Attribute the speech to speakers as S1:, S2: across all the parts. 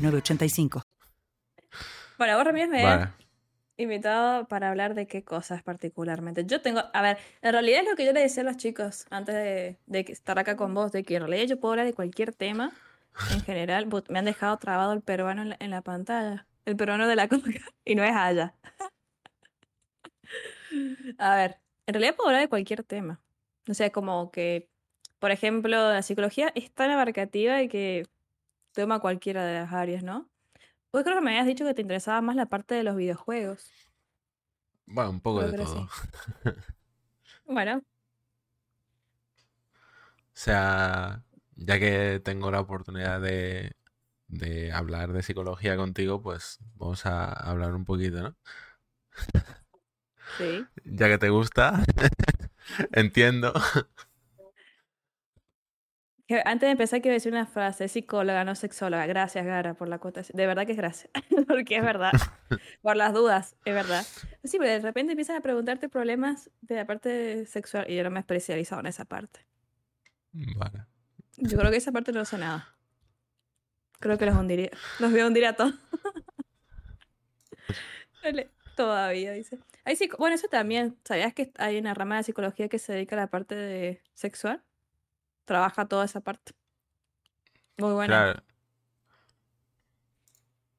S1: 985.
S2: Bueno, vos Ramírez me invitado para hablar de qué cosas particularmente. Yo tengo, a ver, en realidad es lo que yo le decía a los chicos antes de, estar acá con vos, de que en realidad yo puedo hablar de cualquier tema en general. Me han dejado trabado el peruano en la, pantalla, el peruano de la coca, y no es allá. a ver, en realidad puedo hablar de cualquier tema. O sea, como que, por ejemplo, la psicología es tan abarcativa y que toma cualquiera de las áreas, ¿no? Pues creo que me habías dicho que te interesaba más la parte de los videojuegos.
S3: Bueno, un poco de todo.
S2: bueno. O
S3: sea, ya que tengo la oportunidad de, hablar de psicología contigo, pues vamos a hablar un poquito, ¿no?
S2: Sí.
S3: Ya que te gusta, entiendo
S2: antes de empezar quiero decir una frase, psicóloga, no sexóloga. Gracias, Gara, por la cuota. De verdad que es gracias, porque es verdad. por las dudas, es verdad. Sí, pero de repente empiezan a preguntarte problemas de la parte sexual y yo no me he especializado en esa parte.
S3: Vale.
S2: Yo creo que esa parte no sé nada. Creo que los hundiría. Los voy a hundir a todos. Todavía, dice. sí, bueno, eso también. ¿Sabías que hay una rama de psicología que se dedica a la parte de sexual? Trabaja toda esa parte. Muy buena. Claro.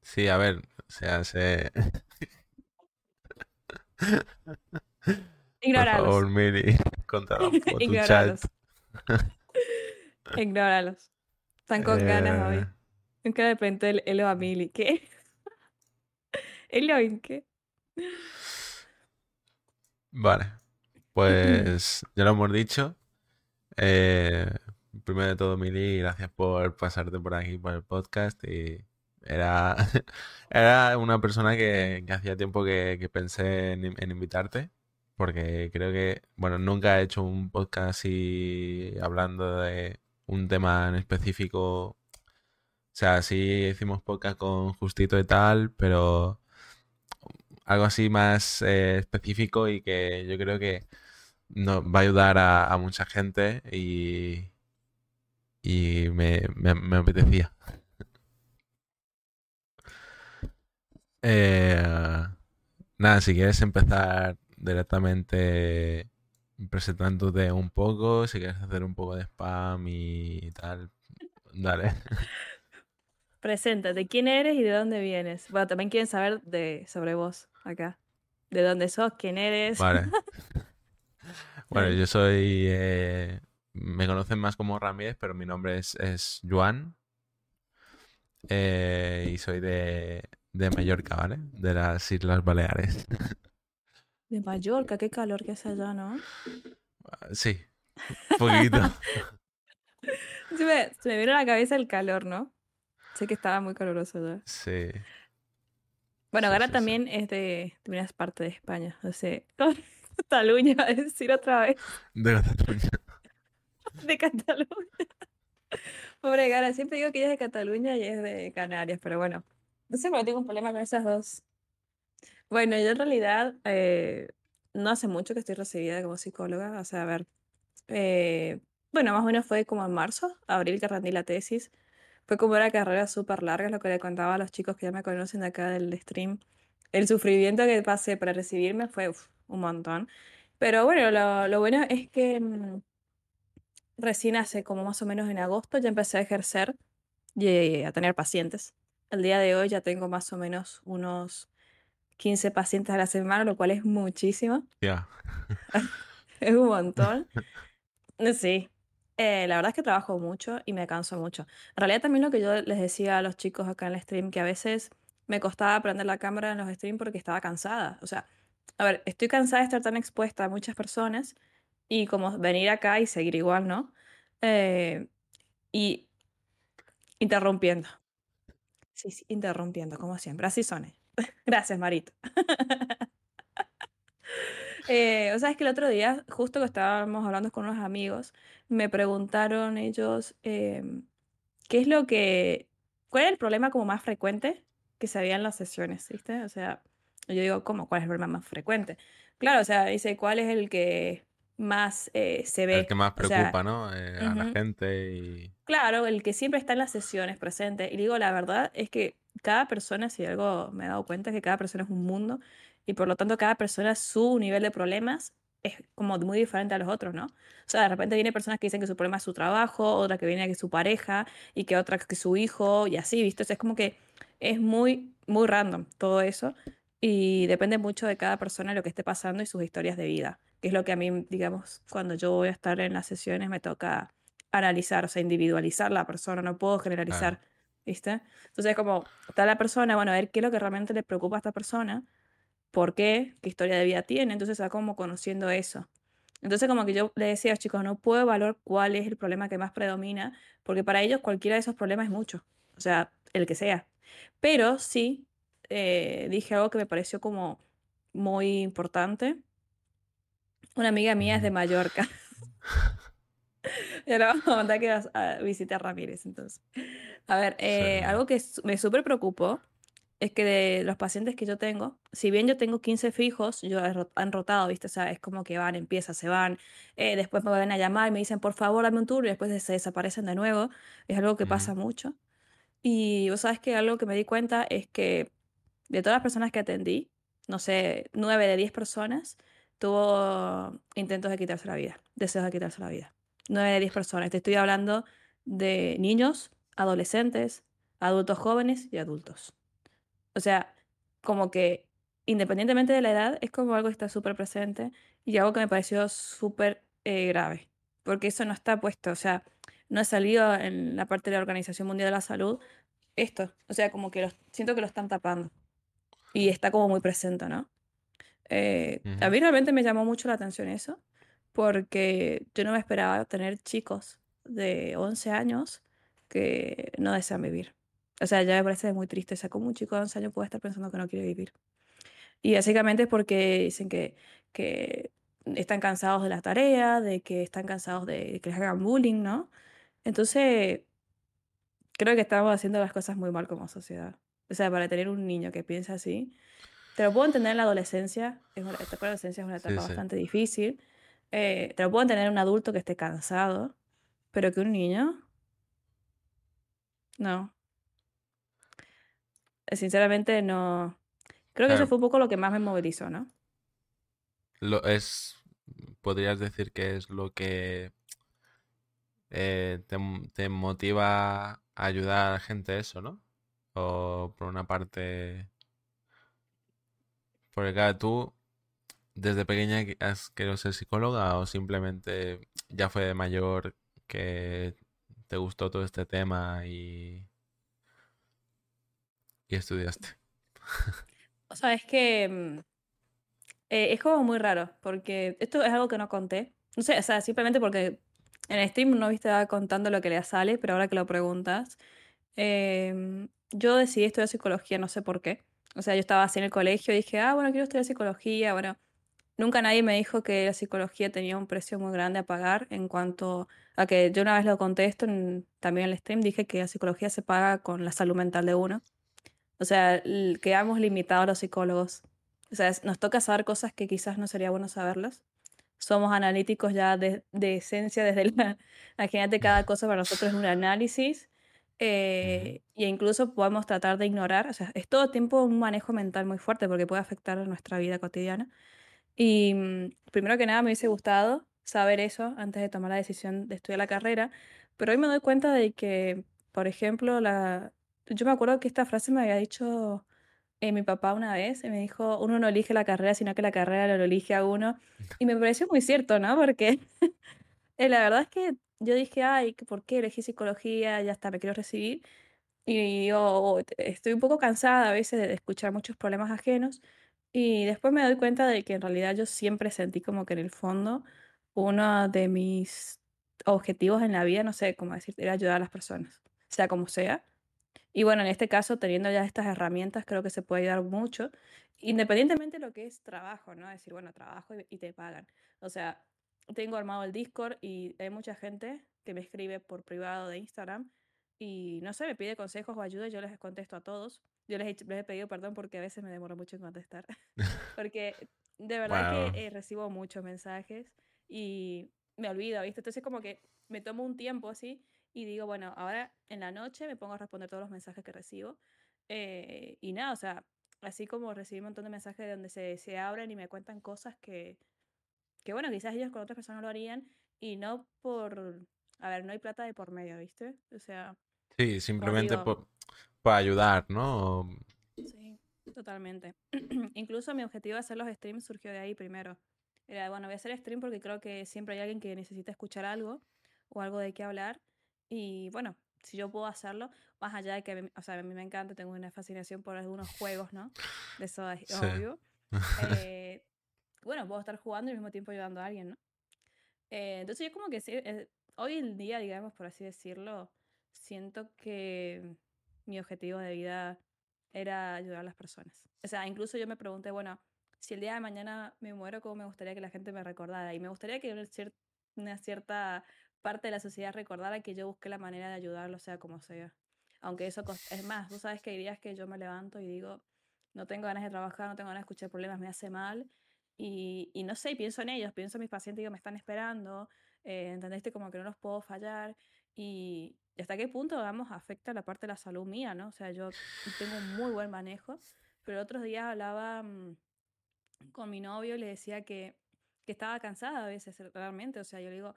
S3: Sí, a ver, se hace.
S2: Ignóralos.
S3: Por favor, Miri, por tu chat.
S2: Ignóralos. Están con ganas hoy. Nunca de repente el Elo a Mili. ¿Qué? ¿Elo en qué?
S3: Vale. Pues ya lo hemos dicho. Eh, primero de todo, Mili, gracias por pasarte por aquí por el podcast. Y era, era una persona que, hacía tiempo que, pensé en, invitarte, porque creo que, bueno, nunca he hecho un podcast así hablando de un tema en específico. O sea, sí hicimos podcast con Justito y tal, pero algo así más eh, específico y que yo creo que no, va a ayudar a, mucha gente y, y me, me, apetecía. Eh, nada, si quieres empezar directamente presentándote un poco, si quieres hacer un poco de spam y tal, dale.
S2: Preséntate, ¿quién eres y de dónde vienes? Bueno, también quieren saber de, sobre vos acá. ¿De dónde sos? ¿Quién eres?
S3: Vale. Bueno, yo soy. Eh, me conocen más como Ramírez, pero mi nombre es, es Juan. Eh, y soy de, de Mallorca, ¿vale? De las Islas Baleares.
S2: De Mallorca, qué calor que hace allá, ¿no?
S3: Sí, un poquito.
S2: se, me, se me vino a la cabeza el calor, ¿no? Sé que estaba muy caluroso allá.
S3: Sí.
S2: Bueno, ahora también es de. También es parte de España. O sea, Cataluña, a decir otra vez.
S3: De Cataluña.
S2: De Cataluña. Pobre Gara, siempre digo que ella es de Cataluña y es de Canarias, pero bueno. No sé, pero tengo un problema con esas dos. Bueno, yo en realidad eh, no hace mucho que estoy recibida como psicóloga. O sea, a ver. Eh, bueno, más o menos fue como en marzo, abril que rendí la tesis. Fue como una carrera súper larga, es lo que le contaba a los chicos que ya me conocen acá del stream. El sufrimiento que pasé para recibirme fue un montón. Pero bueno, lo, bueno es que mm, recién hace como más o menos en agosto ya empecé a ejercer y a tener pacientes. El día de hoy ya tengo más o menos unos 15 pacientes a la semana, lo cual es muchísimo.
S3: Ya.
S2: es un montón. Sí. Eh, la verdad es que trabajo mucho y me canso mucho. En realidad también lo que yo les decía a los chicos acá en el stream, que a veces me costaba prender la cámara en los streams porque estaba cansada. O sea, a ver, estoy cansada de estar tan expuesta a muchas personas y como venir acá y seguir igual, ¿no? Eh, y interrumpiendo. Sí, sí, interrumpiendo, como siempre. Así son. Gracias, Marito. Eh, o sea, es que el otro día, justo que estábamos hablando con unos amigos, me preguntaron ellos em, qué es lo que, cuál es el problema como más frecuente que se había en las sesiones, ¿viste? O sea, yo digo, ¿cómo? ¿Cuál es el problema más frecuente? Claro, o sea, dice, ¿cuál es el que más eh, se ve?
S3: El que más
S2: O sea,
S3: preocupa, ¿no? Eh, a la gente y...
S2: Claro, el que siempre está en las sesiones presente. Y digo, la verdad es que cada persona, si algo me he dado cuenta, es que cada persona es un mundo y por lo tanto cada persona, su nivel de problemas es como muy diferente a los otros, ¿no? O sea, de repente viene personas que dicen que su problema es su trabajo, otra que viene que su pareja y que otra que su hijo y así, ¿viste? O sea, es como que es muy, muy random todo eso y depende mucho de cada persona lo que esté pasando y sus historias de vida, que es lo que a mí, digamos, cuando yo voy a estar en las sesiones me toca analizar, o sea, individualizar la persona, no puedo generalizar, ¿viste? Entonces, como está la persona, bueno, a ver qué es lo que realmente le preocupa a esta persona, por qué, qué historia de vida tiene, entonces va como conociendo eso. Entonces, como que yo le decía a los chicos, no puedo evaluar cuál es el problema que más predomina, porque para ellos cualquiera de esos problemas es mucho, o sea, el que sea. Pero sí eh, dije algo que me pareció como muy importante. Una amiga mía es de. Mallorca. Ya le vamos a mandar que vas a visite a Ramírez, entonces. A ver, eh,
S3: Sí.
S2: algo que me súper preocupó es que de los pacientes que yo tengo, si bien yo tengo 15 fijos, yo han rotado, ¿viste? O sea, es como que van, empiezan, se van, eh, después me van a llamar y me dicen, por favor, dame un tour, y después se desaparecen de nuevo. Es algo que
S3: Ujú.
S2: pasa mucho. Y vos sabes que algo que me di cuenta es que de todas las personas que atendí, no sé, 9 de 10 personas tuvo intentos de quitarse la vida, deseos de quitarse la vida. 9 de 10 personas. Te estoy hablando de niños, adolescentes, adultos jóvenes y adultos. O sea, como que independientemente de la edad, es como algo que está súper presente y algo que me pareció súper eh, grave, porque eso no está puesto, o sea, no ha salido en la parte de la Organización Mundial de la Salud esto, o sea, como que siento que lo están tapando y está como muy presente, ¿no? Eh, a
S3: Ujú.
S2: mí realmente me llamó mucho la atención eso, porque yo no me esperaba tener chicos de 11 años que no desean vivir. O sea, ya me parece muy triste. O sea, como un chico de 11 años puede estar pensando que no quiere vivir. Y básicamente es porque dicen que, que están cansados de la tarea, de que están cansados de que les hagan bullying, ¿no? Entonces, creo que estamos haciendo las cosas muy mal como sociedad. O sea, para tener un niño que piensa así, te lo puedo entender en la adolescencia, es una, la etapa de la adolescencia es una etapa
S3: sí.
S2: bastante difícil. eh, te lo puedo entender en un adulto que esté cansado, pero que un niño, no. Eh, Sinceramente, no. Creo que eso fue un poco lo que más me movilizó, ¿no?
S3: lo es... Podrías decir que es lo que eh, te motiva a ayudar a la gente eso, ¿no? O por una parte... Porque claro, tú desde pequeña que- has querido ser psicóloga o simplemente ya fue de mayor que te gustó todo este tema y, y estudiaste.
S2: O sea, es que mm, eh, es como muy raro, porque esto es algo que no conté. No sé, o sea, simplemente porque en el stream no viste contando lo que le sale, pero ahora que lo preguntas, em, yo decidí estudiar psicología, no sé por qué. O sea, yo estaba así en el colegio y dije, ah, bueno, quiero estudiar psicología. Bueno, nunca nadie me dijo que la psicología tenía un precio muy grande a pagar en cuanto a que yo una vez lo conté esto en- también en el stream, dije que la psicología se paga con la salud mental de uno. O sea, quedamos limitados los psicólogos. O sea, nos toca saber cosas que quizás no sería bueno saberlas. Somos analíticos ya de, de esencia desde la... Imagínate, cada cosa para nosotros es un análisis. Eh, e incluso podemos tratar de ignorar. O sea, es todo tiempo un manejo mental muy fuerte porque puede afectar a nuestra vida cotidiana. Y mm, primero que nada me hubiese gustado saber eso antes de tomar la decisión de estudiar la carrera, pero hoy me doy cuenta de que, por ejemplo, la... yo me acuerdo que esta frase me había dicho eh, mi papá una vez, y me dijo, uno no elige la carrera, sino que la carrera lo elige a uno. Y me pareció muy cierto, ¿no? Porque eh, la verdad es que yo dije, ay, ¿por qué elegí psicología? Ya está, me quiero recibir. Y yo estoy un poco cansada a veces de escuchar muchos problemas ajenos. Y después me doy cuenta de que en realidad yo siempre sentí como que en el fondo uno de mis objetivos en la vida, no sé cómo decir, era ayudar a las personas, sea como sea. Y bueno, en este caso, teniendo ya estas herramientas, creo que se puede ayudar mucho, independientemente de lo que es trabajo, ¿no? Decir, bueno, trabajo y te pagan. O sea, tengo armado el Discord y hay mucha gente que me escribe por privado de Instagram y no sé, me pide consejos o ayuda y yo les contesto a todos. Yo les he, les he pedido perdón porque a veces me demoro mucho en contestar. porque de verdad
S3: Bueno,
S2: que eh, recibo muchos mensajes y me olvido, ¿viste? Entonces como que me tomo un tiempo así y digo, bueno, ahora en la noche me pongo a responder todos los mensajes que recibo. eh, y nada, o sea, así como recibí un montón de mensajes donde se, se abren y me cuentan cosas que, que, bueno, quizás ellos con otras personas lo harían y no por, a ver, no hay plata de por medio, ¿viste? O sea,
S3: sí, simplemente por, por ayudar, ¿no?
S2: sí, totalmente. Incluso mi objetivo de hacer los streams surgió de ahí primero. Era, bueno, voy a hacer stream porque creo que siempre hay alguien que necesita escuchar algo o algo de qué hablar. Y bueno, si yo puedo hacerlo, más allá de que, a mí- o sea, a mí me encanta, tengo una fascinación por algunos juegos, ¿no? De eso es
S3: Sí.
S2: obvio. eh, bueno, puedo estar jugando y al mismo tiempo ayudando a alguien, ¿no? Eh, entonces yo como que sí, eh, hoy en día, digamos, por así decirlo, siento que mi objetivo de vida era ayudar a las personas. O sea, incluso yo me pregunté, bueno, si el día de mañana me muero, ¿cómo me gustaría que la gente me recordara? Y me gustaría que una, cier- una cierta parte de la sociedad recordara que yo busqué la manera de ayudarlo, sea como sea. Aunque eso es más, tú sabes que hay días que yo me levanto y digo, no tengo ganas de trabajar, no tengo ganas de escuchar problemas, me hace mal. Y, y no sé, pienso en ellos, pienso en mis pacientes digo, me están esperando, eh, ¿entendiste? Como que no los puedo fallar. Y hasta qué punto, vamos, afecta la parte de la salud mía, ¿no? O sea, yo tengo un muy buen manejo, pero otros días hablaba mm, con mi novio y le decía que, que estaba cansada a veces, realmente. O sea, yo le digo,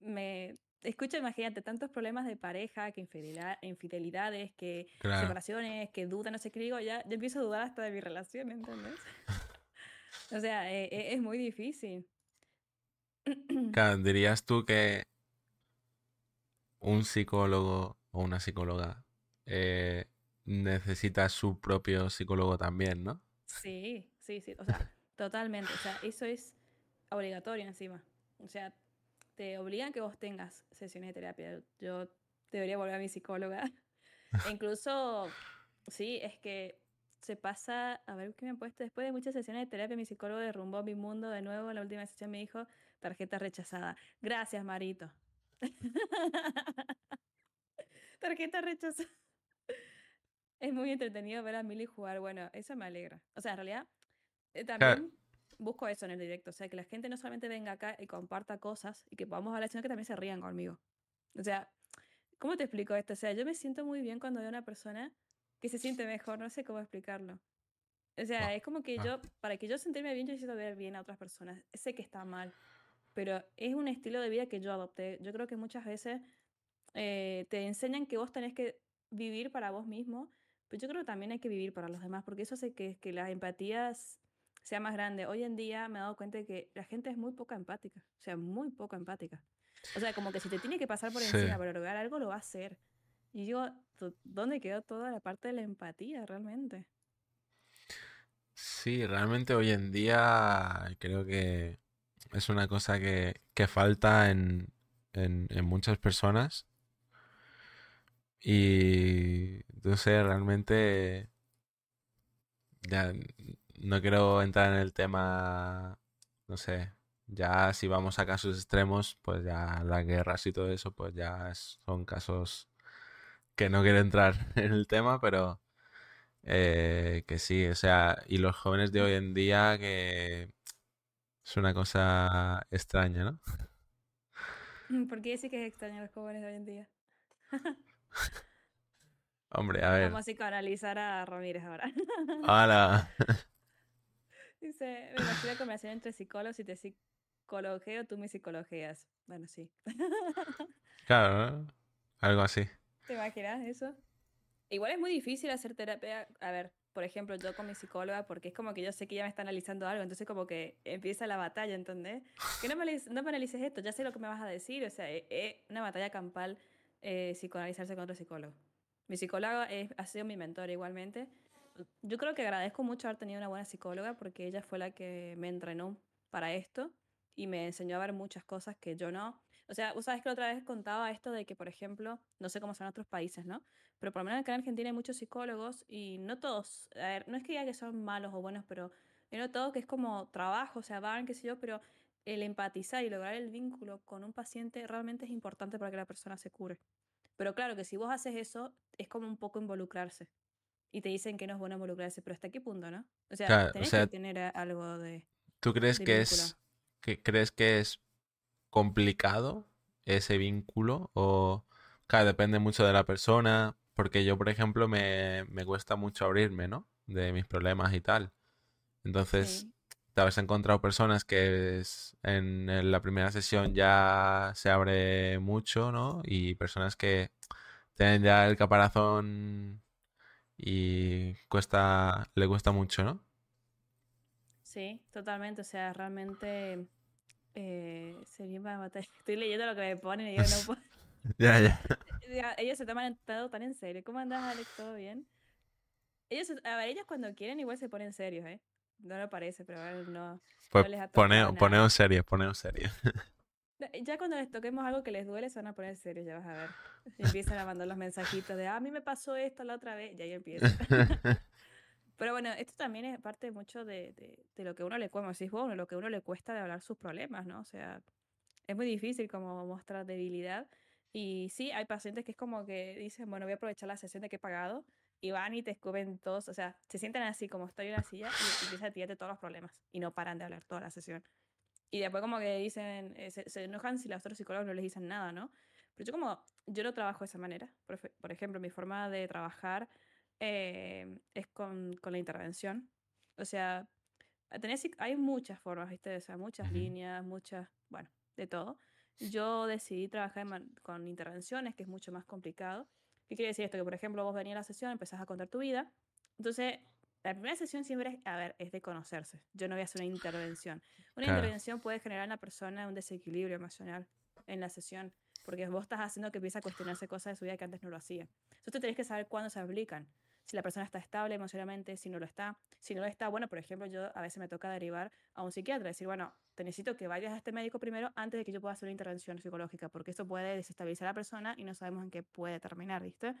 S2: me escucho, imagínate, tantos problemas de pareja, que infidelidad, infidelidades, que
S3: Claro.
S2: separaciones, que dudas, no sé qué digo, ya, ya empiezo a dudar hasta de mi relación, ¿entendés? O sea, eh, eh, es muy difícil.
S3: Claro, dirías tú que un psicólogo o una psicóloga eh, necesita su propio psicólogo también, ¿no?
S2: Sí, sí, sí, o sea, totalmente. O sea, eso es obligatorio encima. O sea, te obligan que vos tengas sesiones de terapia. Yo debería volver a mi psicóloga. E incluso, sí, es que se pasa, a ver qué me han puesto, después de muchas sesiones de terapia, mi psicólogo derrumbó mi mundo de nuevo. En la última sesión me dijo, tarjeta rechazada. Gracias, Marito. Tarjeta rechazada. Es muy entretenido ver a Milly jugar. Bueno, eso me alegra. O sea, en realidad, eh, también busco eso en el directo. O sea, que la gente no solamente venga acá y comparta cosas y que podamos hablar, sino que también se rían conmigo. O sea, ¿cómo te explico esto? O sea, yo me siento muy bien cuando veo a una persona que se siente mejor. No sé cómo explicarlo. O sea,
S3: ah,
S2: es como que
S3: ah,
S2: yo, para que yo sentirme bien, yo necesito ver bien a otras personas. Sé que está mal, pero es un estilo de vida que yo adopté. Yo creo que muchas veces eh, te enseñan que vos tenés que vivir para vos mismo, pero yo creo que también hay que vivir para los demás, porque eso hace que, que la empatía s- sea más grande. Hoy en día me he dado cuenta de que la gente es muy poca empática, o sea, muy poco empática. O sea, como que si te tiene que pasar por
S3: sí.
S2: encima para lograr algo, lo va a hacer. Y digo, "¿Dó- ¿dónde quedó toda la parte de la empatía realmente?
S3: Sí, realmente hoy en día creo que es una cosa que, que falta en, en, en muchas personas y no sé, realmente ya no quiero entrar en el tema, no sé, ya si vamos a casos extremos, pues ya las guerras y todo eso, pues ya son casos que no quiero entrar en el tema, pero... Eh, que sí, o sea, y los jóvenes de hoy en día que es una cosa extraña, ¿no?
S2: ¿Por qué decir que es extraño los jóvenes de hoy en día?
S3: Hombre, a
S2: Vamos
S3: ver.
S2: a psicoanalizar a Ramírez ahora.
S3: Hola.
S2: Dice, me imagino la conversación entre psicólogos y te psicologeo, tú me psicologeas. Bueno, sí.
S3: Claro, ¿no? Algo así.
S2: ¿Te imaginas eso? Igual es muy difícil hacer terapia. A ver, por ejemplo, yo con mi psicóloga, porque es como que yo sé que ella me está analizando algo, entonces como que empieza la batalla, ¿entendés? Que no me, no me analices esto, ya sé lo que me vas a decir, o sea, es, es una batalla campal eh, psicoanalizarse con otro psicólogo. Mi psicóloga es- ha sido mi mentor igualmente. Yo creo que agradezco mucho haber tenido una buena psicóloga porque ella fue la que me entrenó para esto y me enseñó a ver muchas cosas que yo no. O sea, vos sabes que la otra vez contaba esto de que, por ejemplo, no sé cómo son otros países, ¿no? Pero por lo menos acá en Argentina hay muchos psicólogos y no todos, a ver, no es que diga que son malos o buenos, pero yo noto que es como trabajo, o sea, van, qué sé yo, pero el empatizar y lograr el vínculo con un paciente realmente es importante para que la persona se cure. Pero claro que si vos haces eso, es como un poco involucrarse. Y te dicen que no es bueno involucrarse, pero ¿hasta qué punto, no? O sea,
S3: Claro, o
S2: tenés
S3: sea,
S2: que tener algo de,
S3: ¿Tú crees
S2: de
S3: que
S2: vínculo.
S3: es que crees que es complicado ese vínculo o claro, depende mucho de la persona, porque yo, por ejemplo, me, me cuesta mucho abrirme, ¿no? De mis problemas y tal. Entonces,
S2: Sí,
S3: te habrás encontrado personas que es- en, en la primera sesión ya se abre mucho, ¿no? Y personas que tienen ya el caparazón y cuesta, le cuesta mucho, ¿no?
S2: sí, totalmente. O sea, realmente eh, para matar. Estoy leyendo lo que me ponen y digo, no puedo.
S3: Ya, ya.
S2: Ya, Ellos se toman todo tan en serio. ¿Cómo andas, Alex? ¿Todo bien? Ellos, a ver, ellos cuando quieren igual se ponen serios, ¿eh? No lo parece, pero a ver, no,
S3: Pues
S2: no les
S3: poneo, poneo
S2: nada.
S3: serio, poneo serio.
S2: No, Ya cuando les toquemos algo que les duele, se van a poner serios, ya vas a ver. Y empiezan a mandar los mensajitos de, "Ah, a mí me pasó esto la otra vez, y ahí empieza. Pero bueno, esto también es parte mucho de, de, de lo que uno le cuesta, decís de lo que uno le cuesta de hablar sus problemas, ¿no? O sea, es muy difícil como mostrar debilidad. Y sí, hay pacientes que es como que dicen, bueno, voy a aprovechar la sesión de que he pagado, y van y te escupen todos, o sea, se sientan así como estoy en la silla y empiezan a tirarte todos los problemas, y no paran de hablar toda la sesión. Y después como que dicen, eh, se, se enojan si los otros psicólogos no les dicen nada, ¿no? Pero yo como, yo no trabajo de esa manera. Por, por ejemplo, mi forma de trabajar eh, es con, con la intervención. O sea, tenés, hay muchas formas, ¿viste? O sea, muchas líneas, muchas, bueno, de todo. Yo decidí trabajar con intervenciones, que es mucho más complicado. ¿Qué quiere decir esto? Que, por ejemplo, vos venís a la sesión, empezás a contar tu vida. Entonces, la primera sesión siempre es, a ver, es de conocerse. Yo no voy a hacer una intervención. Una
S3: Claro.
S2: intervención puede generar en la persona un desequilibrio emocional en la sesión, porque vos estás haciendo que empiece a cuestionarse cosas de su vida que antes no lo hacía. Entonces, tenés que saber cuándo se aplican. Si la persona está estable emocionalmente, si no lo está. Si no lo está, bueno, por ejemplo, yo a veces me toca derivar a un psiquiatra, decir, bueno, te necesito que vayas a este médico primero antes de que yo pueda hacer una intervención psicológica, porque esto puede desestabilizar a la persona y no sabemos en qué puede terminar, ¿viste?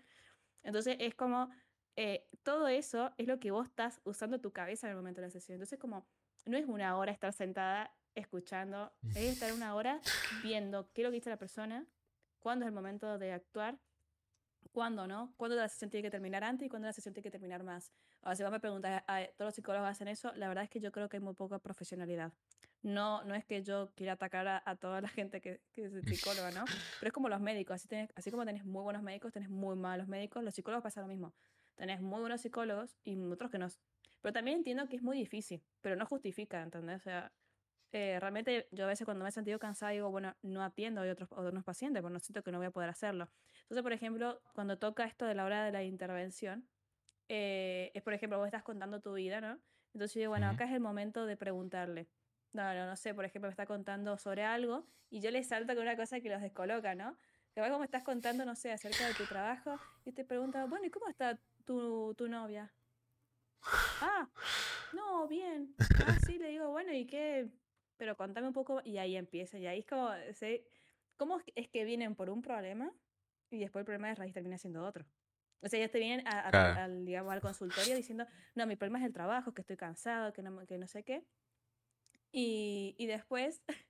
S2: Entonces es como, eh, todo eso es lo que vos estás usando tu cabeza en el momento de la sesión. Entonces como, no es una hora estar sentada escuchando, es estar una hora viendo qué es lo que dice la persona, cuándo es el momento de actuar, cuándo no, cuándo la sesión tiene que terminar antes y cuándo la sesión tiene que terminar más. Ahora, si vos me preguntas, ¿a- ¿todos los psicólogos hacen eso? La verdad es que yo creo que hay muy poca profesionalidad. No, no es que yo quiera atacar a, a toda la gente que, que es psicóloga, ¿no? Pero es como los médicos, así, tenés- así como tenés muy buenos médicos, tenés muy malos médicos, los psicólogos pasa lo mismo. Tenés muy buenos psicólogos y otros que no. Pero también entiendo que es muy difícil, pero no justifica, ¿entendés? O sea, eh, realmente yo a veces cuando me he sentido cansada digo, bueno, no atiendo a otros, a otros pacientes, porque no siento que no voy a poder hacerlo. Entonces, por ejemplo, cuando toca esto de la hora de la intervención, eh, es, por ejemplo, vos estás contando tu vida, ¿no? Entonces yo digo, bueno, acá es el momento de preguntarle. No, no, no sé, por ejemplo, me está contando sobre algo y yo le salto con una cosa que los descoloca, ¿no? Que vos me estás contando, no sé, acerca de tu trabajo y te pregunta, bueno, ¿y cómo está tu, tu novia? Ah, no, bien. Ah, sí, le digo, bueno, ¿y qué? Pero contame un poco y ahí empieza, y ahí es como, ¿sí? ¿cómo es que vienen por un problema y después el problema de raíz termina siendo otro? O sea, ellos te vienen a- a-
S3: Claro.
S2: al, digamos, al consultorio diciendo, no, mi problema es el trabajo, que estoy cansado, que no, que no sé qué. Y, y después,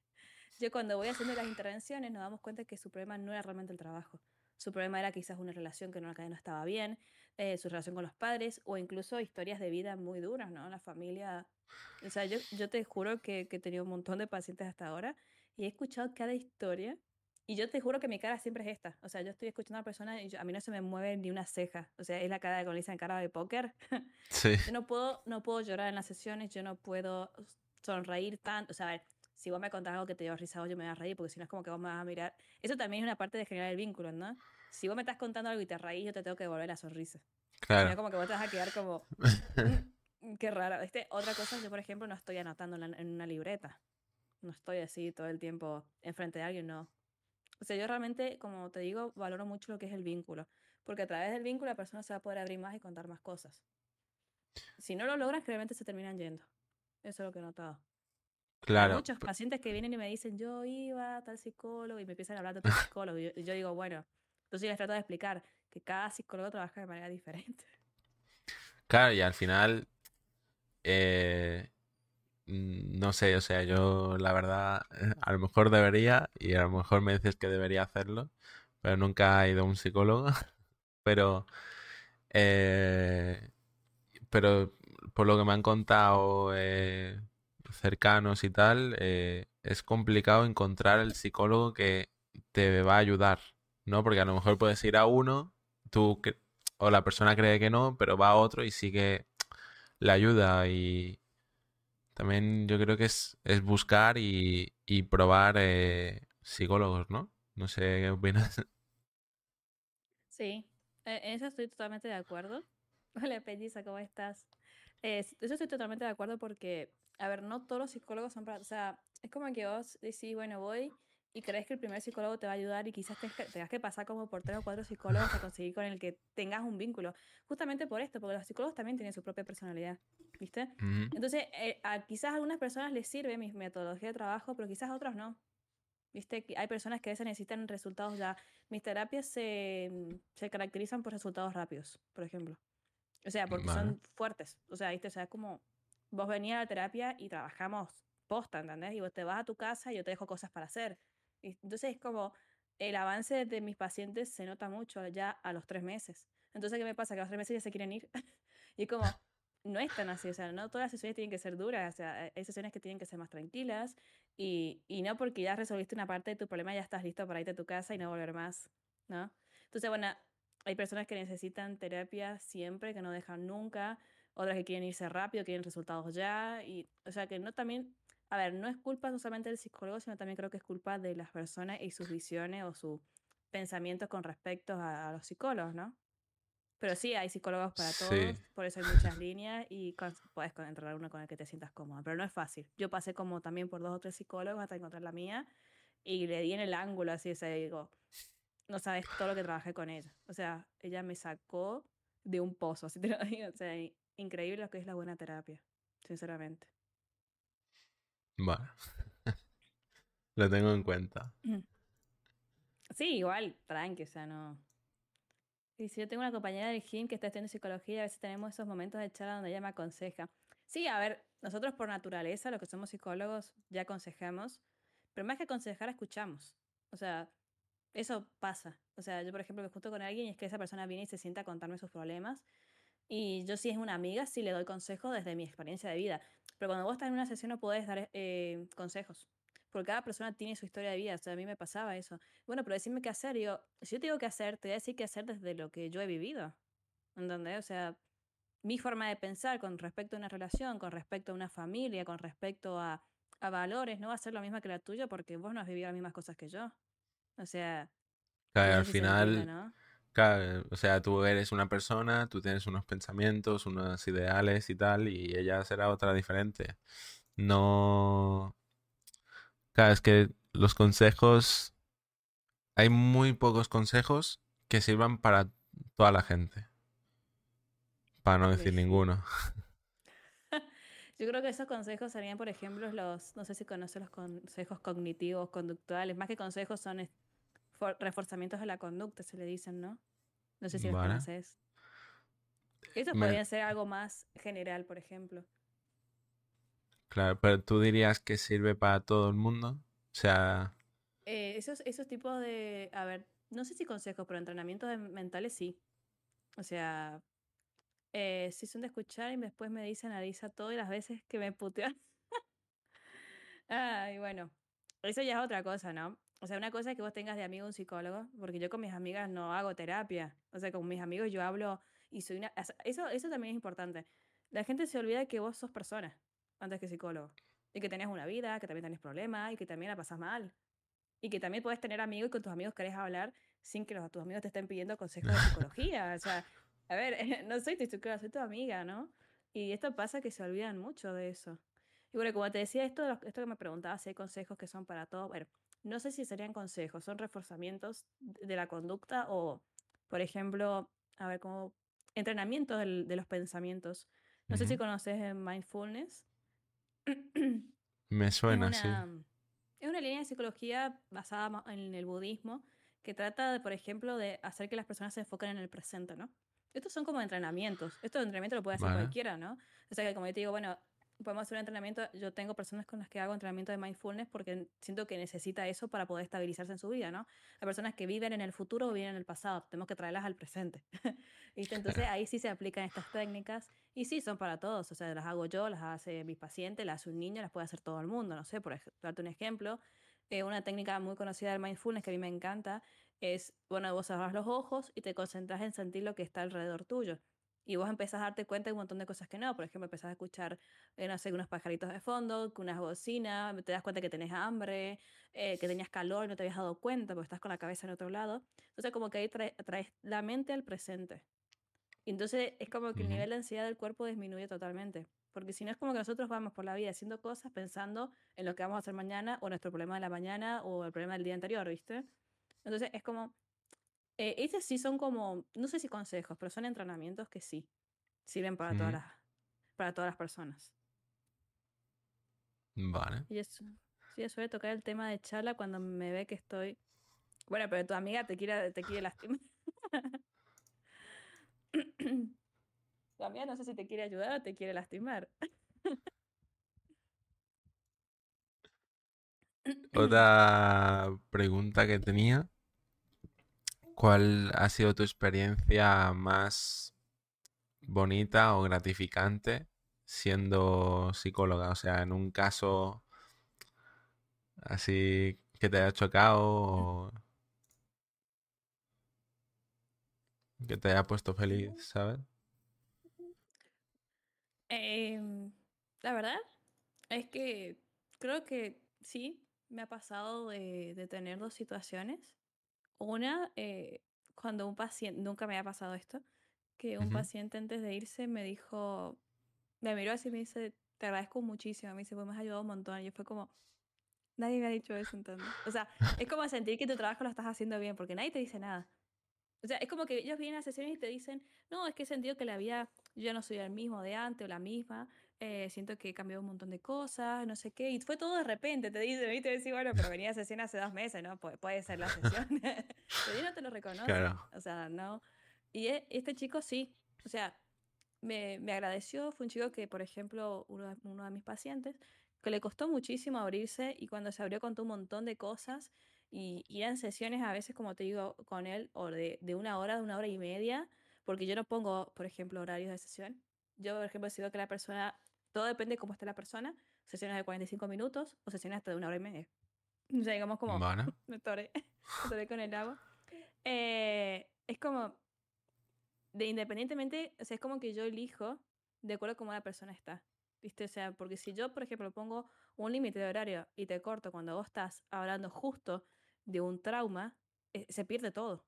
S2: yo cuando voy haciendo las intervenciones nos damos cuenta que su problema no era realmente el trabajo. Su problema era quizás una relación que no, que no estaba bien, eh, su relación con los padres o incluso historias de vida muy duras, ¿no? La familia. O sea, yo, yo te juro que, que he tenido un montón de pacientes hasta ahora y he escuchado cada historia y yo te juro que mi cara siempre es esta. O sea, yo estoy escuchando a una persona y yo- a mí no se me mueve ni una ceja. O sea, es la cara, como le dicen, cara de póker.
S3: Sí.
S2: Yo no puedo, no puedo llorar en las sesiones, yo no puedo sonreír tanto. O sea, a ver, si vos me contás algo que te dio risa, yo me voy a reír, porque si no es como que vos me vas a mirar. Eso también es una parte de generar el vínculo, ¿no? Si vos me estás contando algo y te reís, yo te tengo que devolver la sonrisa. Si no,
S3: Claro.
S2: como que vos te vas a quedar como. "Mm, qué raro. Este, otra cosa, yo por ejemplo no estoy anotando en, en una libreta. No estoy así todo el tiempo enfrente de alguien, no. O sea, yo realmente, como te digo, valoro mucho lo que es el vínculo. Porque a través del vínculo la persona se va a poder abrir más y contar más cosas. Si no lo logran, generalmente se terminan yendo. Eso es lo que he notado.
S3: Claro.
S2: muchos pacientes que vienen y me dicen, yo iba a tal psicólogo y me empiezan a hablar de otro psicólogo. Y yo, yo digo, bueno, entonces yo les trato de explicar que cada psicólogo trabaja de manera diferente.
S3: Claro, y al final, eh, no sé, o sea, yo la verdad, a lo mejor debería, y a lo mejor me dices que debería hacerlo, pero nunca he ido a un psicólogo. Pero, eh, pero por lo que me han contado eh, cercanos y tal, eh, es complicado encontrar el psicólogo que te va a ayudar, ¿no? Porque a lo mejor puedes ir a uno, tú o la persona cree que no, pero va a otro y sí que le ayuda y también yo creo que es, es buscar y, y probar eh, psicólogos, ¿no? No sé qué opinas.
S2: Sí, eh, en eso estoy totalmente de acuerdo. Hola, Pelliza, ¿cómo estás? Eh, eso estoy totalmente de acuerdo porque, a ver, no todos los psicólogos son para, o sea, es como que vos decís, bueno, voy y crees que el primer psicólogo te va a ayudar y quizás tengas que, tengas que pasar como por tres o cuatro psicólogos para conseguir con el que tengas un vínculo. Justamente por esto, porque los psicólogos también tienen su propia personalidad, ¿viste? Entonces, eh, a quizás a algunas personas les sirve mi metodología de trabajo, pero quizás a otros no. Viste, hay personas que a veces necesitan resultados ya. Mis terapias se, se caracterizan por resultados rápidos, por ejemplo. O sea, porque
S3: Vale.
S2: son fuertes. O sea, ¿viste? O sea, es como vos venís a la terapia y trabajamos posta, ¿entendés? Y vos te vas a tu casa y yo te dejo cosas para hacer. Entonces es como el avance de mis pacientes se nota mucho ya a los tres meses. Entonces, ¿qué me pasa? Que a los tres meses ya se quieren ir. y es como, no es tan así. O sea, no todas las sesiones tienen que ser duras. O sea, hay sesiones que tienen que ser más tranquilas. Y, y no porque ya resolviste una parte de tu problema, ya estás listo para irte a tu casa y no volver más, ¿no? Entonces, bueno, hay personas que necesitan terapia siempre, que no dejan nunca, otras que quieren irse rápido, quieren resultados ya, y, o sea, que no también, a ver, no es culpa solamente del psicólogo, sino también creo que es culpa de las personas y sus visiones o sus pensamientos con respecto a, a los psicólogos, ¿no? Pero sí, hay psicólogos para
S3: Sí.
S2: todos, por eso hay muchas líneas y con- puedes con- encontrar uno con el que te sientas cómoda, pero no es fácil. Yo pasé como también por dos o tres psicólogos hasta encontrar la mía y le di en el ángulo, así, o sea, digo, no sabes todo lo que trabajé con ella. O sea, ella me sacó de un pozo, así te lo digo. O sea, increíble lo que es la buena terapia, sinceramente.
S3: Vale. Lo tengo en cuenta.
S2: Sí, igual, tranqui, o sea, no. Y si yo tengo una compañera del gym que está estudiando psicología, a veces tenemos esos momentos de charla donde ella me aconseja. Sí, a ver, nosotros por naturaleza, los que somos psicólogos, ya aconsejamos, pero más que aconsejar, escuchamos. O sea, eso pasa. O sea, yo, por ejemplo, me junto con alguien y es que esa persona viene y se sienta a contarme sus problemas. Y yo, si es una amiga, sí le doy consejos desde mi experiencia de vida. Pero cuando vos estás en una sesión, no podés dar eh, consejos. Porque cada persona tiene su historia de vida. O sea, a mí me pasaba eso. Bueno, pero decime qué hacer. Yo, si yo te digo qué hacer, te voy a decir qué hacer desde lo que yo he vivido. ¿Entendés? O sea, mi forma de pensar con respecto a una relación, con respecto a una familia, con respecto a, a valores, no va a ser lo misma que la tuya porque vos no has vivido las mismas cosas que yo. O sea,
S3: Claro, al final,
S2: ¿no?
S3: Claro, o sea, tú eres una persona, tú tienes unos pensamientos, unos ideales y tal, y ella será otra diferente. No. Claro, es que los consejos. Hay muy pocos consejos que sirvan para toda la gente. Para no decir
S2: sí.
S3: ninguno.
S2: Yo creo que esos consejos serían, por ejemplo, los, no sé si conoces los consejos cognitivos, conductuales, más que consejos son reforzamientos de la conducta, se le dicen, ¿no? No sé si los conoces. Esos
S3: Me-
S2: podrían ser algo más general, por ejemplo.
S3: Claro, pero tú dirías que sirve para todo el mundo. O sea,
S2: Eh, esos, esos tipos de, a ver, no sé si consejos, pero entrenamientos de- mentales sí. O sea, eh, si son de escuchar y después me dicen analiza todo y las veces que me putean. Ay, bueno, eso ya es otra cosa, ¿no? O sea, una cosa es que vos tengas de amigo un psicólogo, porque yo con mis amigas no hago terapia. O sea, con mis amigos yo hablo y soy una... Eso, eso también es importante. La gente se olvida que vos sos persona antes que psicólogo. Y que tenés una vida, que también tenés problemas y que también la pasás mal. Y que también puedes tener amigos y con tus amigos querés hablar sin que los, tus amigos te estén pidiendo consejos de psicología. O sea, a ver, no soy tu psicóloga, soy tu amiga, ¿no? Y esto pasa que se olvidan mucho de eso. Y bueno, como te decía, esto, esto que me preguntabas, si hay consejos que son para todos. Bueno, no sé si serían consejos, son reforzamientos de la conducta o, por ejemplo, a ver, como entrenamiento del- de los pensamientos. No sé si conoces eh, mindfulness.
S3: Me suena, sí.
S2: Es una línea de psicología basada en el budismo que trata, de, por ejemplo, de hacer que las personas se enfoquen en el presente, ¿no? Estos son como entrenamientos. Esto de entrenamiento lo puede hacer cualquiera, ¿no? O sea que como yo te digo, bueno, podemos hacer un entrenamiento. Yo tengo personas con las que hago entrenamiento de mindfulness porque siento que necesita eso para poder estabilizarse en su vida, ¿no? Hay personas que viven en el futuro o viven en el pasado. Tenemos que traerlas al presente. Entonces ahí sí se aplican estas técnicas y sí son para todos. O sea, las hago yo, las hace mis pacientes, las hace un niño, las puede hacer todo el mundo. No sé, por darte un ejemplo. Eh, una técnica muy conocida del mindfulness que a mí me encanta es, bueno, vos cerrás los ojos y te concentras en sentir lo que está alrededor tuyo. Y vos empezás a darte cuenta de un montón de cosas que no. Por ejemplo, empezás a escuchar, eh, no sé, unos pajaritos de fondo, unas bocinas, te das cuenta que tenés hambre, eh, que tenías calor no te habías dado cuenta porque estás con la cabeza en otro lado. Entonces, como que ahí traes, la mente al presente. Y entonces es como que el nivel de ansiedad del cuerpo disminuye totalmente. Porque si no es como que nosotros vamos por la vida haciendo cosas pensando en lo que vamos a hacer mañana o nuestro problema de la mañana o el problema del día anterior, ¿viste? Entonces es como, eh, estos sí son como, no sé si consejos, pero son entrenamientos que sí sirven para, todas, las, para todas las personas.
S3: Vale.
S2: Y eso, sí, suele tocar el tema de charla cuando me ve que estoy... Bueno, pero tu amiga te quiere, te quiere lastimar. También no sé si te quiere ayudar o te quiere lastimar.
S3: Otra pregunta que tenía. ¿Cuál ha sido tu experiencia más bonita o gratificante siendo psicóloga? O sea, en un caso así que te haya chocado o que te haya puesto feliz, ¿sabes?
S2: Em, la verdad es que creo que sí, me ha pasado de, tener dos situaciones. Una, eh, cuando un paciente, nunca me ha pasado esto, que un paciente antes de irse me dijo, me miró así y me dice, te agradezco muchísimo, me dice, pues me has ayudado un montón. Y yo fue como, nadie me ha dicho eso entonces. O sea, es como sentir que tu trabajo lo estás haciendo bien, porque nadie te dice nada. O sea, es como que ellos vienen a sesiones y te dicen, no, es que he sentido que la vida, yo ya no soy el mismo de antes o la misma, eh, siento que he cambiado un montón de cosas, no sé qué, y fue todo de repente, te dice, ¿viste? Decís, bueno, pero venía a sesión hace dos meses, ¿no? puede ser la sesión. pero yo no te lo reconozco. O sea, no. Y e, este chico sí, o sea, me, me, agradeció, fue un chico que, por ejemplo, uno de, uno de mis pacientes, que le costó muchísimo abrirse y cuando se abrió contó un montón de cosas y, y eran sesiones a veces, como te digo, con él, o de, de una hora, de una hora y media, porque yo no pongo, por ejemplo, horarios de sesión. Yo, por ejemplo, decido que la persona, todo depende de cómo esté la persona, sesiones de 45 minutos o sesiones hasta de una hora y media. O sea, digamos como, me toré, me toré con el agua. Eh, es como, de independientemente, o sea, es como que yo elijo de acuerdo a cómo la persona está. ¿Viste? O sea, porque si yo, por ejemplo, pongo un límite de horario y te corto cuando vos estás hablando justo de un trauma, eh, se pierde todo,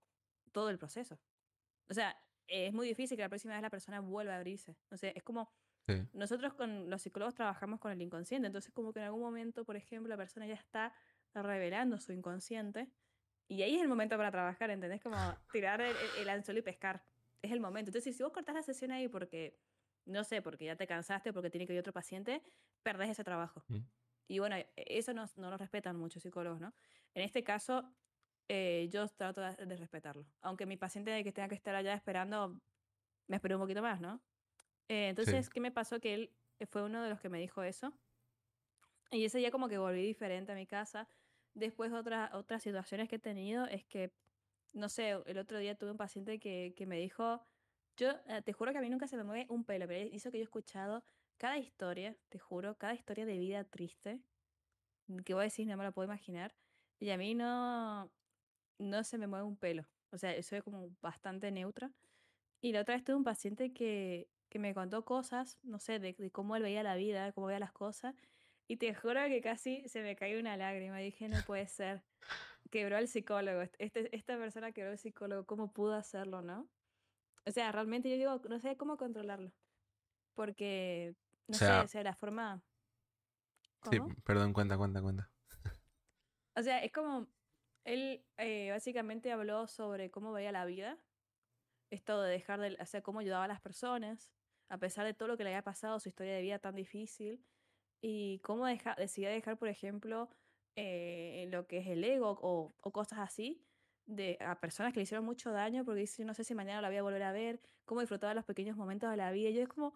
S2: todo el proceso. O sea, es muy difícil que la próxima vez la persona vuelva a abrirse. O sea, es como nosotros con los psicólogos trabajamos con el inconsciente, entonces como que en algún momento, por ejemplo, la persona ya está revelando su inconsciente y ahí es el momento para trabajar, ¿entendés? Como tirar el, anzuelo y pescar. Es el momento. Entonces, si vos cortás la sesión ahí porque, no sé, porque ya te cansaste, porque tiene que ir otro paciente, perdés ese trabajo. Mm. Y bueno, e, eso no, no lo respetan muchos psicólogos, ¿no? En este caso, eh, yo trato de, respetarlo. Aunque mi paciente que tenga que estar allá esperando, me esperó un poquito más, ¿no? Eh, entonces, ¿qué me pasó? Que él eh, fue uno de los que me dijo eso. Y ese día como que volví diferente a mi casa. Después otra, otras situaciones que he tenido es que, no sé, el otro día tuve un paciente que, que me dijo, yo te juro que a mí nunca se me mueve un pelo, pero hizo que yo he escuchado cada historia, te juro, cada historia de vida triste, que voy a decir, no me lo puedo imaginar. Y a mí no, no se me mueve un pelo. O sea, soy como bastante neutra. Y la otra vez tuve un paciente que, que me contó cosas, no sé, de, cómo él veía la vida, cómo veía las cosas. Y te juro que casi se me cayó una lágrima. Dije, no puede ser. Quebró el psicólogo. Este, esta persona quebró el psicólogo. ¿Cómo pudo hacerlo, no? O sea, realmente yo digo, no sé cómo controlarlo. Porque, no sé, o sea, la forma...
S3: Sí, perdón, cuenta, cuenta, cuenta.
S2: O sea, es como, él eh, básicamente habló sobre cómo veía la vida, esto de dejar de, o sea, cómo ayudaba a las personas, a pesar de todo lo que le había pasado, su historia de vida tan difícil. y cómo deja, decidí dejar, por ejemplo, eh, lo que es el ego o, o cosas así de, a personas que le hicieron mucho daño porque dice, no sé si mañana la voy a volver a ver, cómo disfrutaba los pequeños momentos de la vida. Y yo es como,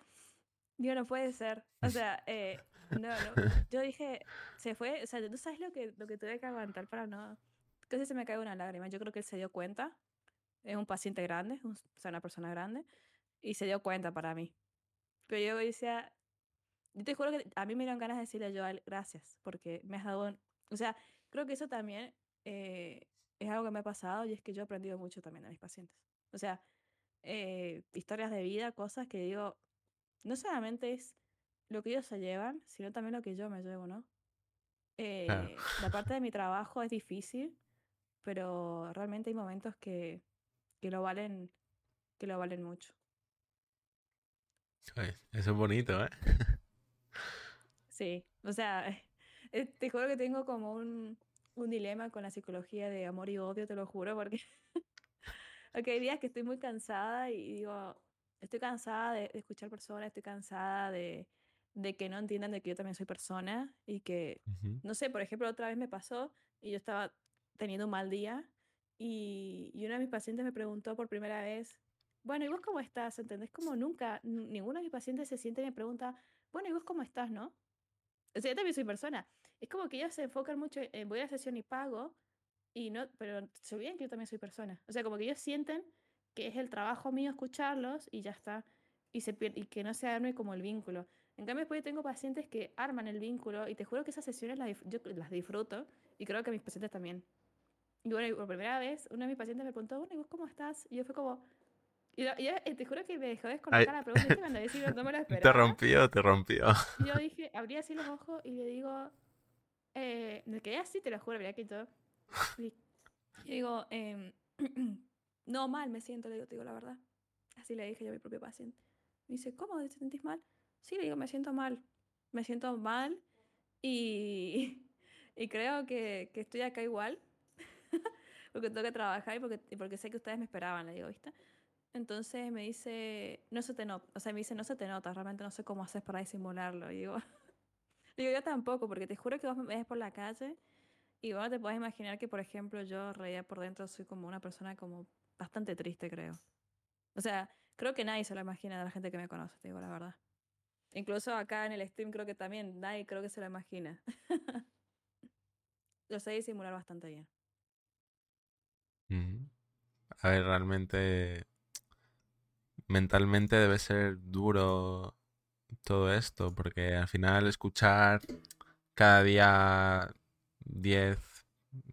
S2: Dios, no puede ser. O sea, eh, no, no. Yo dije, se fue, o sea, tú sabes lo que, lo que tuve que aguantar para no... Casi se me cae una lágrima. Yo creo que él se dio cuenta. Es un paciente grande, o sea, una persona grande. Y se dio cuenta para mí. Pero yo decía, yo te juro que a mí me dieron ganas de decirle a él, gracias, porque me has dado... O sea, creo que eso también eh, es algo que me ha pasado y es que yo he aprendido mucho también de mis pacientes. O sea, eh, historias de vida, cosas que digo, no solamente es lo que ellos se llevan, sino también lo que yo me llevo, ¿no? Eh, la parte de mi trabajo es difícil, pero realmente hay momentos que, que lo valen, que lo valen mucho.
S3: Eso es bonito, ¿eh?
S2: sí, o sea, eh, te juro que tengo como un, un dilema con la psicología de amor y odio, te lo juro, porque, porque hay días que estoy muy cansada y digo, estoy cansada de, escuchar personas, estoy cansada de, de, que no entiendan de que yo también soy persona y que, no sé, por ejemplo, otra vez me pasó y yo estaba teniendo un mal día y, y uno de mis pacientes me preguntó por primera vez, bueno, ¿y vos cómo estás? ¿Entendés? Como nunca, ninguno de mis pacientes se siente y me pregunta, bueno, ¿y vos cómo estás, no? O sea, yo también soy persona. Es como que ellos se enfocan mucho en voy a la sesión y pago, y no, pero se olvidan que yo también soy persona. O sea, como que ellos sienten que es el trabajo mío escucharlos y ya está. Y, se y que no se arme como el vínculo. En cambio, después tengo pacientes que arman el vínculo y te juro que esas sesiones las, yo las disfruto y creo que mis pacientes también. Y bueno, por primera vez, uno de mis pacientes me preguntó, bueno, ¿y vos cómo estás? Y yo fue como... Y, y te juro que me dejó desconectar la pregunta y me no me lo esperaba.
S3: Te rompió, te rompió.
S2: Y yo dije, abrí así los ojos y le digo, eh, me quedé así, te lo juro, mira que todo. Y, digo, eh, no, mal me siento, le digo, te digo la verdad. Así le dije yo a mi propio paciente. Me dice, ¿cómo te sentís mal? Sí, le digo, me siento mal. Me siento mal y, y creo que, que, estoy acá igual. porque tengo que trabajar y porque, porque sé que ustedes me esperaban, le digo, ¿viste? Entonces me dice, no se te nota, o sea, me dice, no se te nota, realmente no sé cómo haces para disimularlo. Y digo, digo, yo tampoco, porque te juro que vos me ves por la calle y vos te podés imaginar que, por ejemplo, yo reía por dentro soy como una persona como bastante triste, creo. O sea, creo que nadie se lo imagina de la gente que me conoce, te digo la verdad. Incluso acá en el stream creo que también nadie creo que se lo imagina. lo sé disimular bastante bien.
S3: A ver, realmente mentalmente debe ser duro todo esto, porque al final escuchar cada día 10,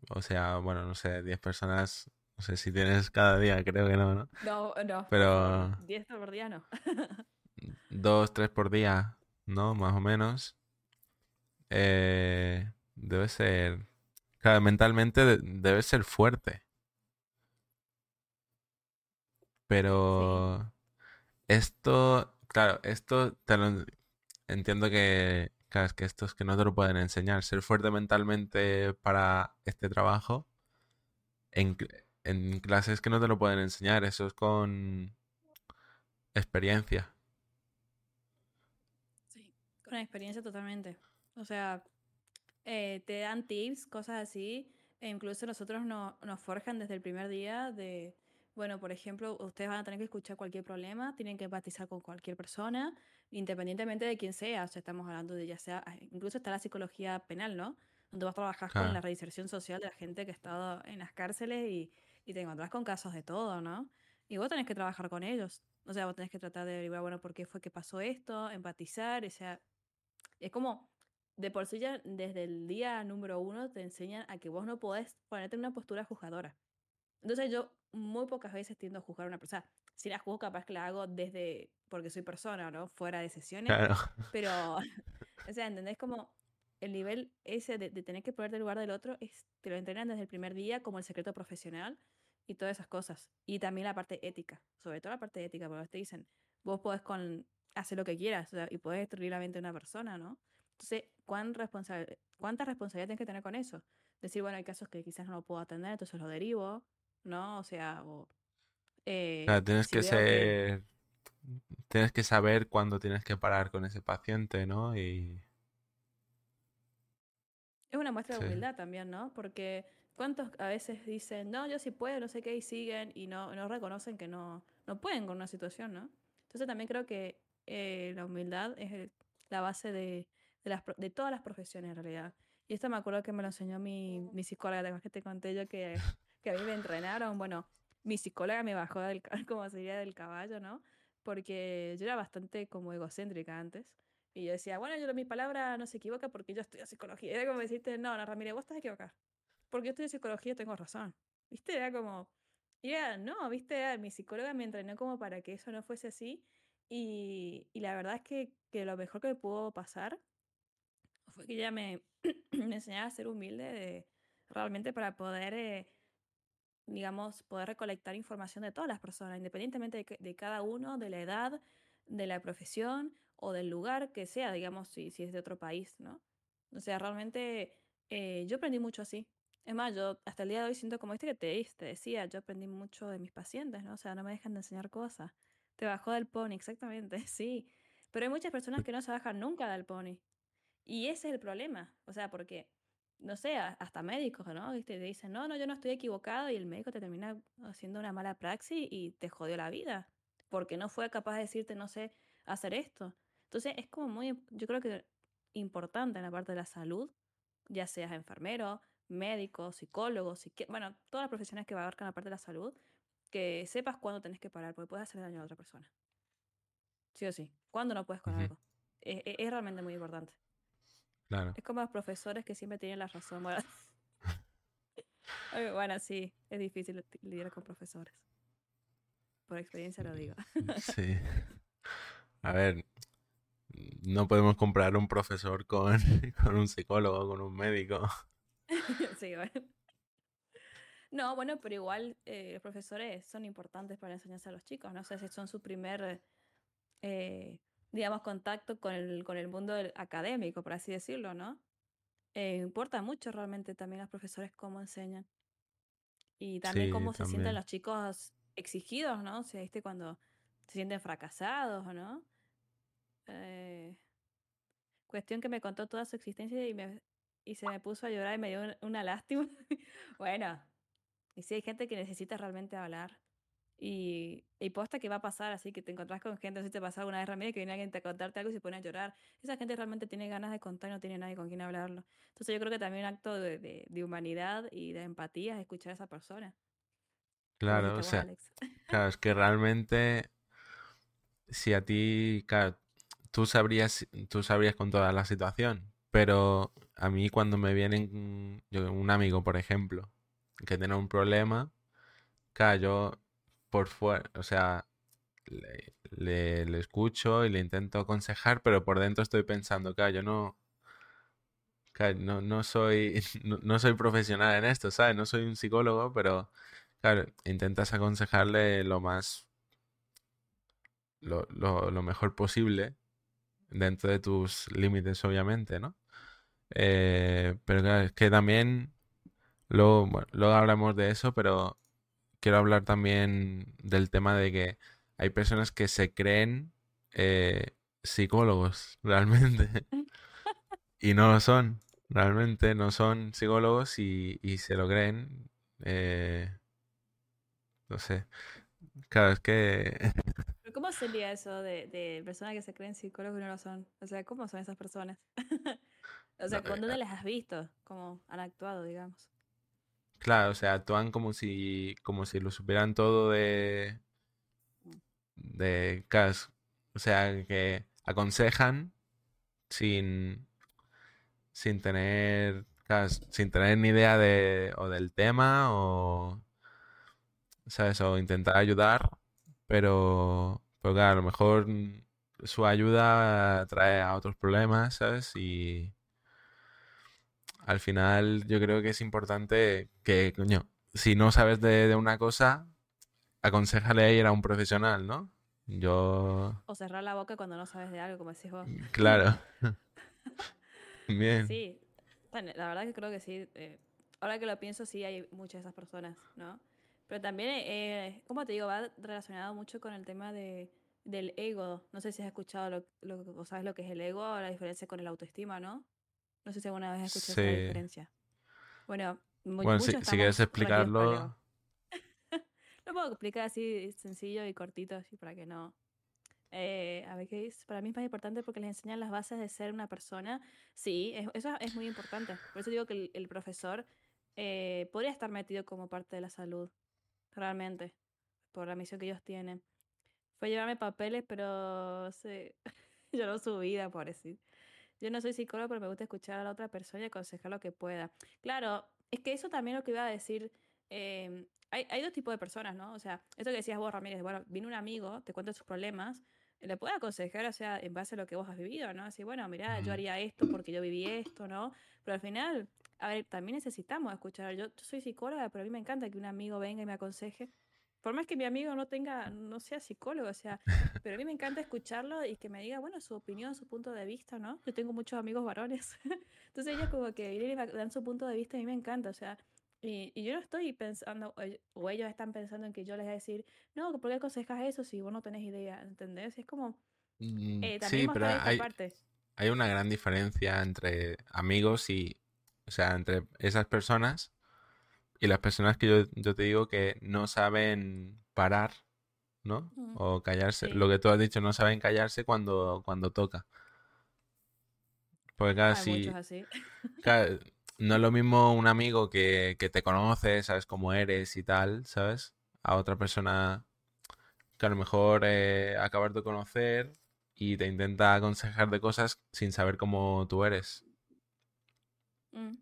S3: o sea, bueno, no sé, 10 personas no sé si tienes cada día, creo que no, ¿no?
S2: No, no.
S3: Pero.
S2: 10 por día no.
S3: dos, tres por día, ¿no? Más o menos. Eh, debe ser. Claro, mentalmente debe ser fuerte. Pero. Esto. Claro, esto entiendo que. Es que esto es que no te lo pueden enseñar. Ser fuerte mentalmente para este trabajo. En, en clases que no te lo pueden enseñar, eso es con experiencia.
S2: Sí, con experiencia totalmente. O sea, eh, te dan tips, cosas así, e incluso nosotros no, nos forjan desde el primer día de, bueno, por ejemplo, ustedes van a tener que escuchar cualquier problema, tienen que empatizar con cualquier persona, independientemente de quién sea, o sea, estamos hablando de ya sea, incluso está la psicología penal, ¿no? Donde vas a trabajar con la reinserción social de la gente que ha estado en las cárceles y y te encontrás con casos de todo, ¿no? Y vos tenés que trabajar con ellos. O sea, vos tenés que tratar de averiguar, bueno, por qué fue que pasó esto, empatizar, o sea, es como, de por sí ya desde el día número uno te enseñan a que vos no podés ponerte en una postura juzgadora. Entonces yo muy pocas veces tiendo a juzgar a una persona. Si la juzgo, capaz que la hago desde, porque soy persona, ¿no? Fuera de sesiones. Claro. Pero, o sea, ¿entendés? Como el nivel ese de, de tener que ponerte en lugar del otro, es, te lo entrenan desde el primer día como el secreto profesional y todas esas cosas. Y también la parte ética, sobre todo la parte ética, porque te dicen, vos podés con, hacer lo que quieras y podés destruir la mente de una persona, ¿no? Entonces, ¿cuán ¿cuánta responsabilidad tienes que tener con eso? Decir, bueno, hay casos que quizás no lo puedo atender, entonces lo derivo, ¿no? O sea, o,
S3: eh, tienes que ser... Tienes que saber cuándo tienes que parar con ese paciente, ¿no? Y...
S2: Es una muestra de humildad también, ¿no? Porque cuántos a veces dicen, no, yo sí puedo, no sé qué, y siguen y no, no reconocen que no, no pueden con una situación, ¿no? Entonces también creo que eh, la humildad es el- la base de, de, las, de todas las profesiones en realidad. Y esto me acuerdo que me lo enseñó mi, mi psicóloga, ¿te acuerdas que te conté yo que, que a mí me entrenaron? Bueno, mi psicóloga me bajó del, como sería del caballo, ¿no? Porque yo era bastante como egocéntrica antes. Y yo decía, bueno, yo mi palabra no se equivoca porque yo estudio psicología. Era como decirte, no, no, Ramírez, vos estás equivocado. Porque yo estudio psicología tengo razón. ¿Viste? Era como, y era, no, ¿viste? Mi psicóloga me entrenó como para que eso no fuese así. Y, y la verdad es que, que lo mejor que me pudo pasar fue que ella me, me enseñaba a ser humilde de, realmente para poder, eh, digamos, poder recolectar información de todas las personas, independientemente de, de cada uno, de la edad, de la profesión o del lugar que sea, digamos, si, si es de otro país, ¿no? O sea, realmente eh, yo aprendí mucho así. Es más, yo hasta el día de hoy siento como este que te, te decía, yo aprendí mucho de mis pacientes, ¿no? O sea, no me dejan de enseñar cosas. Te bajó del pony, exactamente, sí. Pero hay muchas personas que no se bajan nunca del pony. Y ese es el problema. O sea, porque, no sé, hasta médicos, ¿no? ¿Viste? Te dicen, no, no, yo no estoy equivocado y el médico te termina haciendo una mala praxis y te jodió la vida. Porque no fue capaz de decirte, no sé, hacer esto. Entonces, es como muy, yo creo que importante en la parte de la salud, ya seas enfermero, médico, psicólogo, psiqui- bueno, todas las profesiones que abarcan la parte de la salud, que sepas cuándo tenés que parar, porque puedes hacer daño a otra persona. Sí o sí. ¿Cuándo no puedes con algo? Es, es- es realmente muy importante.
S3: Claro.
S2: Es como los profesores que siempre tienen la razón. Bueno, sí, es difícil li- lidiar con profesores. Por experiencia lo digo.
S3: Sí. A ver, no podemos comparar un profesor con, con un psicólogo, con un médico.
S2: sí, bueno. No, bueno, pero igual eh, los profesores son importantes para enseñarse a los chicos, no sé si son su primer, eh, digamos, contacto con el, con el mundo del- académico, por así decirlo, ¿no? Eh, importa mucho realmente también los profesores cómo enseñan. Y también
S3: Sí,
S2: cómo se sienten los chicos exigidos, ¿no? O sea, ¿viste? Cuando se sienten fracasados, ¿o no? Eh, cuestión que me contó toda su existencia y, me, y se me puso a llorar y me dio un- una lástima. bueno, y sí, hay gente que necesita realmente hablar. Y, y posta que va a pasar así, que te encontrás con gente, no sé si te pasó alguna vez, Ramírez, que viene alguien a contarte algo y se pone a llorar. Esa gente realmente tiene ganas de contar y no tiene nadie con quien hablarlo. Entonces yo creo que también un acto de, de, de humanidad y de empatía es escuchar a esa persona.
S3: Claro, o sea,
S2: Alex.
S3: claro, es que realmente si a ti, claro, tú sabrías, tú sabrías controlar la situación, pero a mí cuando me vienen, yo, un amigo, por ejemplo, que tiene un problema, claro, yo por fuera, o sea, le, le- escucho y le intento aconsejar, pero por dentro estoy pensando, claro, yo no, no, no soy, no, soy profesional en esto, ¿sabes? No soy un psicólogo, pero claro, intentas aconsejarle lo más, lo, lo, mejor posible, dentro de tus límites, obviamente, ¿no? Eh, pero claro, es que también, luego, luego hablamos de eso, pero quiero hablar también del tema de que hay personas que se creen eh, psicólogos, realmente, y no lo son, realmente no son psicólogos y, y se lo creen. eh, no sé, claro, es que,
S2: Pero ¿cómo sería eso de, de personas que se creen psicólogos y no lo son? O sea, ¿cómo son esas personas? o sea,
S3: eh,
S2: ¿cuándo las has visto? ¿Cómo han actuado, digamos?
S3: Claro, o sea, actúan como si, como si lo supieran todo de, de, es- o sea, que aconsejan sin, sin tener, sin tener ni idea de, o del tema o, ¿sabes? O intentar ayudar, pero, pero a lo mejor su ayuda trae a otros problemas, ¿sabes? Y al final yo creo que es importante que, coño, si no sabes de, de una cosa, aconsejale a ir a un profesional, ¿no? Yo,
S2: O cerrar la boca cuando no sabes de algo, como decís vos.
S3: claro. Bien.
S2: Sí, bueno, la verdad que creo que sí. eh, ahora que lo pienso, sí hay muchas de esas personas, ¿no? Pero también, eh, como te digo, va relacionado mucho con el tema de, del ego. No sé si has escuchado lo, lo, o sabes lo que es el ego, la diferencia con el autoestima, ¿no? No sé si alguna vez has escuchado esa
S3: Sí.
S2: diferencia. Bueno, mu-
S3: Bueno, si, si quieres
S2: por
S3: explicarlo,
S2: Lo puedo explicar así sencillo y cortito, así para que no. Eh, a ver qué es. Para mí es más importante porque les enseñan las bases de ser una persona. Sí, es- eso es muy importante. Por eso digo que el, el profesor eh, podría estar metido como parte de la salud, realmente, por la misión que ellos tienen. Fue llevarme papeles, pero se lloró su vida, pobrecito. Yo no soy psicólogo, pero me gusta escuchar a la otra persona y aconsejar lo que pueda. Claro, es que eso también lo que iba a decir. eh, hay, hay dos tipos de personas, ¿no? O sea, esto que decías vos, Ramírez, bueno, viene un amigo, te cuenta sus problemas, le puede aconsejar, o sea, en base a lo que vos has vivido, ¿no? Así, bueno, mira, yo haría esto porque yo viví esto, ¿no? Pero al final, a ver, también necesitamos escuchar. Yo, yo soy psicóloga, pero a mí me encanta que un amigo venga y me aconseje. Por más que mi amigo no tenga, no sea psicólogo, o sea, pero a mí me encanta escucharlo y que me diga, bueno, su opinión, su punto de vista, ¿no? Yo tengo muchos amigos varones. Entonces ellos como que vienen y dan su punto de vista y a mí me encanta, o sea, y, y yo no estoy pensando, o ell- o ellos están pensando en que yo les voy a decir, no, ¿por qué aconsejas eso si vos no tenés idea? ¿Entendés? Es como,
S3: mm,
S2: eh,
S3: sí,
S2: también
S3: pero
S2: mostrar esta
S3: hay,
S2: parte.
S3: hay una gran diferencia entre amigos y, o sea, entre esas personas y las personas que yo, yo te digo que no saben parar, ¿no?
S2: Mm,
S3: O callarse.
S2: sí.
S3: Lo que tú has dicho, no saben callarse cuando, cuando toca. Porque claro,
S2: Hay
S3: si,
S2: muchos así.
S3: claro, no es lo mismo un amigo que, que te conoce, sabes cómo eres y tal, ¿sabes? A otra persona que a lo mejor eh, acabas de conocer y te intenta aconsejar de cosas sin saber cómo tú eres.
S2: Mm.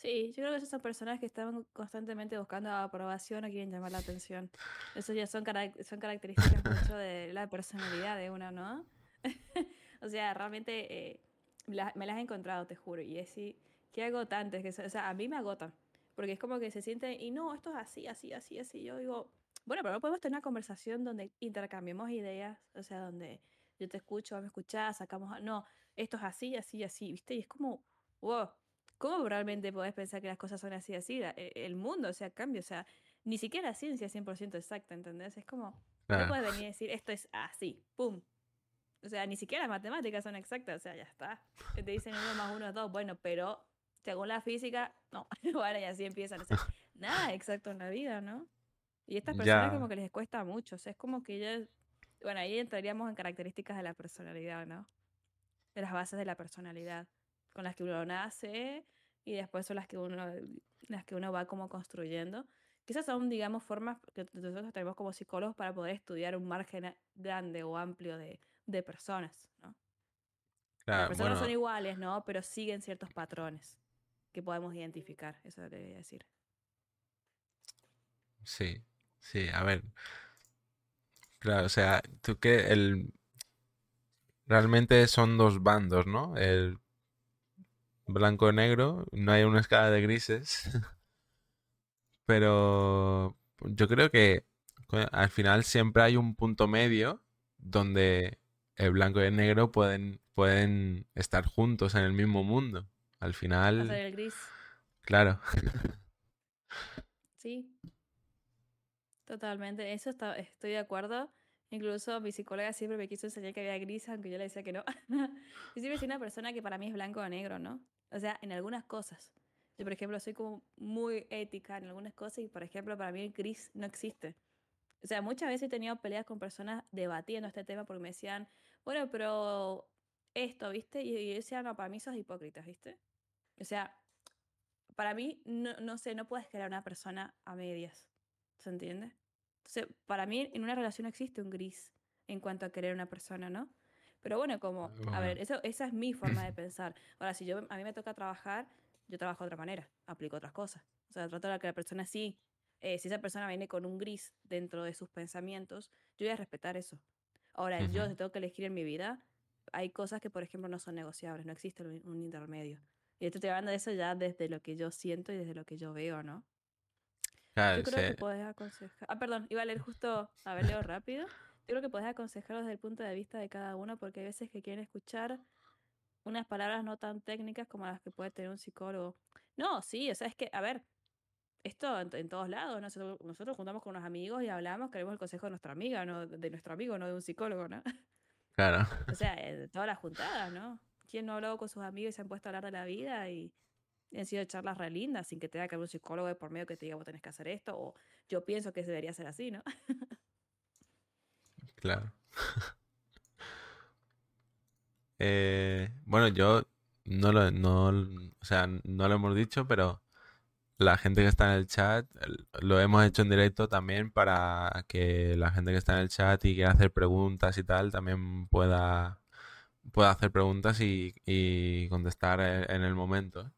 S2: Sí, yo creo que esas son personas que están constantemente buscando aprobación o quieren llamar la atención. Eso ya son, carac- son características mucho de la personalidad de uno, ¿no? O sea, realmente eh, la- me las he encontrado, te juro. Y es sí, qué agotantes, que, so- o sea, a mí me agotan. Porque es como que se sienten, y no, esto es así, así, así, así. Yo digo, bueno, pero no podemos tener una conversación donde intercambiemos ideas, o sea, donde yo te escucho, me escuchás, sacamos, no, esto es así, así, así, ¿viste? Y es como, wow, ¿cómo realmente podés pensar que las cosas son así, así? E- El mundo, o sea, cambia, o sea, ni siquiera la ciencia es 100% exacta, ¿entendés? Es como, no puedes venir y decir, esto es así, pum. O sea, ni siquiera las matemáticas son exactas, o sea, ya está. Te dicen uno más uno es dos, bueno, pero según la física, no. bueno, y así empiezan. O sea, nada exacto en la vida, ¿no? Y estas personas
S3: Ya.
S2: como que les cuesta mucho, o sea, es como que ya, bueno, ahí entraríamos en características de la personalidad, ¿no? De las bases de la personalidad, con las que uno nace y después son las que uno, las que uno va como construyendo. Quizás son, digamos, formas que nosotros tenemos como psicólogos para poder estudiar un margen grande o amplio de, de personas, ¿no? Las personas no son iguales, ¿no? Pero siguen ciertos patrones que podemos identificar, eso le voy a decir.
S3: sí, sí, a ver, claro, o sea, tú que el realmente son dos bandos, ¿no? El blanco y negro, no hay una escala de grises, pero yo creo que al final siempre hay un punto medio donde el blanco y el negro pueden, pueden estar juntos en el mismo mundo. Al final,
S2: el gris,
S3: claro,
S2: sí, totalmente. Eso está, estoy de acuerdo. Incluso mi psicóloga siempre me quiso enseñar que había gris, aunque yo le decía que no. Yo siempre soy una persona que para mí es blanco o negro, ¿no? O sea, en algunas cosas. Yo, por ejemplo, soy como muy ética en algunas cosas y, por ejemplo, para mí el gris no existe. O sea, muchas veces he tenido peleas con personas debatiendo este tema porque me decían, bueno, pero esto, ¿viste? Y y yo decía, no, para mí sos hipócrita, ¿viste? O sea, para mí, no, no sé, no puedes crear una persona a medias. ¿Se entiende? Entonces, para mí, en una relación existe un gris en cuanto a querer una persona, ¿no? Pero bueno, como, a ver, eso, esa es mi forma de pensar. Ahora, si yo, a mí me toca trabajar, yo trabajo de otra manera, aplico otras cosas. O sea, trato de que la persona sí, eh, si esa persona viene con un gris dentro de sus pensamientos, yo voy a respetar eso. Ahora, yo
S3: Ujú.
S2: si tengo que elegir en mi vida, hay cosas que, por ejemplo, no son negociables, no existe un, un intermedio. Y esto estoy hablando de eso ya desde lo que yo siento y desde lo que yo veo, ¿no?
S3: claro,
S2: Yo creo que puedes aconsejar. Ah, perdón, iba a leer justo, a ver, leo rápido. Creo que puedes aconsejarlo desde el punto de vista de cada uno, porque hay veces que quieren escuchar unas palabras no tan técnicas como las que puede tener un psicólogo. No, sí, o sea, es que, a ver, esto en, en todos lados, nosotros, nosotros juntamos con unos amigos y hablamos, queremos el consejo de nuestra amiga, no de nuestro amigo, no de un psicólogo, ¿no?
S3: claro.
S2: O sea, de todas las juntadas, ¿no? ¿quién no ha hablado con sus amigos y se han puesto a hablar de la vida y, han sido charlas re lindas sin que tenga que haber un psicólogo de por medio que te diga vos tenés que hacer esto o yo pienso que debería ser así, ¿no?
S3: claro. Eh, bueno, yo no lo, no, o sea, no lo hemos dicho, pero la gente que está en el chat lo hemos hecho en directo también para que la gente que está en el chat y quiera hacer preguntas y tal también pueda, pueda hacer preguntas y, contestar e, en el momento.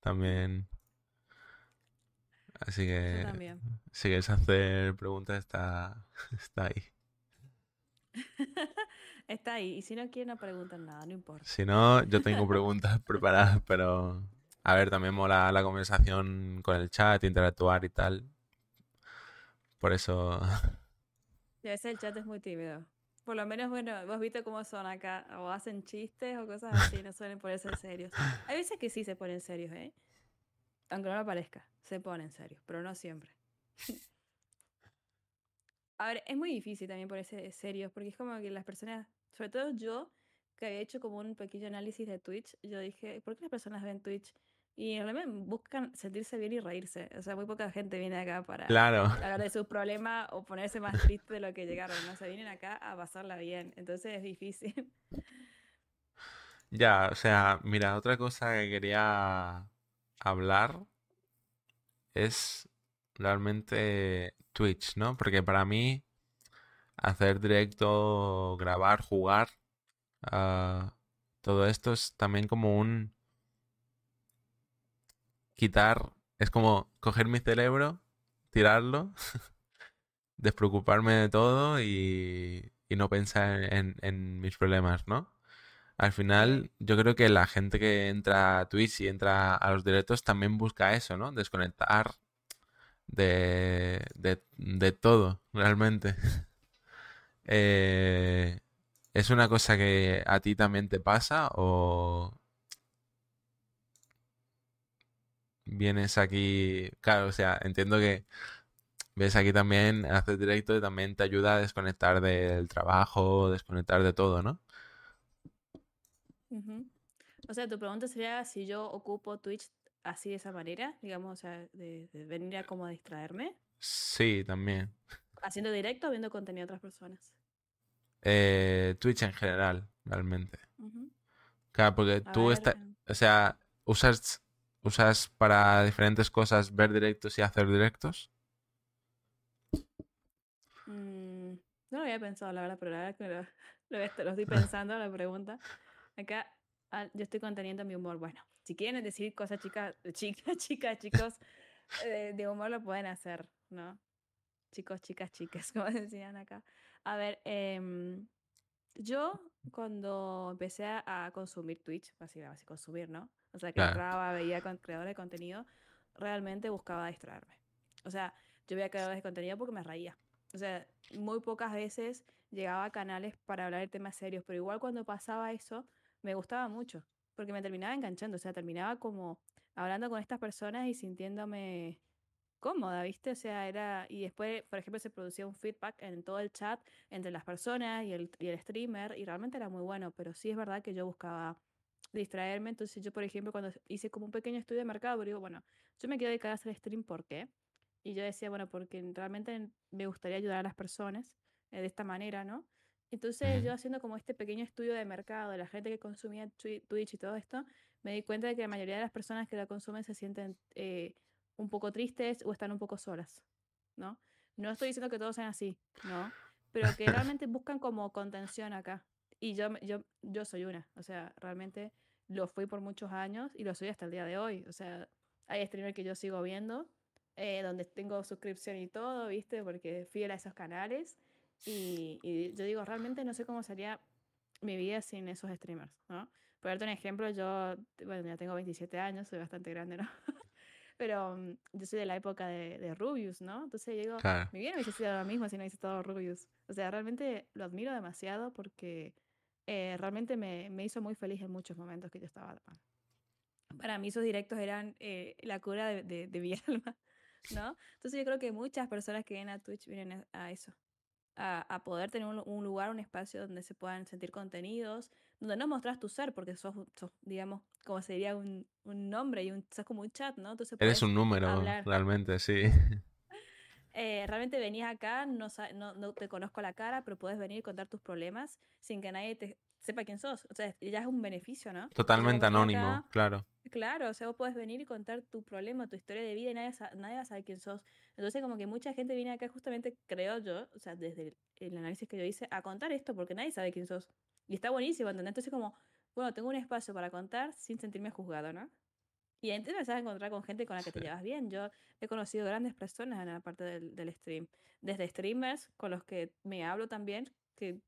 S3: También. Así que si quieres hacer preguntas está, está ahí.
S2: Está ahí. Y si no quieren, no preguntan nada, no importa.
S3: Si no, yo tengo preguntas preparadas, pero a ver, también mola la conversación con el chat, interactuar y tal. Por eso.
S2: Y a veces el chat es muy tímido. Por lo menos, bueno, vos viste cómo son acá. O hacen chistes o cosas así, no suelen ponerse serios. Hay veces que sí se ponen serios, ¿eh? Aunque no lo parezca, se ponen serios, pero no siempre. A ver, es muy difícil también ponerse serios, porque es como que las personas sobre todo yo, que había hecho como un pequeño análisis de Twitch, yo dije, ¿por qué las personas ven Twitch? Y realmente buscan sentirse bien y reírse. O sea, muy poca gente viene acá para hablar de sus problemas o ponerse más triste de lo que llegaron. ¿no? O sea, vienen acá a pasarla bien. Entonces es difícil.
S3: Ya, o sea, mira, otra cosa que quería hablar es realmente Twitch, ¿no? Porque para mí hacer directo, grabar, jugar. Ah, todo esto es también como un quitar, es como coger mi cerebro, tirarlo, despreocuparme de todo y, no pensar en, mis problemas, ¿no? Al final, yo creo que la gente que entra a Twitch y entra a los directos también busca eso, ¿no? Desconectar de, de todo, realmente. Eh, ¿Es una cosa que a ti también te pasa o vienes aquí? Claro, o sea, entiendo que ves aquí también, haces directo y también te ayuda a desconectar del trabajo, desconectar de todo, ¿no?
S2: O sea, tu pregunta sería si yo ocupo Twitch así de esa manera, digamos, o sea, de, venir a como distraerme.
S3: Sí, también.
S2: ¿Haciendo directo o viendo contenido de otras personas?
S3: Eh, Twitch en general, realmente. Claro, porque tú estás, o sea, usas, usas para diferentes cosas ver directos y hacer directos.
S2: Mm, no lo había pensado, la verdad, pero la verdad que lo, lo, estoy pensando, la pregunta. Acá ah, yo estoy conteniendo mi humor. Bueno, si quieren decir cosas chicas, chicas, chicas, chicos, eh, de humor lo pueden hacer, ¿no? Chicos, chicas, chicas, como decían acá. A ver, em, yo cuando empecé a consumir Twitch, básicamente consumir, ¿no? O sea, que entraba, veía con creadores de contenido, realmente buscaba distraerme. O sea, yo veía creadores de contenido porque me reía. O sea, muy pocas veces llegaba a canales para hablar de temas serios, pero igual cuando pasaba eso, me gustaba mucho, porque me terminaba enganchando, o sea, terminaba como hablando con estas personas y sintiéndome cómoda, ¿viste? O sea, era. Y después, por ejemplo, se producía un feedback en todo el chat entre las personas y el, y el streamer, y realmente era muy bueno, pero sí es verdad que yo buscaba distraerme. Entonces, yo, por ejemplo, cuando hice como un pequeño estudio de mercado, digo, bueno, yo me quiero dedicar a hacer stream, ¿por qué? Y yo decía, bueno, porque realmente me gustaría ayudar a las personas eh, de esta manera, ¿no? Entonces, yo haciendo como este pequeño estudio de mercado de la gente que consumía Twitch y todo esto, me di cuenta de que la mayoría de las personas que la consumen se sienten. Eh, un poco tristes o están un poco solas, ¿no? No estoy diciendo que todos sean así, ¿no? Pero que realmente buscan como contención acá. Y yo, yo, yo soy una, o sea, realmente lo fui por muchos años y lo soy hasta el día de hoy. O sea, hay streamers que yo sigo viendo, eh, donde tengo suscripción y todo, ¿viste? Porque fiel a esos canales. Y, y, yo digo, realmente no sé cómo sería mi vida sin esos streamers, ¿no? Por darte un ejemplo, yo, bueno, ya tengo 27 años, soy bastante grande, ¿no? Pero mm, yo soy de la época de, de Rubius, ¿no? Entonces yo digo, mi vida no hubiese sido lo mismo si no hubiese estado Rubius. O sea, realmente lo admiro demasiado porque eh, realmente me, me, hizo muy feliz en muchos momentos que yo estaba. Para mí esos directos eran eh, la cura de, de, mi alma, ¿no? Entonces yo creo que muchas personas que vienen a Twitch vienen a eso. A, a poder tener un, un lugar, un espacio donde se puedan sentir contenidos, donde no mostrás tu ser, porque sos, sos, digamos, como se diría un, un nombre y un, sos como un chat, ¿no? Entonces
S3: Eres un número,
S2: hablar.
S3: realmente, sí.
S2: Eh, realmente venías acá, no, no, no te conozco la cara, pero puedes venir y contar tus problemas sin que nadie te sepa quién sos. O sea, ya es un beneficio, ¿no?
S3: Totalmente anónimo,
S2: acá,
S3: claro.
S2: Claro, o sea, vos podés venir y contar tu problema, tu historia de vida y nadie, nadie va a saber quién sos. Entonces, como que mucha gente viene acá justamente, creo yo, o sea, desde el, el análisis que yo hice, a contar esto porque nadie sabe quién sos. Y está buenísimo, ¿entendés? Entonces, como, bueno, tengo un espacio para contar sin sentirme juzgado, ¿no? Y te vas a encontrar con gente con la que te
S3: Sí.
S2: llevas bien. Yo he conocido grandes personas en la parte del, del stream. Desde streamers con los que me hablo también, que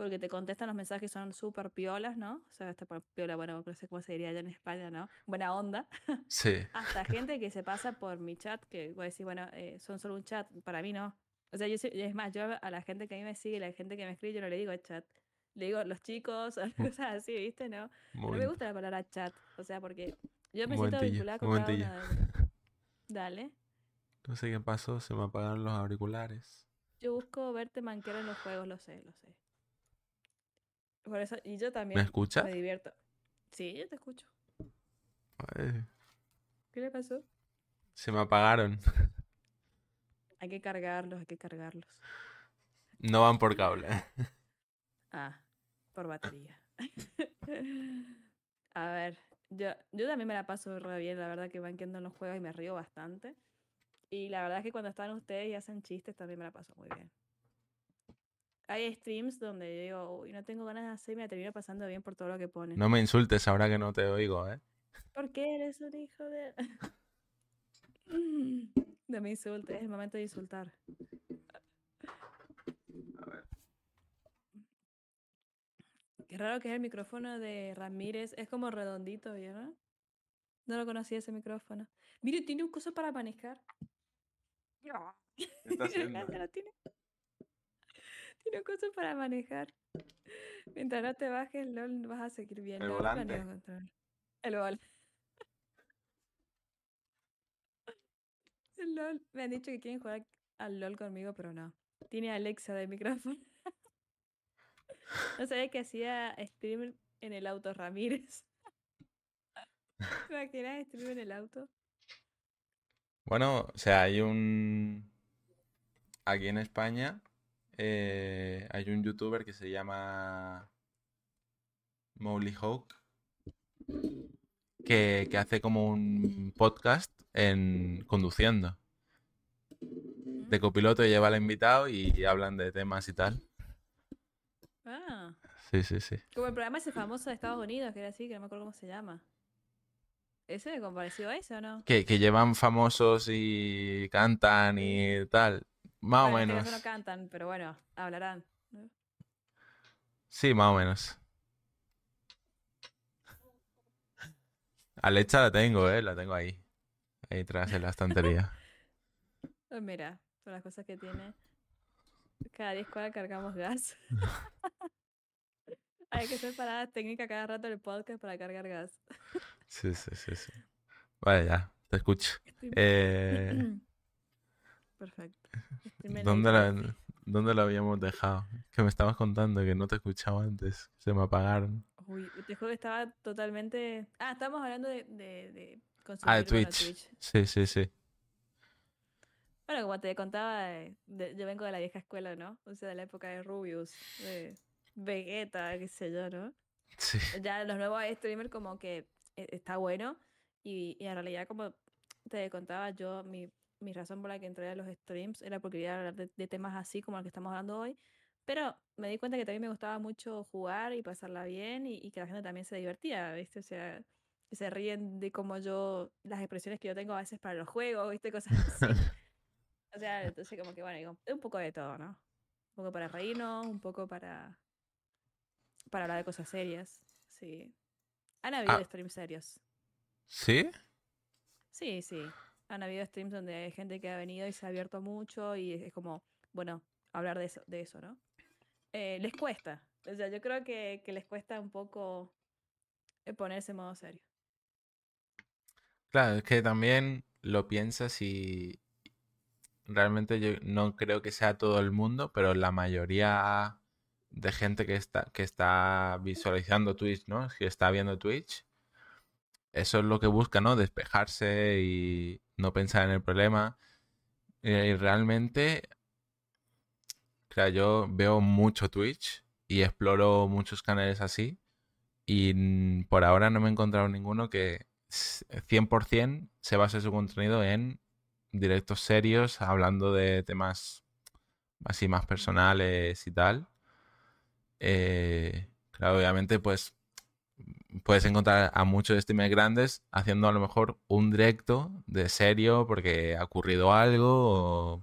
S2: porque te contestan los mensajes son súper piolas, ¿no? O sea, hasta por piola, bueno, no sé cómo se diría allá en España, ¿no? Buena onda.
S3: Sí,
S2: Hasta gente que se pasa por mi chat, que voy a decir, bueno, eh, son solo un chat, para mí no. O sea, yo es más, yo a la gente que a mí me sigue, la gente que me escribe, yo no le digo chat. Le digo los chicos, o cosas así, ¿viste? No, no me gusta la palabra chat, o sea, porque yo me siento vinculada con cada una de. Dale.
S3: No sé qué pasó, se me apagaron los auriculares.
S2: Yo busco verte manquero en los juegos, lo sé, lo sé. Por eso, y yo
S3: ¿Me
S2: también
S3: escuchas?
S2: me divierto. Sí, yo te escucho.
S3: Ay,
S2: ¿Qué le pasó?
S3: se me apagaron.
S2: Hay que cargarlos, hay que cargarlos.
S3: No van por cable.
S2: Ah, por batería. A ver, yo, yo también me la paso re bien, la verdad que van quedando en los juegos y me río bastante. Y la verdad es que cuando están ustedes y hacen chistes también me la paso muy bien. Hay streams donde yo digo, uy, no tengo ganas de hacer y me termino pasando bien por todo lo que ponen.
S3: No me insultes ahora que no te oigo, ¿eh?
S2: ¿Por qué eres un hijo de...? No me insultes, es el momento de insultar. Qué raro que es el micrófono de Ramírez, es como redondito, ¿no? No lo conocía ese micrófono. Mire, tiene un coso para manejar.
S3: ¿Qué está haciendo?
S2: Tiene. Tiene coso para manejar. Mientras no te bajes, LOL, vas a seguir bien.
S3: ¿El
S2: no,
S3: volante?
S2: control. El vol. El LOL. Me han dicho que quieren jugar al LOL conmigo, pero no. Tiene Alexa de micrófono. No sabía que hacía stream en el auto Ramírez. ¿Te imaginas stream en el auto?
S3: Bueno, o sea, hay un... Aquí en España eh, hay un youtuber que se llama Mowgli Hawk que, que hace como un podcast en conduciendo. De copiloto lleva al invitado y hablan de temas y tal.
S2: Ah,
S3: Sí, sí, sí.
S2: como el programa ese famoso de Estados Unidos, que era así, que no me acuerdo cómo se llama. ¿Ese como parecido a ese o no?
S3: Que, que llevan famosos y cantan y tal. Más o
S2: Bueno,
S3: menos.
S2: no cantan, pero bueno, hablarán.
S3: Sí, más o menos. Alexa la tengo, eh, la tengo ahí. Ahí atrás en la estantería.
S2: Pues mira, todas las cosas que tiene. Cada 10 cuadras cargamos gas. Hay que hacer paradas técnicas cada rato en el podcast para cargar gas.
S3: Sí, sí, sí, sí. Vale, ya, te escucho. Eh,
S2: Perfecto.
S3: ¿dónde, la- ¿Dónde lo habíamos dejado? Que me estabas contando que no te escuchaba antes. Se me apagaron.
S2: Uy, te juro que estaba totalmente. Ah, estábamos hablando de, de, de
S3: Ah, de
S2: bueno,
S3: Twitch. Sí, sí, sí.
S2: Bueno, como te contaba, de- yo vengo de la vieja escuela, ¿no? O sea, de la época de Rubius, de Vegeta, qué sé yo, ¿no?
S3: Sí.
S2: Ya los nuevos streamers como que eh, está bueno y, y en realidad como te contaba yo, mi, mi razón por la que entré a los streams era porque quería hablar de, de temas así como los que estamos hablando hoy, pero me di cuenta que también me gustaba mucho jugar y pasarla bien y, y que la gente también se divertía, ¿viste? O sea, que se ríen de cómo yo, las expresiones que yo tengo a veces para los juegos, ¿viste? Cosas así. O sea, entonces como que bueno, digo, un poco de todo, ¿no? Un poco para reírnos, un poco para para hablar de cosas serias. Sí. Han habido
S3: Ah.
S2: streams serios.
S3: ¿Sí?
S2: Sí, sí. Han habido streams donde hay gente que ha venido y se ha abierto mucho y es, como, bueno, hablar de eso, de eso ¿no? Eh, les cuesta. O sea, yo creo que, que les cuesta un poco eh, ponerse en modo serio.
S3: Claro, es que también lo piensas y realmente yo no creo que sea todo el mundo, pero la mayoría de gente que está, que está visualizando Twitch, ¿no? Que está viendo Twitch, eso es lo que busca, ¿no? Despejarse y no pensar en el problema. Y realmente, claro, yo veo mucho Twitch y exploro muchos canales así. Y por ahora no me he encontrado ninguno que 100% se base su contenido en directos serios, hablando de temas así más personales y tal. Eh, claro, obviamente, pues puedes encontrar a muchos streamers grandes haciendo a lo mejor un directo de serio porque ha ocurrido algo,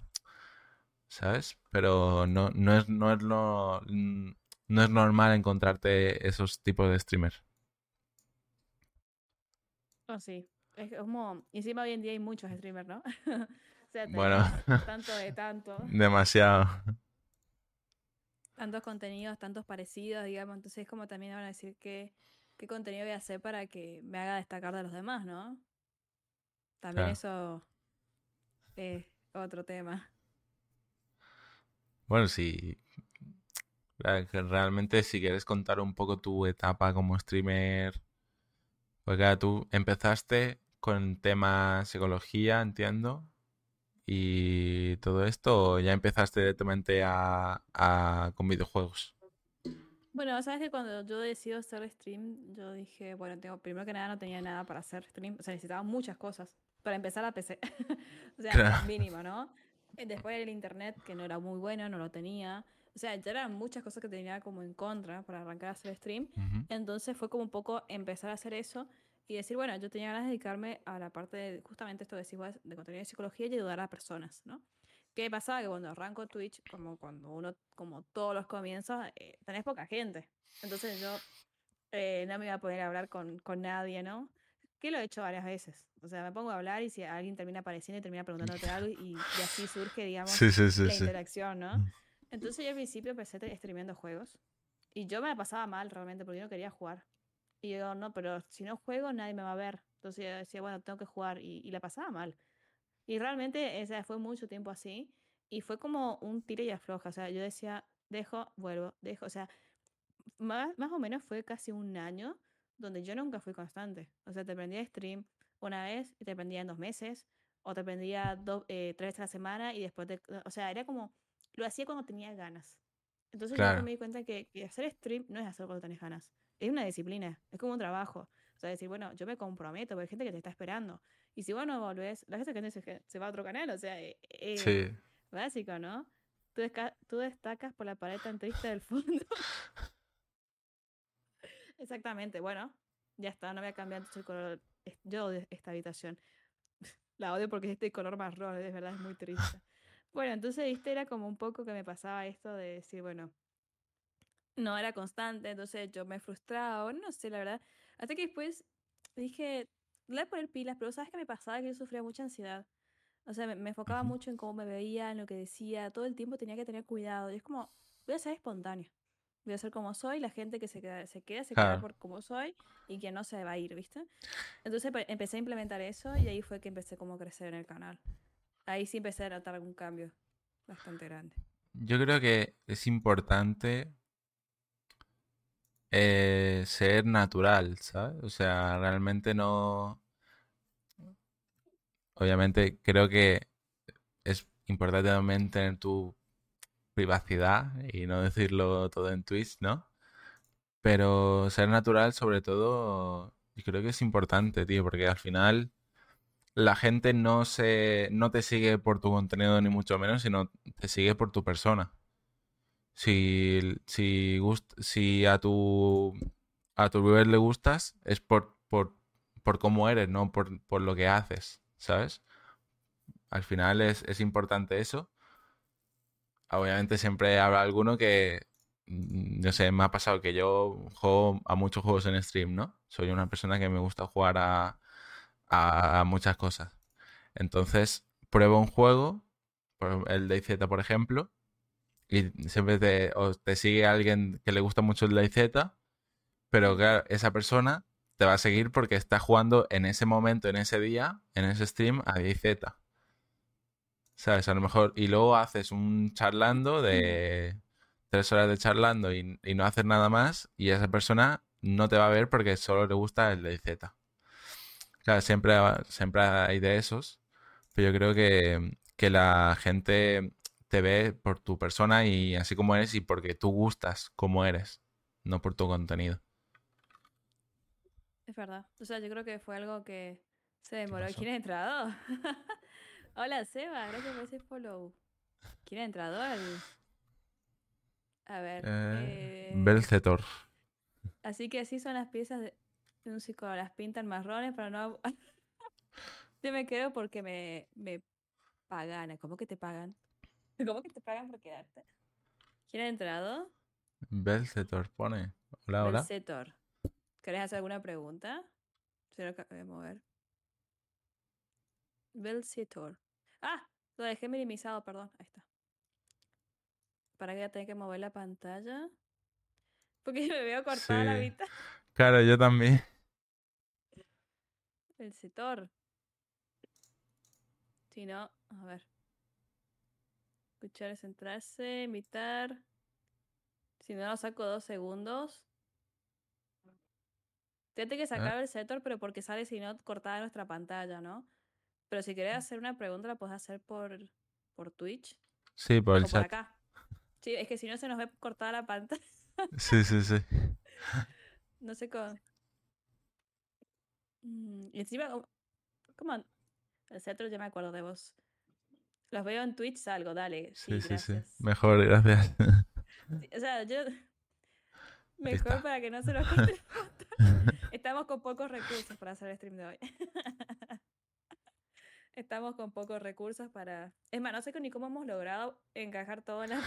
S3: ¿sabes? Pero no, no, es, no, es lo, no es normal encontrarte esos tipos de streamers.
S2: Oh, sí. Es como, encima hoy en día hay muchos streamers, ¿no? o sea,
S3: bueno,
S2: tanto de tanto.
S3: Demasiado.
S2: Tantos contenidos, tantos parecidos, digamos. Entonces es como también van a decir que qué contenido voy a hacer para que me haga destacar de los demás, ¿no? También eso es otro tema.
S3: Bueno, sí. Realmente si quieres contar un poco tu etapa como streamer, pues claro, tú empezaste con tema psicología, entiendo, y todo esto, o ya empezaste directamente a, a, con videojuegos.
S2: Bueno, sabes que cuando yo decido hacer stream, yo dije, bueno, tengo, primero que nada no tenía nada para hacer stream, o sea, necesitaba muchas cosas para empezar a PC, o sea, mínimo, ¿no? Eh, después el internet, que no era muy bueno, no lo tenía, o sea, ya eran muchas cosas que tenía como en contra para arrancar a hacer stream, entonces fue como un poco empezar a hacer eso y decir, bueno, yo tenía ganas de dedicarme a la parte de justamente esto de, de contenido de psicología y ayudar a personas, ¿no? ¿Qué pasaba? Que cuando arranco Twitch, como cuando uno, como todos los comienzos, eh, tenés poca gente. Entonces yo eh, no me iba a poder hablar con, con nadie, ¿no? Que lo he hecho varias veces. O sea, me pongo a hablar y si alguien termina apareciendo y termina preguntándote algo y, así surge, digamos, la interacción, ¿no? Mm. Entonces yo al principio empecé streameando juegos y yo me la pasaba mal realmente porque yo no quería jugar. Y yo, no, pero si no juego nadie me va a ver. Entonces yo decía, bueno, tengo que jugar y, y la pasaba mal. Y realmente, o sea, fue mucho tiempo así. Y fue como un tiro y afloja. O sea, yo decía, dejo, vuelvo, dejo. O sea, más, más o menos fue casi un año donde yo nunca fui constante. O sea, te prendía stream una vez y te prendía en dos meses. O te prendía dos, eh, tres veces a la semana y después, te, o sea, era como, lo hacía cuando tenía ganas. Entonces yo me di cuenta que, que, hacer stream no es hacer cuando tenés ganas. Es una disciplina, es como un trabajo. O sea, decir, bueno, yo me comprometo, porque hay gente que te está esperando. Y si vos no volvés, la gente que se, se va a otro canal, o sea, eh, eh básico, ¿no? Tú, tú, destacas por la pared tan triste del fondo. Exactamente, bueno, ya está, no voy a cambiar el color. Yo de esta habitación. La odio porque es este color marrón, es verdad, es muy triste. Bueno, entonces, viste, era como un poco que me pasaba esto de decir, bueno, no era constante, entonces yo me frustraba, no sé, la verdad. Hasta que después dije, le voy a poner pilas, pero ¿sabes qué me pasaba? Que yo sufría mucha ansiedad. O sea, me, enfocaba mucho en cómo me veía, en lo que decía, todo el tiempo tenía que tener cuidado. Y es como, voy a ser espontáneo. Voy a ser como soy, la gente que se queda, se queda, se queda por como soy y que no se va a ir, ¿viste? Entonces pues, empecé a implementar eso y ahí fue que empecé como a crecer en el canal. Ahí sí empecé a notar algún cambio bastante grande.
S3: Yo creo que es importante eh, ser natural, ¿sabes? O sea, realmente no... Obviamente creo que es importante también tener tu privacidad y no decirlo todo en Twitch, ¿no? Pero ser natural sobre todo, creo que es importante, tío, porque al final la gente no se no te sigue por tu contenido ni mucho menos, sino te sigue por tu persona. Si, si, si a tu a tu viewer le gustas, es por, por, por cómo eres, no por, por, lo que haces, ¿sabes? Al final es, es importante eso. Obviamente siempre habrá alguno que, mm, no sé, me ha pasado que yo juego a muchos juegos en stream, ¿no? Soy una persona que me gusta jugar a, a, muchas cosas. Entonces, pruebo un juego, el DayZ, por ejemplo, y siempre te, te sigue alguien que le gusta mucho el DayZ, pero claro, esa persona te va a seguir porque está jugando en ese momento, en ese día, en ese stream a DayZ. ¿Sabes? A lo mejor, y luego haces un charlando de tres horas de charlando y, y no haces nada más, y esa persona no te va a ver porque solo le gusta el de Z. Claro, siempre, siempre hay de esos, pero yo creo que, que la gente te ve por tu persona y así como eres y porque tú gustas como eres, no por tu contenido.
S2: Es verdad. O sea, yo creo que fue algo que se demoró. ¿Quién ha entrado? Hola, Seba. Gracias por ese follow. ¿Quién ha entrado? Al... A ver.
S3: Eh, Belcetor.
S2: Así que así son las piezas de un psicólogo. Las pintan marrones para no... Yo me quedo porque me, me pagan. ¿Cómo que te pagan? ¿Cómo que te pagan por quedarte? ¿Quién ha entrado?
S3: Belcetor pone. Hola, hola.
S2: Belcetor. ¿Querés hacer alguna pregunta? Se lo acabo de mover. Belcetor. Ah, lo dejé minimizado, perdón. Ahí está. Para que ya tenga que mover la pantalla. Porque me veo cortada la vista.
S3: Claro, yo también.
S2: Belcetor. Si no, a ver. Escuchar, centrarse, imitar. Si no, lo saco dos segundos. Fíjate que sacar el sector, pero porque sale si no cortada nuestra pantalla, ¿no? Pero si quieres hacer una pregunta, la puedes hacer por, por Twitch.
S3: Sí, por el chat.
S2: acá. Sí, es que si no se nos ve cortada la pantalla.
S3: sí, sí, sí.
S2: No sé cómo. Mm, y encima, ¿cómo? El cetro ya me acuerdo de vos. Los veo en Twitch, salgo, dale. Sí, sí, sí,
S3: Mejor, gracias.
S2: o sea, yo. Mejor para que no se nos corte Estamos con pocos recursos para hacer el stream de hoy. Estamos con pocos recursos para. Es más, no sé ni cómo hemos logrado encajar todo en la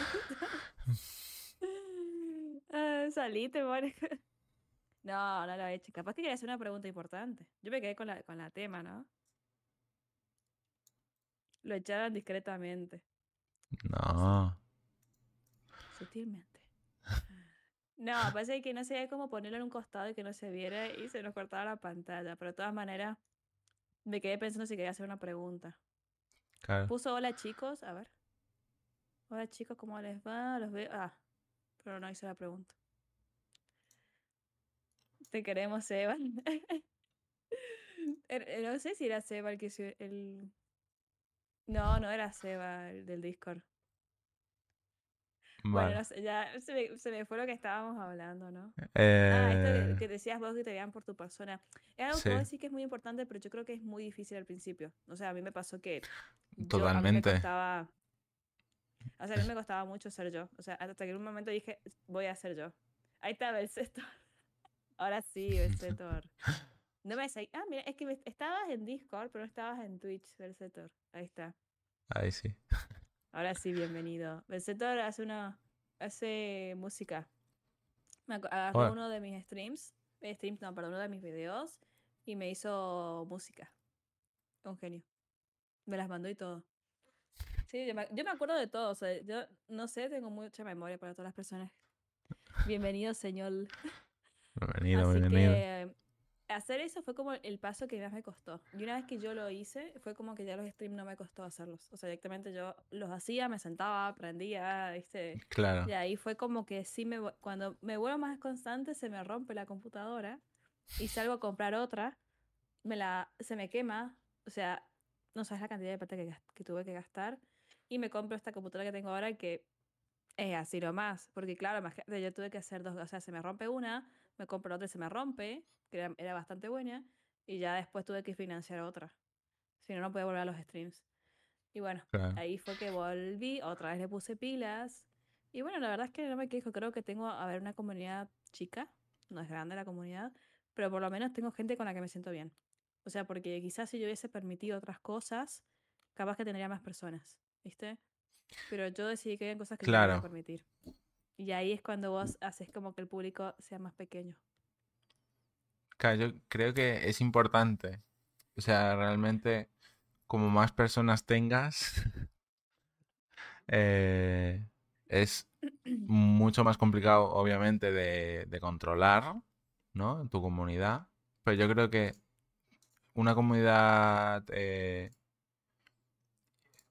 S2: ah, Salí, te No, no lo he hecho. Capaz que quería hacer una pregunta importante. Yo me quedé con la, con la tema, ¿no? Lo echaron discretamente.
S3: No.
S2: Sutilmente. No, parece que no sabía cómo ponerlo en un costado y que no se viera y se nos cortaba la pantalla. Pero de todas maneras, me quedé pensando si quería hacer una pregunta.
S3: Claro.
S2: Puso hola chicos, a ver. Hola chicos, ¿cómo les va? Los veo. Ah, pero no hice la pregunta. Te queremos, Seba. Er, eh, no sé si era Seba el que el. No, no era Seba el del Discord. Bueno, ya se me, fue lo que estábamos hablando, ¿no? Ah, esto que, eh. decías vos que te vean por tu persona. Es algo que vos decís que es muy importante, pero yo creo que es muy difícil al principio. O sea, a mí me pasó que.
S3: Totalmente.
S2: Yo, a mí me costaba. O sea, a mí me costaba mucho ser yo. O sea, hasta que en un momento dije, voy a ser yo. Ahí está Belcetor. Ahora sí, Belcetor. No me Ah, mira, es que estabas en Discord, pero no estabas en Twitch, Belcetor. Ahí está.
S3: Ahí sí.
S2: Ahora sí, bienvenido. Belcetor hace una. hace música. Me agarró uno de mis streams. Eh, streams, no, perdón, uno de mis videos. Y me hizo música. Un genio. Me las mandó y todo. Sí, yo me, yo me acuerdo de todo. O sea, yo no sé, tengo mucha memoria para todas las personas. Bienvenido, señor.
S3: Bienvenido, Así bienvenido. Que,
S2: hacer eso fue como el paso que más me costó. Y una vez que yo lo hice, fue como que ya los streams no me costó hacerlos. O sea, directamente yo los hacía, me sentaba, aprendía, ¿viste?
S3: Claro.
S2: Y ahí fue como que sí me cuando me vuelvo más constante se me rompe la computadora y salgo a comprar otra, me la se me quema, o sea, no sabes la cantidad de plata que, que tuve que gastar y me compro esta computadora que tengo ahora que es así lo más, porque claro, yo tuve que hacer dos, o sea, se me rompe una, me compro otra y se me rompe que era, bastante buena, y ya después tuve que financiar otra. Si no, no podía volver a los streams. Y bueno, ahí fue que volví, otra vez le puse pilas. Y bueno, la verdad es que no me quejo, creo que tengo, a ver, una comunidad chica, no es grande la comunidad, pero por lo menos tengo gente con la que me siento bien. O sea, porque quizás si yo hubiese permitido otras cosas, capaz que tendría más personas, ¿viste? Pero yo decidí que hay cosas que no voy permitir. Y ahí es cuando vos haces como que el público sea más pequeño.
S3: Claro, yo creo que es importante. O sea, realmente, como más personas tengas, eh, es mucho más complicado, obviamente, de, controlar, ¿no? Tu comunidad. Pero yo creo que una comunidad, eh,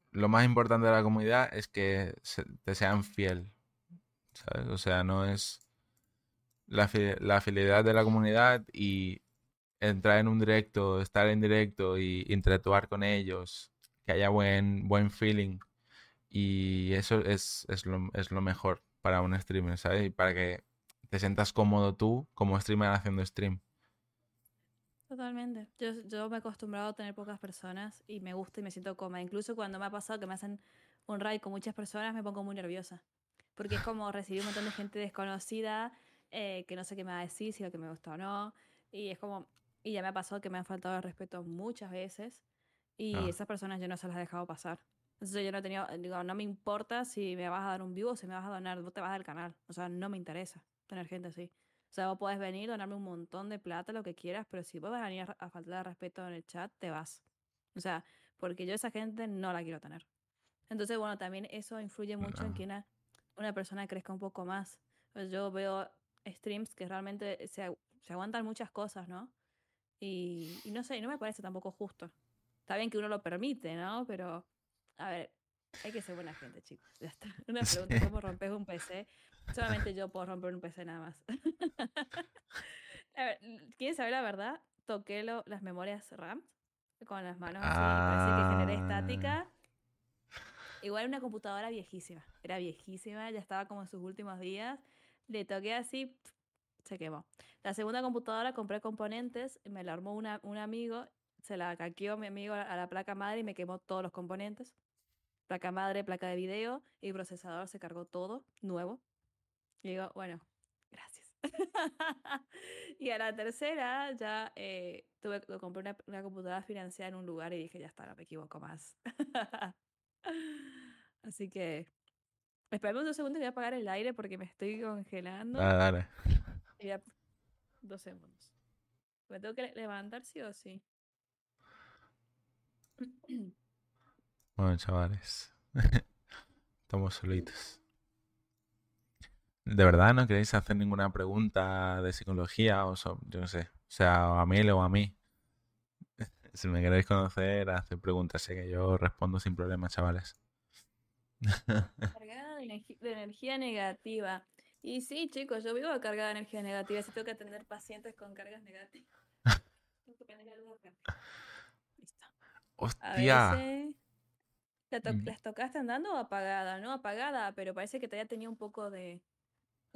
S3: lo más importante de la comunidad es que te sean fiel. O sea, no es la, la fidelidad de la comunidad y entrar en un directo, estar en directo y interactuar con ellos, que haya buen, buen feeling. Y eso es, es, lo, es lo mejor para un streamer, ¿sabes? Y para que te sientas cómodo tú como streamer haciendo stream.
S2: Totalmente. Yo, yo me he acostumbrado a tener pocas personas y me gusta y me siento cómoda. Incluso cuando me ha pasado que me hacen un raid con muchas personas, me pongo muy nerviosa. Porque es como recibir un montón de gente desconocida eh, que no sé qué me va a decir, si lo que me gusta o no. Y es como, y ya me ha pasado que me han faltado el respeto muchas veces y ah. esas personas yo no se las he dejado pasar. Entonces yo no he tenido, digo, no me importa si me vas a dar un vivo o si me vas a donar, vos te vas del canal. O sea, no me interesa tener gente así. O sea, vos podés venir, donarme un montón de plata, lo que quieras, pero si vos vas a venir a, faltar de respeto en el chat, te vas. O sea, porque yo esa gente no la quiero tener. Entonces, bueno, también eso influye mucho en que una, una persona crezca un poco más. Pues yo veo streams que realmente se, se aguantan muchas cosas, ¿no? Y, no sé, no me parece tampoco justo. Está bien que uno lo permite, ¿no? Pero, a ver, hay que ser buena gente, chicos. Ya está. Una pregunta, ¿cómo rompes un PC? Solamente yo puedo romper un PC nada más. a ver, ¿quieren saber la verdad? Toqué lo, las memorias RAM con las manos así, parece que generé ah. estática. Igual una computadora viejísima, era viejísima, ya estaba como en sus últimos días. Le toqué así, se quemó. La segunda computadora compré componentes, me la armó un amigo, se la caqueó mi amigo a la placa madre y me quemó todos los componentes. Placa madre, placa de video y procesador se cargó todo, nuevo. Y digo, bueno, gracias. y a la tercera ya eh, tuve que comprar una, computadora financiada en un lugar y dije, ya está, no me equivoco más. Así que Esperemos un segundo y voy a apagar el aire porque me estoy congelando.
S3: Dale, dale.
S2: Dos segundos. ¿Me tengo que levantar sí o sí?
S3: Bueno, chavales. Estamos solitos. ¿De verdad no queréis hacer ninguna pregunta de psicología o yo no sé, o sea, a mí o a mí? Si me queréis conocer, hacer preguntas, sé que yo respondo sin problemas, chavales.
S2: Cargada de energía negativa. Y sí, chicos, yo vivo cargada de energía negativa. Si tengo que atender pacientes con cargas negativas. tengo que la Listo.
S3: ¡Hostia!
S2: Mm. ¿Las tocaste andando o apagada? No, apagada, pero parece que te haya tenido un poco de.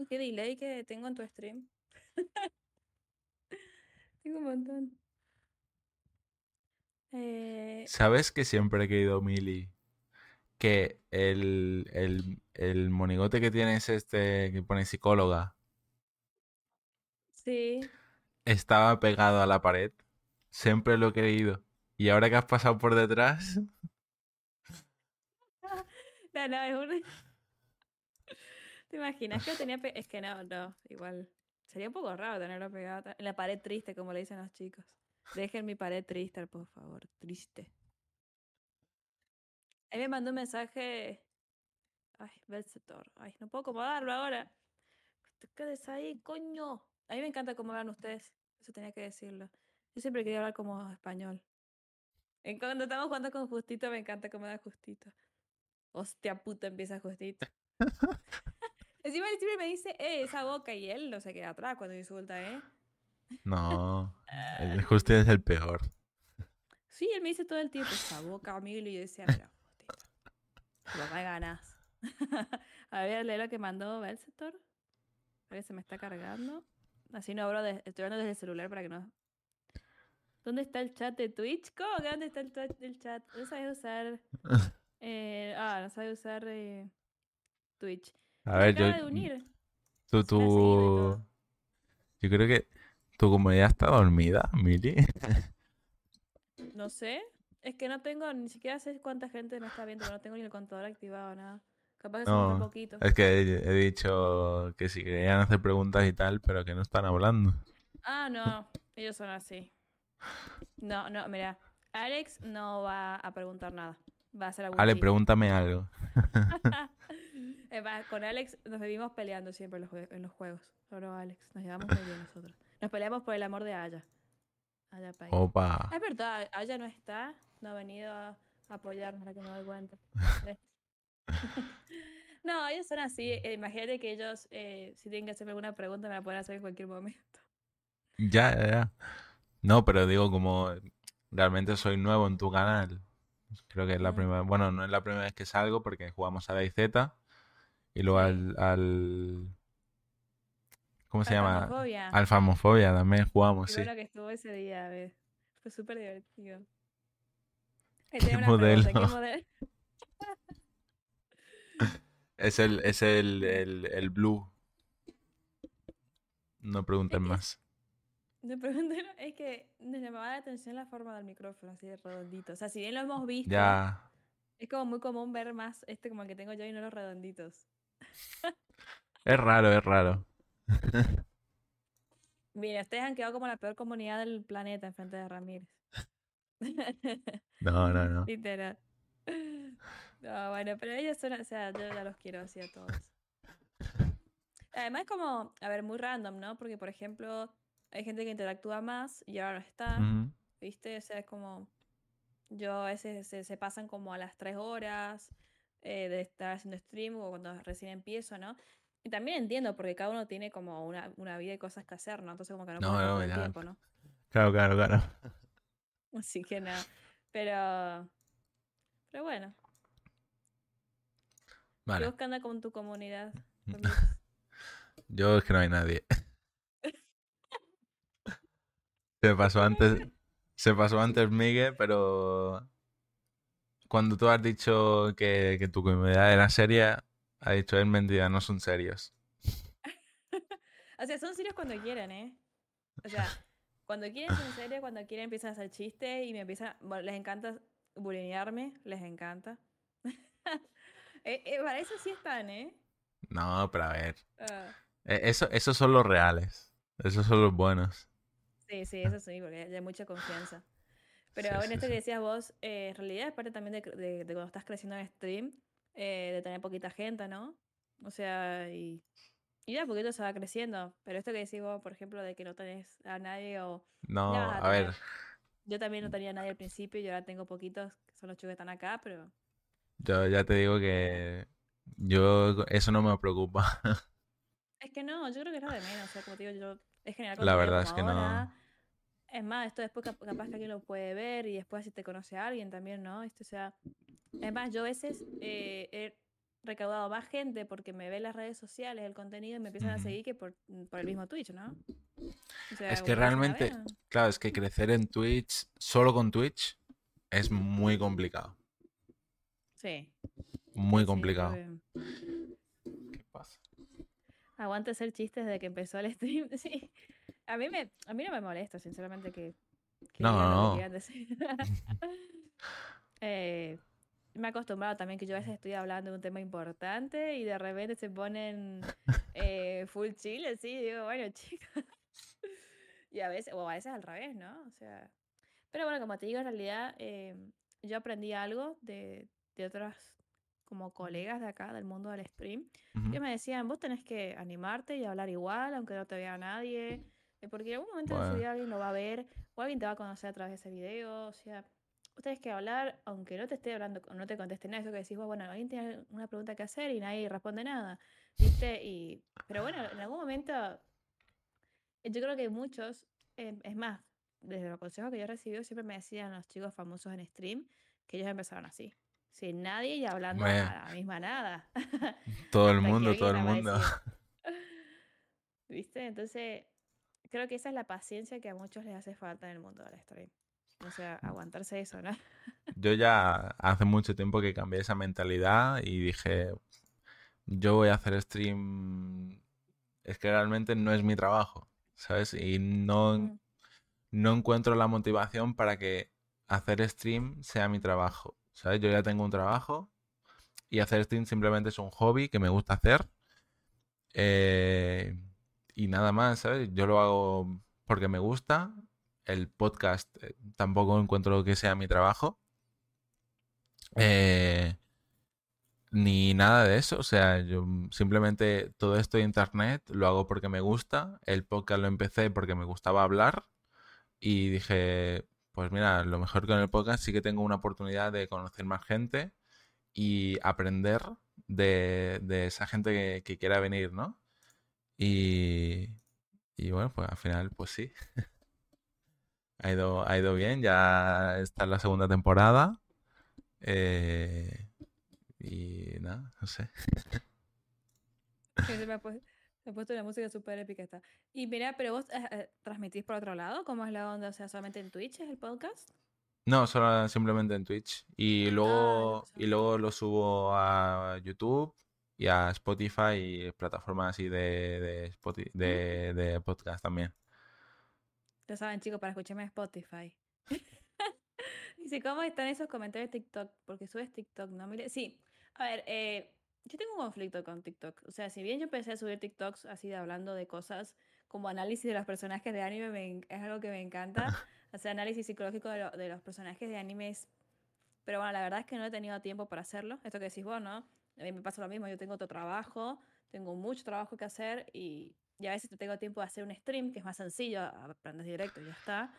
S2: ¿Qué delay que tengo en tu stream? tengo un montón. Eh...
S3: ¿Sabes que siempre he querido Mili? Que el, el, el monigote que tienes este que pone psicóloga.
S2: Sí.
S3: Estaba pegado a la pared. Siempre lo he creído. Y ahora que has pasado por detrás.
S2: no, no, es un... ¿Te imaginas que tenía Es que no, no, igual. Sería un poco raro tenerlo pegado en la pared triste, como le dicen los chicos. Dejen mi pared triste, por favor. Triste. Él me mandó un mensaje Ay, Belsetor. Ay, no puedo acomodarlo ahora. Te quedes ahí, coño. A mí me encanta cómo hablan ustedes. Eso tenía que decirlo. Yo siempre quería hablar como español. En cuando estamos jugando con Justito, me encanta cómo da Justito. Hostia puta, empieza Justito. Encima siempre me dice, eh, esa boca, y él no se queda atrás cuando insulta, ¿eh?
S3: No, el Justito es el peor.
S2: Sí, él me dice todo el tiempo, esa boca, amigo, y yo decía, Justito, lo me ganas. a ver, leer lo que mandó Belsetor. A ver, se me está cargando. Así no abro, de, estoy hablando desde el celular para que no. ¿Dónde está el chat de Twitch? ¿Cómo que dónde está el chat del chat? No sabes usar. Eh, ah, no sabes usar eh, Twitch.
S3: A ver, yo.
S2: De unir.
S3: Tú, tú. Yo creo que tu comunidad está dormida, Mili.
S2: no sé. Es que no tengo, ni siquiera sé cuánta gente me está viendo, no tengo ni el contador activado, nada. Capaz que son un poquito.
S3: Es que he, dicho que si querían hacer preguntas y tal, pero que no están hablando.
S2: Ah, no, ellos son así. No, no, mira, Alex no va a preguntar nada. Va a hacer algo.
S3: Ale, pregúntame algo.
S2: con Alex nos vivimos peleando siempre en los, juegos. Solo Alex, nos llevamos muy bien nosotros. Nos peleamos por el amor de Aya. Aya
S3: Opa.
S2: Es verdad, Aya no está, no ha venido apoyarnos, ahora que me doy cuenta. no, ellos son así. eh, imagínate que ellos, eh, si tienen que hacerme alguna pregunta, me la pueden hacer en cualquier momento.
S3: Ya, ya, ya. No, pero digo, como realmente soy nuevo en tu canal, creo que es la
S2: Mm.
S3: primera, bueno, no es la primera vez que salgo porque jugamos a DayZ y luego al, ¿cómo se llama?
S2: Alfamofobia.
S3: Al Famofobia también jugamos,
S2: Qué
S3: sí.
S2: bueno que estuvo ese día, a ver. Fue súper divertido.
S3: ¿Qué
S2: una pregunta, ¿qué
S3: modelo?
S2: modelo?
S3: Es el, es el, el, el Blue. No pregunten
S2: Es que-
S3: más.
S2: No, es que me llamaba la atención la forma del micrófono, así de redondito. O sea, si bien lo hemos visto,
S3: Ya,
S2: es como muy común ver más este como el que tengo yo y no los redonditos.
S3: es raro, es raro.
S2: Mira, ustedes han quedado como la peor comunidad del planeta enfrente de Ramírez.
S3: No, no, no.
S2: Literal. No, bueno, pero ellos son, o sea, yo ya los quiero así a todos. Además es como, a ver, muy random, ¿no? Porque, por ejemplo, hay gente que interactúa más y ahora no está. ¿viste? O sea, es como, yo a veces se, se pasan como a las tres horas eh, de estar haciendo stream o cuando recién empiezo, ¿no? Y también entiendo, porque cada uno tiene como una, una vida y cosas que hacer, ¿no? Entonces como que no
S3: No, no,
S2: el tiempo, ¿no?
S3: Claro, claro, claro.
S2: Así que nada. Pero. Pero bueno. ¿Qué
S3: Vale.
S2: vos qué con tu comunidad?
S3: Yo es que no hay nadie. Se pasó antes, se pasó antes Miguel, pero cuando tú has dicho que, que tu comunidad era seria, ha dicho es mentira, no son serios.
S2: O sea, son serios cuando quieren, ¿eh? O sea, cuando quieren son serios, cuando quieren empiezan a hacer chistes y me empiezan. Bueno, les encanta bulinearme, les encanta. Eh, eh, para eso sí están, ¿eh?
S3: No, pero a ver.
S2: Ah,
S3: eh, Eso, esos son los reales. Esos son los buenos.
S2: sí, sí, eso sí, porque hay mucha confianza. Pero
S3: Sí,
S2: en
S3: sí,
S2: esto
S3: sí.
S2: que decías vos, eh, en realidad es parte también de, cre- de- de cuando estás creciendo en stream, eh, de tener poquita gente, ¿no? O sea, y, y ya poquito se va creciendo. Pero esto que decís vos, por ejemplo, de que no tenés a nadie o...
S3: No,
S2: Ya a
S3: a ver.
S2: Yo también no tenía a nadie al principio y ahora tengo poquitos, que son los chicos que están acá, pero...
S3: yo ya te digo que yo eso no me preocupa.
S2: Es que no, yo creo que es lo de menos. O sea, como te digo, yo... Es generar
S3: La verdad es que no.
S2: ahora. Es más, esto después cap- capaz que alguien lo puede ver y después si te conoce a alguien también, ¿no? Esto, o sea, es más, yo a veces eh, he recaudado más gente porque me ve las redes sociales el contenido y me empiezan a seguir que por, por el mismo Twitch, ¿no? O sea,
S3: Es que realmente, claro, es que crecer en Twitch, solo con Twitch, es muy complicado.
S2: Sí.
S3: Muy complicado. ¿Qué pasa?
S2: Aguanta hacer chistes desde que empezó el stream. Sí. A mí, me, a mí no me molesta, sinceramente, que, que
S3: No, no.
S2: decir. Eh, me he acostumbrado también que yo a veces estoy hablando de un tema importante y de repente se ponen eh, full chill, así, y digo, bueno, chicos. Y a veces, o a veces al revés, ¿no? O sea, pero bueno, como te digo, en realidad eh, yo aprendí algo de, de otros como colegas de acá, del mundo del stream,
S3: Ujú.
S2: que me decían, vos tenés que animarte y hablar igual, aunque no te vea nadie, eh, porque en algún momento de su
S3: Bueno.
S2: vida alguien lo va a ver o alguien te va a conocer a través de ese video, o sea, tenés que hablar, aunque no te esté hablando, no te conteste nada, eso que decís, vos, bueno, alguien tiene una pregunta que hacer y nadie responde nada, ¿viste? Y, pero bueno, en algún momento, yo creo que muchos, eh, es más, desde los consejos que yo he recibido, siempre me decían los chicos famosos en stream que ellos empezaron así. Sin nadie y hablando
S3: Hombre.
S2: a la misma nada.
S3: Todo el mundo, todo el mundo.
S2: ¿Viste? Entonces, creo que esa es la paciencia que a muchos les hace falta en el mundo del stream. O sea, aguantarse eso, ¿no?
S3: Yo ya hace mucho tiempo que cambié esa mentalidad y dije, yo voy a hacer stream, es que realmente no es mi trabajo, ¿sabes? Y no,
S2: Mm.
S3: no encuentro la motivación para que hacer stream sea mi trabajo, ¿sabes? Yo ya tengo un trabajo y hacer stream simplemente es un hobby que me gusta hacer eh, y nada más, ¿sabes? Yo lo hago porque me gusta. El podcast eh, tampoco encuentro que sea mi trabajo. Eh, ni nada de eso. O sea, yo simplemente todo esto de internet lo hago porque me gusta. El podcast lo empecé porque me gustaba hablar. Y dije, pues mira, lo mejor con el podcast sí que tengo una oportunidad de conocer más gente y aprender de, de esa gente que, que quiera venir, ¿no? Y, y bueno, pues al final, pues sí. ha, ido, ha ido bien, ya está en la segunda temporada. Eh, y nada, no sé.
S2: Se me ha, pu- me ha puesto una música súper épica esta. Y mira, pero vos eh, eh, transmitís por otro lado, ¿cómo es la onda? O sea, solamente en Twitch es el podcast.
S3: No, solo simplemente en Twitch. Y luego,
S2: ya
S3: y luego lo subo a YouTube y a Spotify y plataformas así de, de, de podcast también.
S2: Ya saben, chicos, para escucharme en Spotify. Dice, ¿cómo están esos comentarios de TikTok? Porque subes TikTok, ¿no? Mire, sí. A ver, eh, yo tengo un conflicto con TikTok. O sea, si bien yo empecé a subir TikToks así de hablando de cosas como análisis de los personajes de anime, me es algo que me encanta. O sea, análisis psicológico de, lo- de los personajes de animes. Pero bueno, la verdad es que no he tenido tiempo para hacerlo. Esto que decís vos, ¿no? A mí me pasa lo mismo. Yo tengo otro trabajo, tengo mucho trabajo que hacer y, y a veces tengo tiempo de hacer un stream, que es más sencillo, aprendes directo y ya está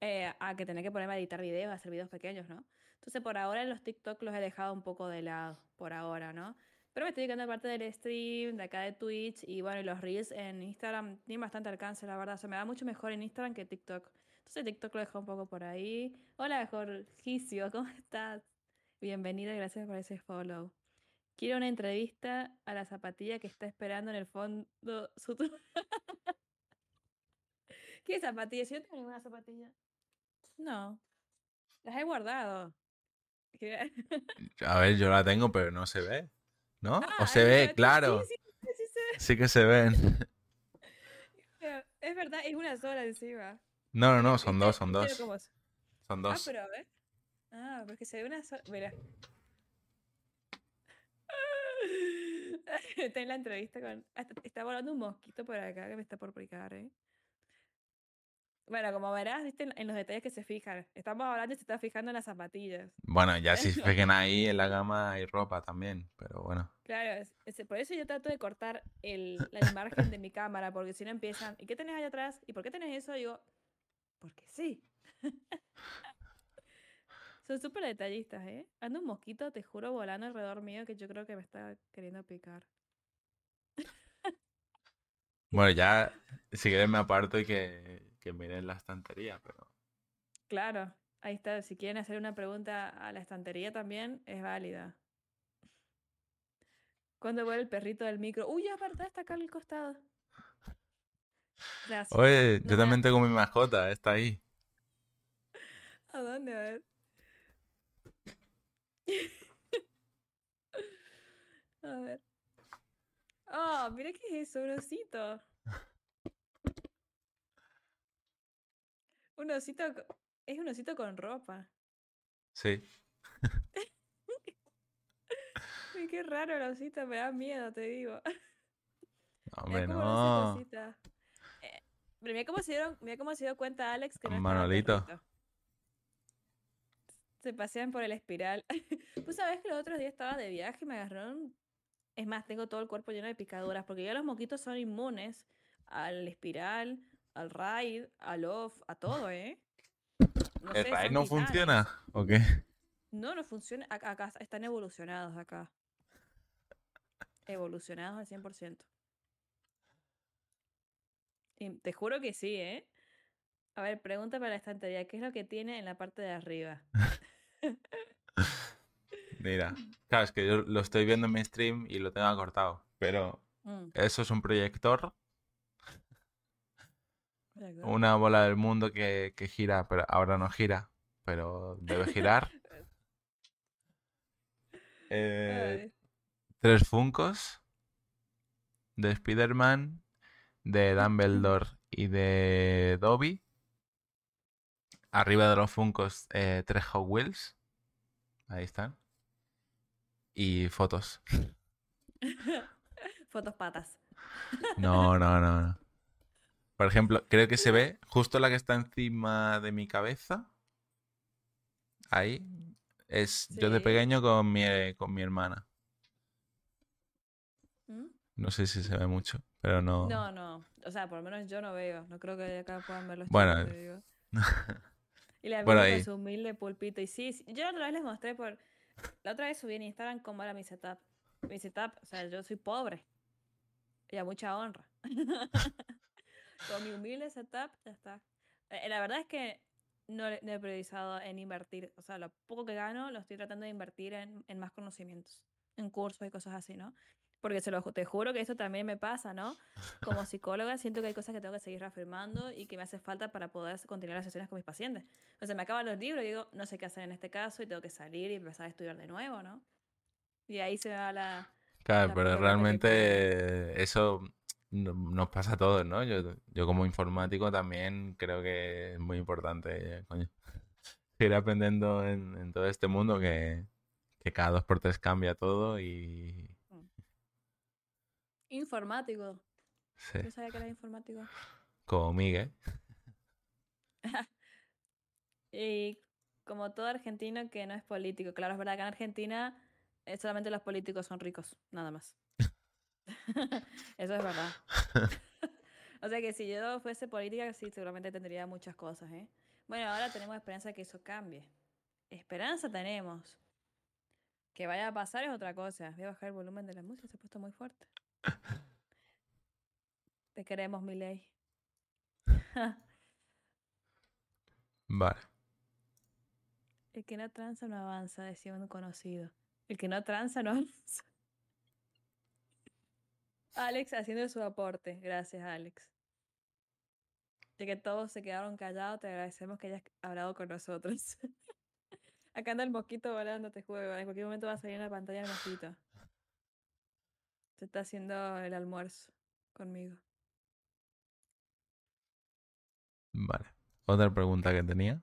S2: eh, a que tener que ponerme a editar videos, a hacer videos pequeños, ¿no? Entonces, por ahora los TikTok los he dejado un poco de lado, por ahora, ¿no? Pero me estoy dedicando a parte del stream, de acá de Twitch, y bueno, y los Reels en Instagram tienen bastante alcance, la verdad. O sea, me va mucho mejor en Instagram que TikTok. Entonces, TikTok lo he dejado un poco por ahí. Hola, Jorgicio, ¿cómo estás? Bienvenido y gracias por ese follow. Quiero una entrevista a la zapatilla que está esperando en el fondo su. ¿Qué zapatilla? Si yo no tengo ninguna zapatilla. No. Las he guardado.
S3: A ver, yo la tengo, pero no se ve. ¿no?
S2: Ah,
S3: o se ve, claro.
S2: Sí, sí, sí se ve.
S3: Sí que se ven.
S2: Es verdad, es una sola encima.
S3: No, no, no, son dos, son
S2: ¿Viste
S3: dos. Son
S2: Ah,
S3: dos.
S2: pero a ver. Ah, porque se ve una sola. Mira. Está en la entrevista con. hasta- Está volando un mosquito por acá que me está por picar, ¿eh? Bueno, como verás, viste en, en los detalles que se fijan. Estamos hablando y se está fijando en las zapatillas.
S3: Bueno, ya si fijan ahí en la gama hay ropa también, pero bueno.
S2: Claro, es- es- por eso yo trato de cortar el, la imagen de mi cámara, porque si no empiezan, ¿y qué tenés allá atrás? ¿Y por qué tenés eso? Digo, porque sí. Son súper detallistas, ¿eh? Anda un mosquito, te juro, volando alrededor mío que yo creo que me está queriendo picar.
S3: Bueno, ya si quieres me aparto y que, que miren la estantería, pero...
S2: Claro, ahí está. Si quieren hacer una pregunta a la estantería también, es válida. ¿Cuándo vuelve el perrito del micro? Uy, es verdad, está acá al costado. Gracias.
S3: Oye, yo también tengo mi mascota, está ahí.
S2: ¿A dónde? A ver. A ver. Oh, mira qué es eso, un osito. Un osito. Es un osito con ropa.
S3: Sí.
S2: Uy, qué raro el osito, me da miedo, te digo.
S3: No, Hombre,
S2: Mira cómo
S3: no.
S2: Eh, mira cómo se dieron, mira cómo se dio cuenta Alex que no
S3: Manolito.
S2: Se pasean por el espiral. Pues sabes que los otros días estaba de viaje y me agarraron. Es más, tengo todo el cuerpo lleno de picaduras, porque ya los moquitos son inmunes al espiral, al raid, al off, a todo, ¿eh? No
S3: ¿El
S2: sé,
S3: raid no
S2: titanes.
S3: funciona? ¿O qué?
S2: No, no funciona. Acá, acá están evolucionados acá. Evolucionados al 100%. Y te juro que sí, ¿eh? A ver, pregunta para la estantería. ¿Qué es lo que tiene en la parte de arriba?
S3: Mira, claro, es que yo lo estoy viendo en mi stream y lo tengo acortado, pero
S2: Mm,
S3: eso es un proyector, una bola del mundo que, que gira, pero ahora no gira, pero debe girar. Eh, tres Funcos de Spider-Man, de Dumbledore y de Dobby. Arriba de los Funcos, eh, tres Hot Wheels. Ahí están. Y fotos.
S2: Fotos patas.
S3: No, no, no, no. Por ejemplo, creo que se ve justo la que está encima de mi cabeza. Ahí. Es yo de pequeño con mi, con mi hermana.
S2: ¿Mm?
S3: No sé si se ve mucho, pero no.
S2: No, no. O sea, por lo menos yo no veo. No creo que acá puedan ver los
S3: Bueno,
S2: chicos. Y la vi con su humilde pulpito. Y sí, sí, yo la otra vez les mostré por... La otra vez subí en Instagram cómo era mi setup. Mi setup, o sea, yo soy pobre. Y a mucha honra. con mi humilde setup, ya está. Eh, la verdad es que no, no he priorizado en invertir. O sea, lo poco que gano lo estoy tratando de invertir en, en más conocimientos. En cursos y cosas así, ¿no? Porque se lo, te juro que eso también me pasa, ¿no? Como psicóloga siento que hay cosas que tengo que seguir reafirmando y que me hace falta para poder continuar las sesiones con mis pacientes. O sea, me acaban los libros y digo, no sé qué hacer en este caso y tengo que salir y empezar a estudiar de nuevo, ¿no? Y ahí se me va la...
S3: Claro,
S2: la
S3: pero
S2: problemática que
S3: realmente eso no- nos pasa a todos, ¿no? Yo, yo como informático también creo que es muy importante, coño, seguir aprendiendo en, en todo este mundo que, que cada dos por tres cambia todo y
S2: Informático.
S3: sí,
S2: ¿Tú sabías que era informático?
S3: como Miguel.
S2: Y como todo argentino que no es político. Claro, es verdad que en Argentina eh, solamente los políticos son ricos, nada más. Eso es verdad. o sea que si yo fuese política, sí, seguramente tendría muchas cosas, ¿eh? Bueno, ahora tenemos esperanza de que eso cambie. Esperanza tenemos. Que vaya a pasar es otra cosa. Voy a bajar el volumen de la música, se ha puesto muy fuerte. Te queremos, mi ley.
S3: Vale.
S2: El que no tranza no avanza, decía un conocido. El que no tranza no avanza. Alex haciendo su aporte. Gracias, Alex. Ya que todos se quedaron callados, te agradecemos que hayas hablado con nosotros. Acá anda el mosquito volando, te juego. En cualquier momento va a salir en la pantalla el mosquito. Se está haciendo el almuerzo conmigo.
S3: Vale. Otra pregunta que tenía.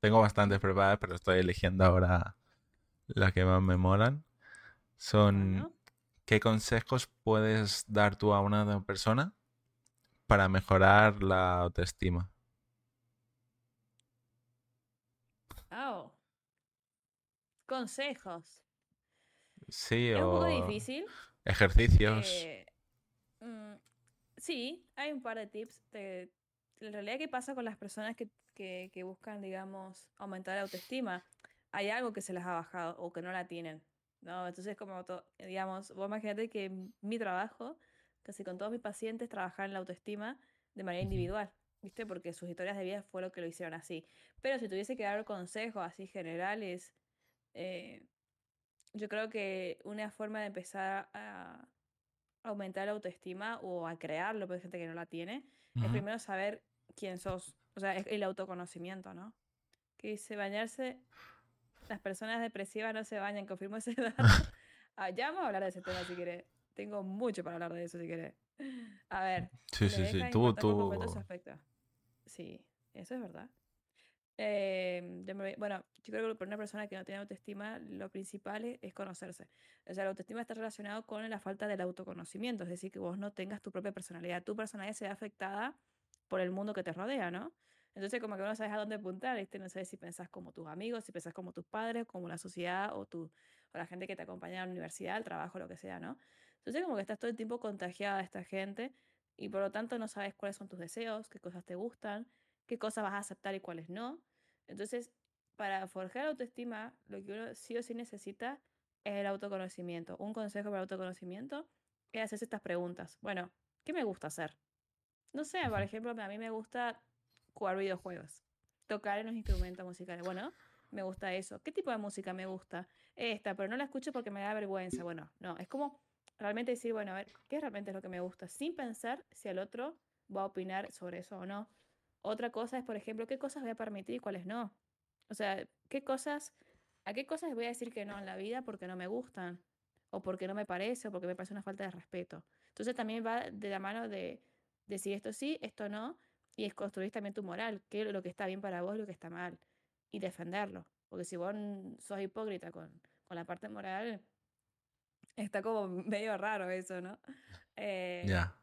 S3: Tengo bastantes preparadas, pero estoy eligiendo ahora las que más me molan. Son,
S2: Bueno,
S3: ¿qué consejos puedes dar tú a una persona para mejorar la autoestima?
S2: oh. Consejos.
S3: Sí,
S2: Es un poco
S3: o
S2: difícil.
S3: Ejercicios.
S2: Eh, mm, sí, hay un par de tips. de- en realidad, ¿qué pasa con las personas que, que- que buscan, digamos, aumentar la autoestima? Hay algo que se les ha bajado o que no la tienen, ¿no? Entonces, como, to- digamos, vos imagínate que mi trabajo, casi con todos mis pacientes, trabajar en la autoestima de manera individual, ¿viste? Porque sus historias de vida fue lo que lo hicieron así. Pero si tuviese que dar consejos así generales, eh, yo creo que una forma de empezar a aumentar la autoestima o a crearlo, porque hay gente que no la tiene, es
S3: Ujú.
S2: primero saber quién sos. O sea, es el autoconocimiento, ¿no? Que dice bañarse, las personas depresivas no se bañan, confirmo ese dato. Ah, ya vamos a hablar de ese tema si querés. Tengo mucho para hablar de eso si querés. A ver,
S3: Sí, sí, sí. Tú, tú.
S2: Sí, eso es verdad. Eh, bueno, yo creo que para una persona que no tiene autoestima, lo principal es, es conocerse. O sea, la autoestima está relacionado con la falta del autoconocimiento, es decir, que vos no tengas tu propia personalidad. Tu personalidad se ve afectada por el mundo que te rodea, ¿no? Entonces, como que no sabes a dónde apuntar, ¿viste? No sabes si pensás como tus amigos, si pensás como tus padres, como la sociedad o, tu, o la gente que te acompaña a la universidad, al trabajo, lo que sea, ¿no? Entonces, como que estás todo el tiempo contagiada de esta gente y por lo tanto no sabes cuáles son tus deseos, qué cosas te gustan, qué cosas vas a aceptar y cuáles no. Entonces, para forjar la autoestima, lo que uno sí o sí necesita es el autoconocimiento. Un consejo para el autoconocimiento es hacerse estas preguntas. Bueno, ¿qué me gusta hacer? No sé, por ejemplo, a mí me gusta jugar videojuegos, tocar en los instrumentos musicales. Bueno, me gusta eso. ¿Qué tipo de música me gusta? Esta, pero no la escucho porque me da vergüenza. Bueno, no, es como realmente decir, bueno, a ver, ¿qué realmente es lo que me gusta? Sin pensar si el otro va a opinar sobre eso o no. Otra cosa es, por ejemplo, qué cosas voy a permitir y cuáles no. O sea, qué cosas, a qué cosas voy a decir que no en la vida porque no me gustan, o porque no me parece, o porque me parece una falta de respeto. Entonces también va de la mano de decir esto sí, esto no, y es construir también tu moral, qué es lo que está bien para vos y lo que está mal, y defenderlo. Porque si vos sos hipócrita con, con la parte moral, está como medio raro eso, ¿no? Eh,
S3: Ya.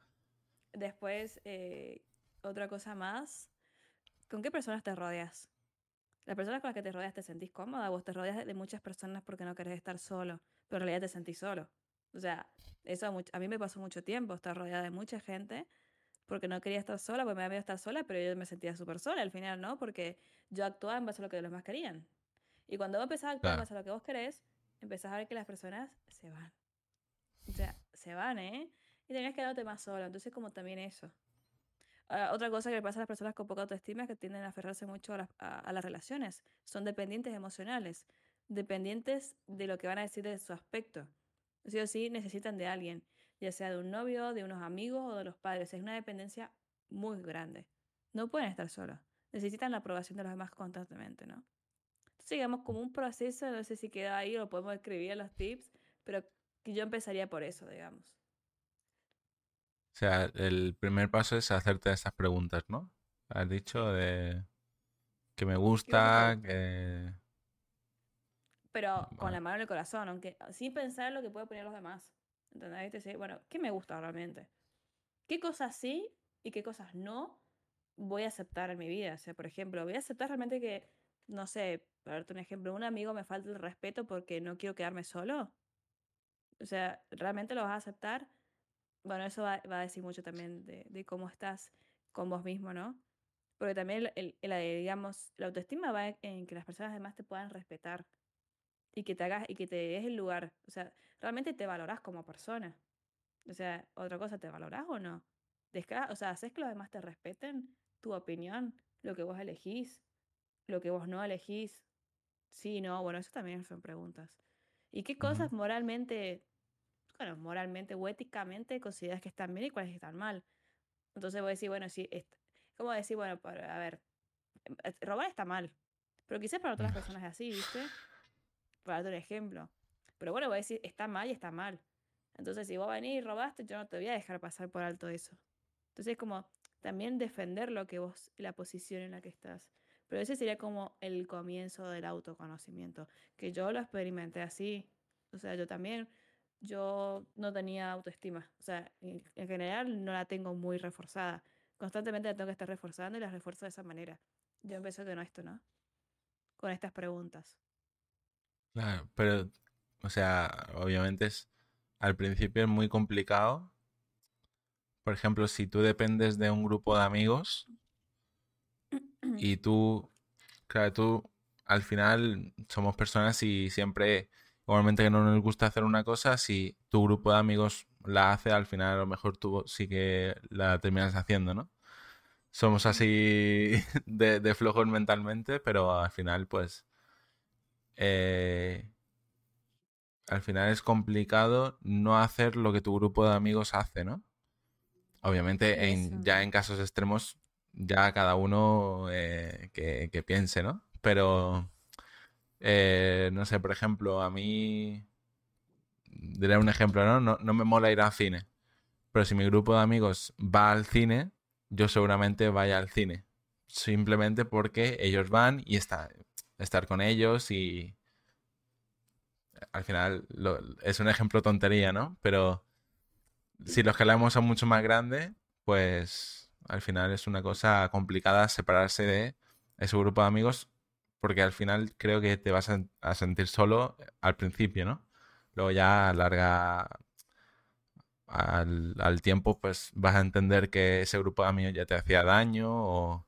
S2: Después, eh, otra cosa más, ¿con qué personas te rodeas? Las personas con las que te rodeas te sentís cómoda, vos te rodeas de- muchas personas porque no querés estar solo, pero en realidad te sentís solo. O sea, eso a, mí me pasó mucho tiempo, estar rodeada de mucha gente, porque no quería estar sola, porque me había estar sola, pero yo me sentía súper sola al final, ¿no? Porque yo actuaba en base a lo que los demás querían. Y cuando vos empezás a actuar en base a lo que vos querés, empezás a ver que las personas se van. O sea, se van, ¿eh? Y tenías que quedarte más sola. Entonces, como también eso. Ah, otra cosa que le pasa a las personas con poca autoestima es que tienden a aferrarse mucho a las, relaciones. Son dependientes emocionales, dependientes de lo que van a decir de su aspecto. Sí o sí necesitan de alguien, ya sea de un novio, de unos amigos o de los padres. Es una dependencia muy grande. No pueden estar solos. Necesitan la aprobación de los demás constantemente, ¿no? Entonces, digamos, como un proceso, no sé si queda ahí o lo podemos escribir en los tips, pero yo empezaría por eso, digamos.
S3: O sea, el primer paso es hacerte esas preguntas, ¿no? Has dicho de que me gusta, que...
S2: Pero con la mano en el corazón, aunque sin pensar en lo que puede poner los demás. ¿Entendés? Bueno, ¿qué me gusta realmente? ¿Qué cosas sí y qué cosas no voy a aceptar en mi vida? O sea, por ejemplo, voy a aceptar realmente que, no sé, para darte un ejemplo, un amigo me falta el respeto porque no quiero quedarme solo. O sea, ¿realmente lo vas a aceptar? Bueno, eso va, a decir mucho también de, cómo estás con vos mismo, ¿no? Porque también, el, digamos, la autoestima va en, que las personas además te puedan respetar y que te hagas y que te des el lugar. O sea, realmente te valorás como persona. O sea, otra cosa, ¿te valorás o no? o sea, ¿haces que los demás te respeten tu opinión, lo que vos elegís, lo que vos no elegís? Sí, no, bueno, eso también son preguntas. ¿Y qué cosas moralmente bueno, moralmente o éticamente consideras que están bien y cuáles están mal. Entonces voy a decir, bueno, sí, es ¿cómo decir, bueno, a ver, em, eh, robar está mal, pero quizás para otras personas es así, ¿viste? Para otro ejemplo. Pero bueno, voy a decir, está mal y está mal. Entonces, si vos venís y robaste, yo no te voy a dejar pasar por alto eso. Entonces, como también defender lo que vos, la posición en la que estás. Pero ese sería como el comienzo del autoconocimiento, que yo lo experimenté así. O sea, yo también yo no tenía autoestima. O sea, en, general no la tengo muy reforzada. Constantemente la tengo que estar reforzando y la refuerzo de esa manera. Yo empecé con esto, ¿no? Con estas preguntas.
S3: Claro, pero, o sea, obviamente es, al principio es muy complicado. Por ejemplo, si tú dependes de un grupo de amigos y tú, claro, tú al final somos personas y siempre igualmente que no nos gusta hacer una cosa, si tu grupo de amigos la hace, al final a lo mejor tú sí que la terminas haciendo, ¿no? Somos así de, flojos mentalmente, pero al final, pues. Eh, al final es complicado no hacer lo que tu grupo de amigos hace, ¿no? Obviamente, en, ya en casos extremos, ya cada uno eh, que, que piense, ¿no? Pero eh, no sé, por ejemplo, a mí. Diré un ejemplo, ¿no? ¿no? ¿no? me mola ir al cine. Pero si mi grupo de amigos va al cine, yo seguramente vaya al cine. Simplemente porque ellos van y está, estar con ellos y. Al final es un ejemplo tontería, ¿no? Pero si los que hablamos son mucho más grandes, pues al final es una cosa complicada separarse de ese grupo de amigos porque al final creo que te vas a, sentir solo al principio, ¿no? Luego ya a larga al, tiempo pues vas a entender que ese grupo de amigos ya te hacía daño o,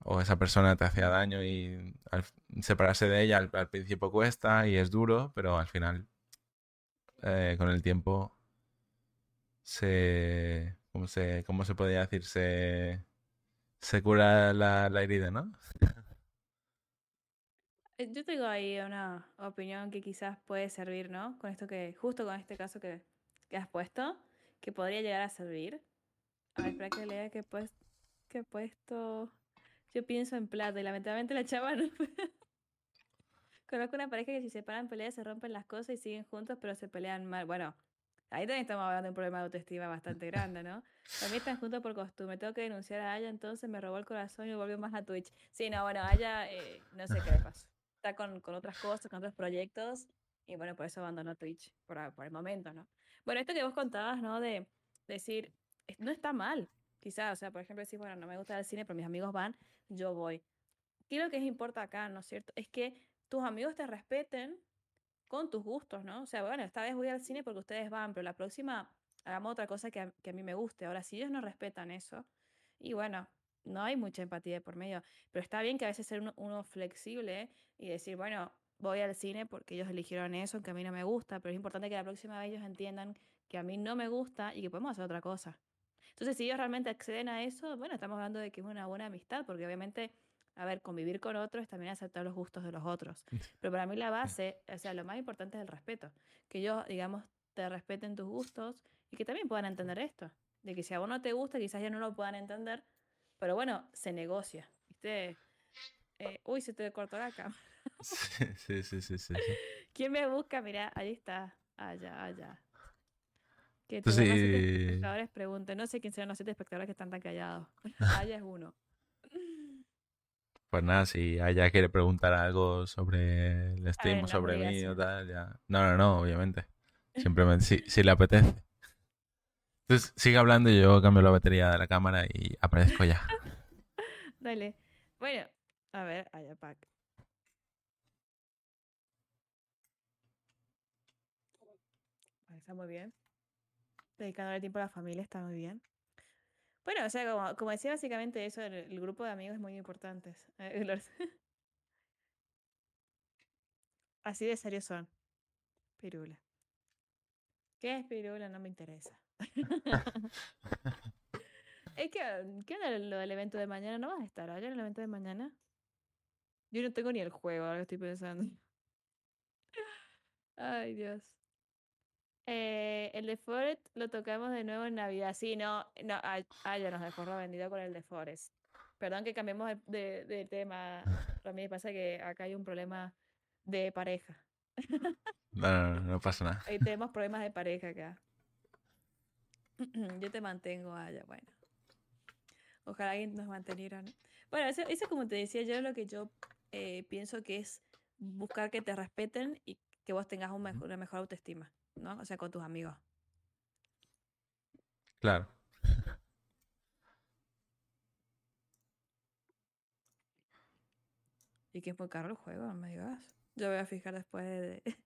S3: o esa persona te hacía daño y separarse de ella al, principio cuesta y es duro, pero al final eh, con el tiempo se ¿cómo se, cómo se podría decir? Se, se cura la, la herida, ¿no?
S2: Eh, yo tengo ahí una opinión que quizás puede servir, ¿no? Con esto que, justo con este caso que, que has puesto, que podría llegar a servir. A ver, espera que lea que, pues, que he puesto. Yo pienso en plata y lamentablemente la chava no. Conozco una pareja que si se paran peleas se rompen las cosas y siguen juntos, pero se pelean mal. Bueno, ahí también estamos hablando de un problema de autoestima bastante grande, ¿no? También están juntos por costumbre. Tengo que denunciar a Aya, entonces me robó el corazón y volvió más a Twitch. Sí, no, bueno, Aya, eh, no sé qué le pasó está con, con, otras cosas, con otros proyectos, y bueno, por eso abandonó Twitch por, por el momento, ¿no? Bueno, esto que vos contabas, ¿no? De decir, no está mal, quizás, o sea, por ejemplo, decir, bueno, no me gusta el cine, pero mis amigos van, yo voy. ¿Qué es lo que importa acá, no es cierto? Es que tus amigos te respeten con tus gustos, ¿no? O sea, bueno, esta vez voy al cine porque ustedes van, pero la próxima hagamos otra cosa que a, que a mí me guste. Ahora, si ellos no respetan eso, y bueno, no hay mucha empatía por medio, pero está bien que a veces ser uno, uno flexible y decir, bueno, voy al cine porque ellos eligieron eso, que a mí no me gusta, pero es importante que la próxima vez ellos entiendan que a mí no me gusta y que podemos hacer otra cosa. Entonces, si ellos realmente acceden a eso, bueno, estamos hablando de que es una buena amistad, porque obviamente, a ver, convivir con otros es también aceptar los gustos de los otros. Pero para mí la base, o sea, lo más importante es el respeto. Que ellos, digamos, te respeten tus gustos y que también puedan entender esto. De que si a vos no te gusta, quizás ya no lo puedan entender, pero bueno, se negocia. ¿Viste? Eh, uy, se te cortó la cámara.
S3: Sí, sí, sí, sí.
S2: ¿Quién me busca? Mira, ahí está. Allá, allá. Que demás siete
S3: sí.
S2: espectadores pregunten. No sé quién serán los siete espectadores que están tan callados. Allá es uno.
S3: Pues nada, si Aya quiere preguntar algo sobre el stream
S2: no,
S3: o sobre mí o tal, ya. No, no, no, obviamente. Simplemente si, si le apetece. Entonces sigue hablando y yo cambio la batería de la cámara y aparezco ya.
S2: Dale. Bueno, a ver, allá, Pac. Vale, Está muy bien. Dedicándole tiempo a la familia está muy bien. Bueno, o sea, como, decía básicamente eso, el, grupo de amigos es muy importante. Eh, Así de serios son. Pirula. ¿Qué es pirula? No me interesa. Es que, ¿qué onda lo del evento de mañana? ¿No vas a estar allá en el evento de mañana? Yo no tengo ni el juego, ahora que estoy pensando. Ay, Dios. Eh, el de Forest lo tocamos de nuevo en Navidad. Sí, no, no, ya nos dejó vendido con el de Forest. Perdón que cambiemos de, de- de tema. A mí me pasa que acá hay un problema de pareja.
S3: No, no, no, no pasa nada.
S2: Tenemos problemas de pareja acá. Yo te mantengo allá, bueno. Ojalá alguien nos manteniera, ¿no? Bueno, eso, eso como te decía yo, lo que yo eh, pienso que es buscar que te respeten y que vos tengas un mejor, una mejor autoestima, ¿no? O sea, con tus amigos.
S3: Claro.
S2: Y que es muy caro el juego, no me digas. Yo voy a fijar después de...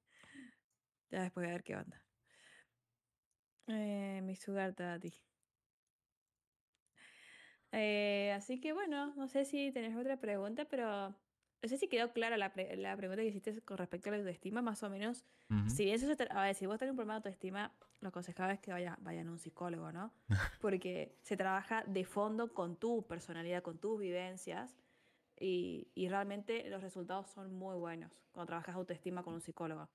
S2: ya después de ver qué onda. Eh, mi sugar daddy. Eh, así que bueno, no sé si tenés otra pregunta, pero no sé si quedó clara la, pre- la pregunta que hiciste con respecto a la autoestima, más o menos.
S3: Ujú.
S2: Si eso se a ver, si vos tenés un problema de autoestima, lo aconsejable es que vaya, vayan a un psicólogo, ¿no? Porque se trabaja de fondo con tu personalidad, con tus vivencias, y, y realmente los resultados son muy buenos cuando trabajas autoestima con un psicólogo.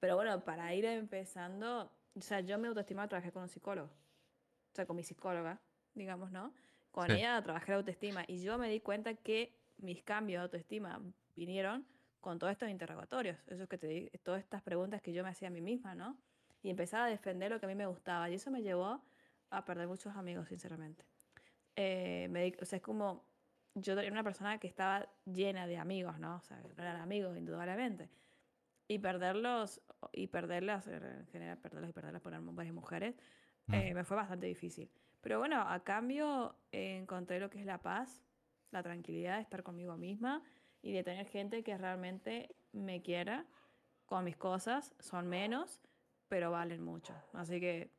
S2: Pero bueno, para ir empezando, o sea, yo mi autoestima trabajé con un psicólogo, o sea, con mi psicóloga, digamos, ¿no? Con
S3: Sí.
S2: ella trabajé la autoestima y yo me di cuenta que mis cambios de autoestima vinieron con todos estos interrogatorios, esos que te di- todas estas preguntas que yo me hacía a mí misma, ¿no? Y empezaba a defender lo que a mí me gustaba y eso me llevó a perder muchos amigos, sinceramente. Eh, me di- o sea, es como yo era una persona que estaba llena de amigos, ¿no? O sea, no eran amigos, indudablemente. Y perderlos, y perderlas, en general, perderlos y perderlas por varias mujeres, eh, me fue bastante difícil. Pero bueno, a cambio eh, encontré lo que es la paz, la tranquilidad de estar conmigo misma y de tener gente que realmente me quiera con mis cosas. Son menos, pero valen mucho. Así que,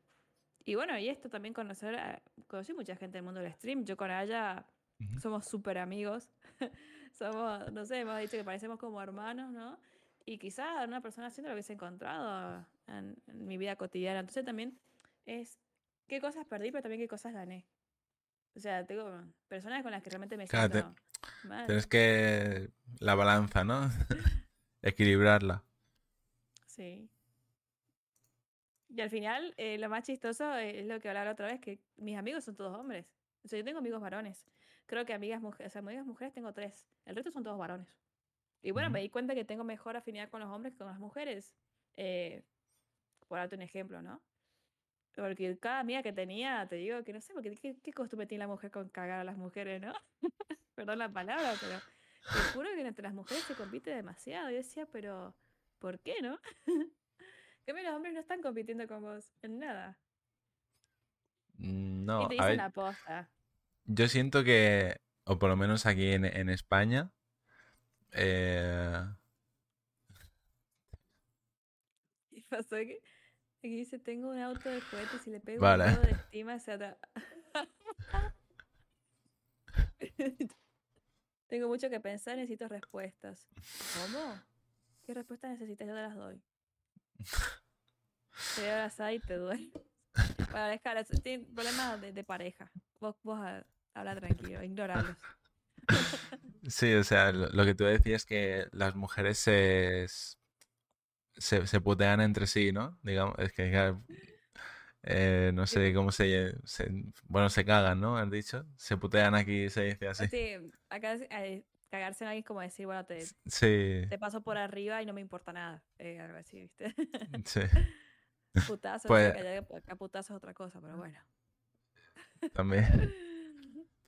S2: y bueno, y esto también conocer, conocí mucha gente del mundo del stream. Yo con ella
S3: Ujú.
S2: somos súper amigos. somos, no sé, hemos dicho que parecemos como hermanos, ¿no? Y quizás una persona así no lo hubiese encontrado en, en mi vida cotidiana. Entonces también es qué cosas perdí, pero también qué cosas gané. O sea, tengo personas con las que realmente me
S3: Claro, te-
S2: siento mal.
S3: Tienes que... La balanza, ¿no? Equilibrarla.
S2: Sí. Y al final, eh, lo más chistoso es lo que hablaba la otra vez, que mis amigos son todos hombres. O sea, yo tengo amigos varones. Creo que amigas mujeres, o sea, amigas mujeres tengo tres. El resto son todos varones. Y bueno,
S3: Ujú.
S2: me di cuenta que tengo mejor afinidad con los hombres que con las mujeres. Eh, por darte un ejemplo, ¿no? Porque cada amiga que tenía, te digo que no sé, porque qué, qué costumbre tiene la mujer con cagar a las mujeres, ¿no? Perdón la palabra, pero te juro que entre las mujeres se compite demasiado. Yo decía, pero ¿por qué, no? Que los hombres no están compitiendo con vos en nada.
S3: Mm,
S2: y
S3: No,
S2: te
S3: a
S2: dicen
S3: ver,
S2: la posta.
S3: yo siento que, o por lo menos aquí en, en España, eh,
S2: Y pasó que Aquí dice, tengo un auto de juguete y si le pego
S3: Vale.
S2: un juego de estima se ata- Tengo mucho que pensar, necesito respuestas. ¿Cómo? ¿Qué respuestas necesitas? Yo te las doy. Te voy a abrazar y te duele. Ahora tiene problemas de, de pareja. Vos, vos ha- habla tranquilo, ignoralos.
S3: Sí, o sea, lo, que tú decías es que las mujeres se, se, se putean entre sí, ¿no? Digamos, es que, eh, no sé cómo se, se- Bueno, se cagan, ¿no? Has dicho. Se putean aquí, se dice así.
S2: Sí, acá eh, cagarse en alguien es como decir, bueno, te,
S3: Sí,
S2: te paso por arriba y no me importa nada. Eh, algo así, ¿viste?
S3: sí,
S2: Putazo,
S3: Pues-
S2: acá putazo es otra cosa, pero bueno.
S3: también.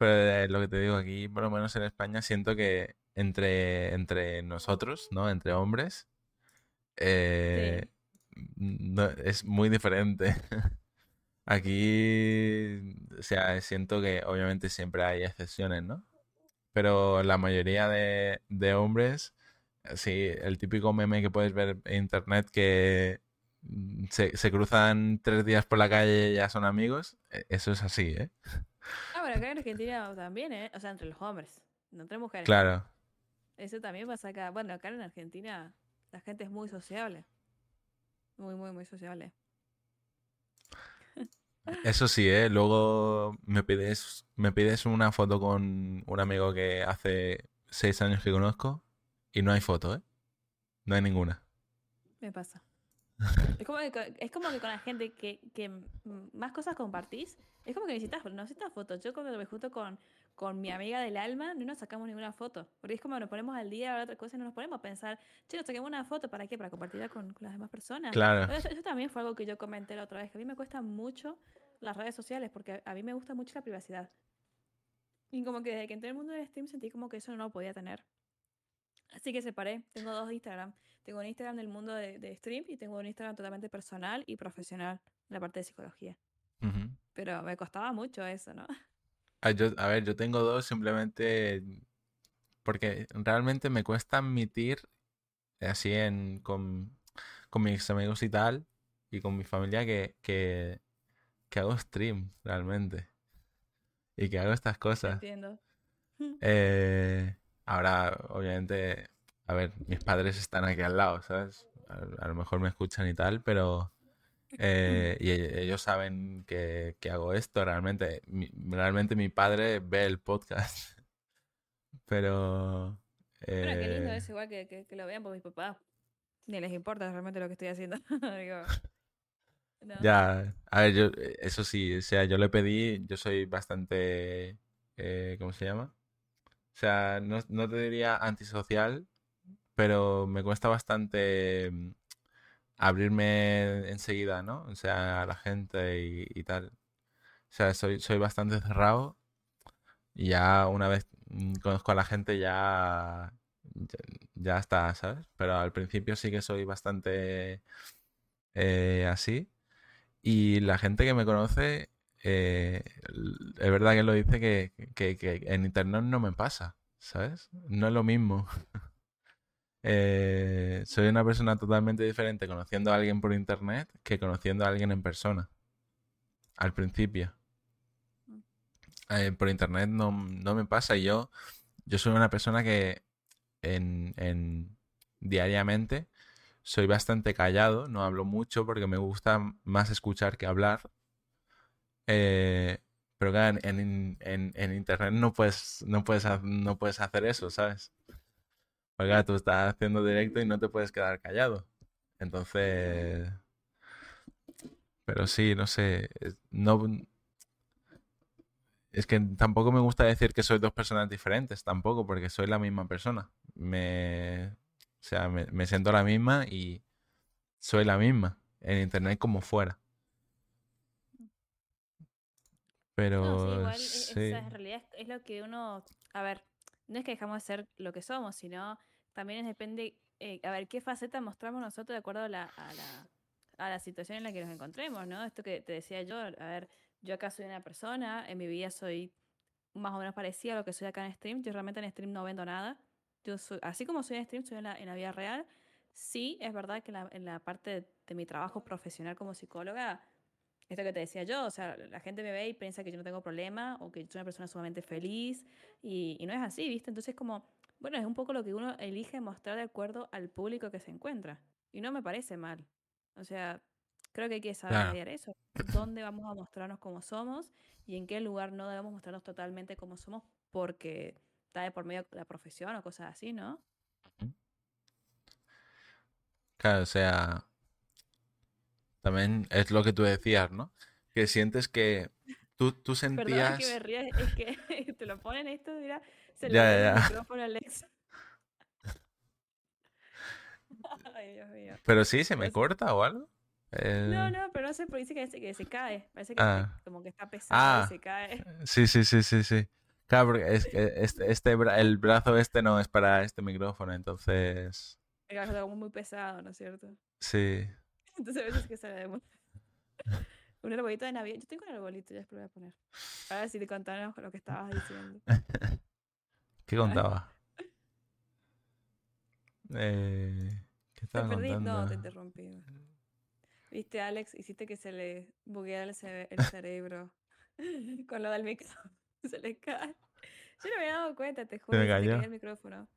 S3: Pero eh, lo que te digo aquí, por lo menos en España, siento que entre, entre nosotros, ¿no? Entre hombres, eh, no- es muy diferente. Aquí, o sea, siento que obviamente siempre hay excepciones, ¿no? Pero la mayoría de, de hombres, sí, el típico meme que puedes ver en internet que mm, se, se cruzan tres días por la calle y ya son amigos, e- eso es así, ¿eh?
S2: Ah, bueno, acá en Argentina también, ¿eh? O sea, entre los hombres, no entre mujeres.
S3: Claro.
S2: Eso también pasa acá. Bueno, acá en Argentina la gente es muy sociable. Muy, muy, muy sociable.
S3: Eso sí, ¿eh? Luego me pides, me pides una foto con un amigo que hace seis años que conozco y no hay foto, ¿eh? No hay ninguna.
S2: Me pasa. Es como que, es como que con la gente que, que más cosas compartís, es como que necesitas, no necesitas fotos. Yo cuando me junto con, con mi amiga del alma, no nos sacamos ninguna foto. Porque es como nos ponemos al día a otra cosa y no nos ponemos a pensar, che, nos saquemos una foto, ¿para qué? Para compartirla con, con las demás personas.
S3: Claro.
S2: Eso, eso también fue algo que yo comenté la otra vez, que a mí me cuesta mucho las redes sociales, porque a mí me gusta mucho la privacidad. Y como que desde que entré en el mundo del stream sentí como que eso no lo podía tener. Así que separé. Tengo dos Instagram. Tengo un Instagram del mundo de, de stream y tengo un Instagram totalmente personal y profesional en la parte de psicología. Pero me costaba mucho eso, ¿no?
S3: Ah, yo- a ver, yo tengo dos simplemente porque realmente me cuesta admitir así en, con, con mis amigos y tal y con mi familia que, que, que hago stream realmente y que hago estas cosas.
S2: Entiendo.
S3: Eh, ahora, obviamente, a ver, mis padres están aquí al lado, ¿sabes? A, a lo mejor me escuchan y tal, pero... eh, y ellos saben que, que hago esto realmente. Mi- realmente mi padre ve el podcast. Pero...
S2: Bueno, qué lindo
S3: eh,
S2: es igual que, que, que lo vean por mis papás. Ni les importa realmente lo que estoy haciendo. Digo, no.
S3: Ya, a ver, yo, eh, eso sí, o sea, yo le pedí, yo soy bastante, eh, ¿cómo se llama? O sea, no, no te diría antisocial, pero me cuesta bastante mm, abrirme enseguida, ¿no? O sea, a la gente y, y tal. O sea, soy, soy bastante cerrado y ya una vez mm, conozco a la gente ya, ya, está, ¿sabes? Pero al principio sí que soy bastante eh, así. Y la gente que me conoce, eh, es verdad que lo dice que, que- que en internet no me pasa, ¿sabes? No es lo mismo. Eh, soy una persona totalmente diferente conociendo a alguien por internet que conociendo a alguien en persona. Al principio. Eh, por internet no, no me pasa. y Yo, yo soy una persona que en, en- diariamente soy bastante callado, no hablo mucho porque me gusta más escuchar que hablar. Eh, pero claro, en, en- en- internet no puedes, no puedes, no puedes hacer eso, ¿sabes? Porque tú estás haciendo directo y no te puedes quedar callado. Entonces, pero sí, no sé, no, es que tampoco me gusta decir que soy dos personas diferentes, tampoco, porque soy la misma persona. Me, o sea, me, me siento la misma y soy la misma en internet como fuera. Pero
S2: No, sí, igual, es-
S3: sí,
S2: esa en realidad es, es lo que uno, a ver, no es que dejamos de ser lo que somos, sino también es depende, eh, a ver, qué faceta mostramos nosotros de acuerdo a la, a la, a la situación en la que nos encontremos, ¿no? Esto que te decía yo, a ver, yo acá soy una persona, en mi vida soy más o menos parecida a lo que soy acá en stream, yo realmente en stream no vendo nada, yo soy, así como soy en stream, soy en la, en la vida real, sí, es verdad que la- en la parte de, de mi trabajo profesional como psicóloga, esto que te decía yo, o sea, la gente me ve y piensa que yo no tengo problema o que soy una persona sumamente feliz y, y no es así, ¿viste? Entonces como, bueno, es un poco lo que uno elige mostrar de acuerdo al público que se encuentra y no me parece mal. O sea, creo que hay que saber
S3: Claro.
S2: eso, dónde vamos a mostrarnos como somos y en qué lugar no debemos mostrarnos totalmente como somos porque está de por medio la profesión o cosas así, ¿no?
S3: Claro, o sea, también es lo que tú decías, ¿no? Que sientes que tú, tú sentías...
S2: que me rías, es que te lo ponen esto, mira, se le
S3: Ya,
S2: pone
S3: ya,
S2: el micrófono a Alexa. Ay, Dios mío.
S3: Pero sí, ¿se me corta o algo?
S2: No,
S3: Eh,
S2: no, pero no sé, pero dice que se, que se cae. Parece que
S3: Ah.
S2: se- como que está pesado
S3: Ah.
S2: y se cae.
S3: Sí, sí, sí, sí, sí. Claro, porque es este, este el brazo este no es para este micrófono, entonces...
S2: El brazo está como muy pesado, ¿no es cierto?
S3: Sí.
S2: Entonces a veces que sale de mu- Un arbolito de Navidad. Yo tengo un arbolito, ya después lo voy a poner. Ahora sí te contanos lo que estabas diciendo.
S3: ¿Qué contaba? Eh, ¿qué
S2: ¿Te
S3: estaba
S2: perdí? No, te interrumpí. Viste, Alex, hiciste que se le bugueara el, cere- el cerebro con lo del micrófono. Se le cae. Yo no me había dado cuenta, te juro,
S3: me
S2: se le
S3: cayó.
S2: caía el micrófono.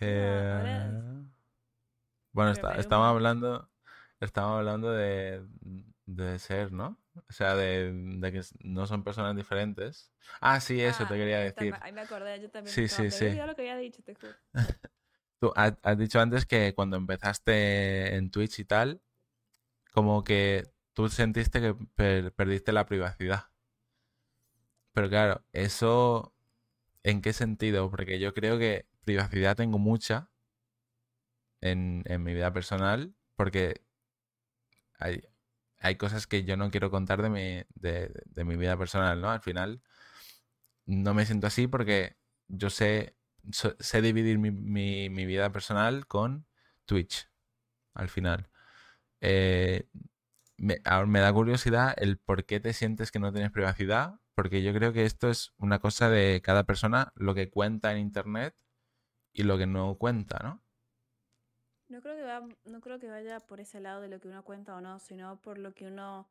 S3: Eh, Bueno, está- estamos hablando, estamos hablando de, de ser, ¿no? O sea, de, de que no son personas diferentes. Ah, sí, eso te
S2: Ah,
S3: quería decir.
S2: Ahí me acordé, yo también.
S3: Sí, sí, sí.
S2: olvidado lo que había dicho, te juro.
S3: Tú has, has dicho antes que cuando empezaste en Twitch y tal, como que tú sentiste que per- perdiste la privacidad. Pero claro, eso, ¿en qué sentido? Porque yo creo que privacidad tengo mucha en, mi vida personal, porque hay, hay cosas que yo no quiero contar de mi, de, mi vida personal, ¿no? Al final, no me siento así porque yo sé, sé dividir mi, mi- mi vida personal con Twitch, al final. Eh, ahora me da curiosidad el por qué te sientes que no tienes privacidad, porque yo creo que esto es una cosa de cada persona, lo que cuenta en internet y lo que no cuenta, ¿no?
S2: No creo que va, no creo que vaya por ese lado de lo que uno cuenta o no, sino por lo que uno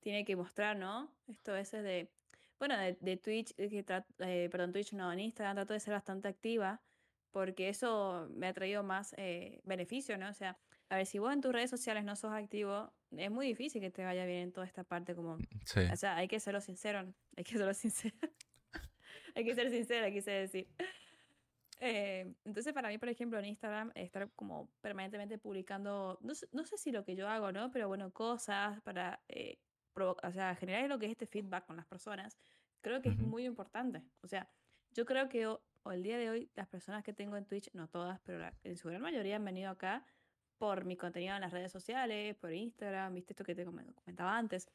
S2: tiene que mostrar, ¿no? Esto a veces de, bueno, de, de Twitch, eh, que eh, perdón, Twitch no, en Instagram trato de ser bastante activa, porque eso me ha traído más eh, beneficio, ¿no? O sea, a ver, si vos en tus redes sociales no sos activo, es muy difícil que te vaya bien en toda esta parte como
S3: Sí.
S2: O sea, hay que serlo sincero, hay que serlo sincero. hay que ser sincera, quise decir. Eh, entonces, para mí, por ejemplo, en Instagram, estar como permanentemente publicando, no no sé si lo que yo hago, ¿no? Pero bueno, cosas para, eh, o sea, generar lo que es este feedback con las personas, creo que es
S3: Ujú.
S2: muy importante. O sea, yo creo que o, o el día de hoy, las personas que tengo en Twitch, no todas, pero la- en su gran mayoría han venido acá por mi contenido en las redes sociales, por Instagram, viste esto que te comen- comentaba antes.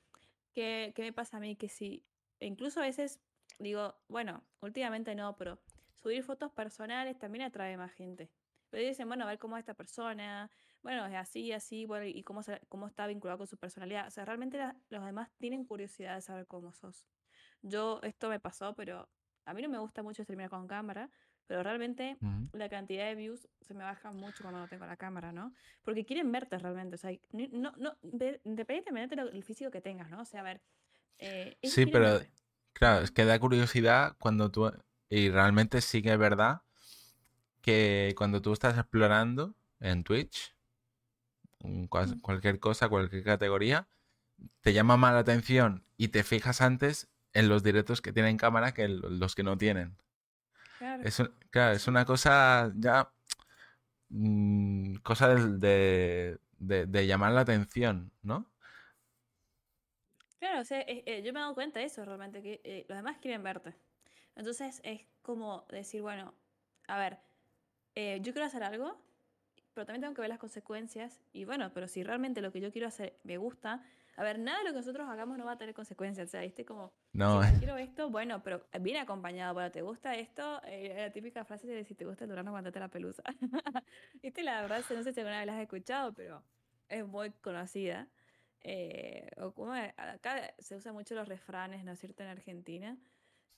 S2: ¿Qué, qué me pasa a mí? Que si, incluso a veces digo, bueno, últimamente no, pero subir fotos personales también atrae más gente. Pero dicen, bueno, a ver cómo es esta persona, bueno, es así, así, bueno, y cómo, se- cómo está vinculado con su personalidad. O sea, realmente la- los demás tienen curiosidad de saber cómo sos. Yo, esto me pasó, pero a mí no me gusta mucho streamear con cámara, pero realmente
S3: Ujú.
S2: la cantidad de views se me baja mucho cuando no tengo la cámara, ¿no? Porque quieren verte realmente, o sea, no, no, de- independientemente del físico que tengas, ¿no? O sea, a ver, eh,
S3: Sí, pero
S2: verte.
S3: claro, es que da curiosidad cuando tú... Y realmente sí que es verdad que cuando tú estás explorando en Twitch, cual-
S2: Mm.
S3: cualquier cosa, cualquier categoría, te llama más la atención y te fijas antes en los directos que tienen cámara que los que no tienen.
S2: Claro.
S3: Es, un- claro, es una cosa ya... mm, cosa de- de llamar la atención, ¿no?
S2: Claro, o sea, eh, eh, yo me he dado cuenta de eso realmente, que eh, los demás quieren verte. Entonces es como decir, bueno, a ver, eh, yo quiero hacer algo, pero también tengo que ver las consecuencias. Y bueno, pero si realmente lo que yo quiero hacer me gusta, a ver, nada de lo que nosotros hagamos no va a tener consecuencias. O sea, ¿viste? Como,
S3: No,
S2: si quiero esto, bueno, pero viene acompañado. Bueno, ¿te gusta esto? Eh, la típica frase de si te gusta el durazno, aguantate la pelusa. ¿Viste? La verdad, no sé si alguna vez la has escuchado, pero es muy conocida. Eh, o como es, acá se usan mucho los refranes, ¿no es cierto?, en Argentina.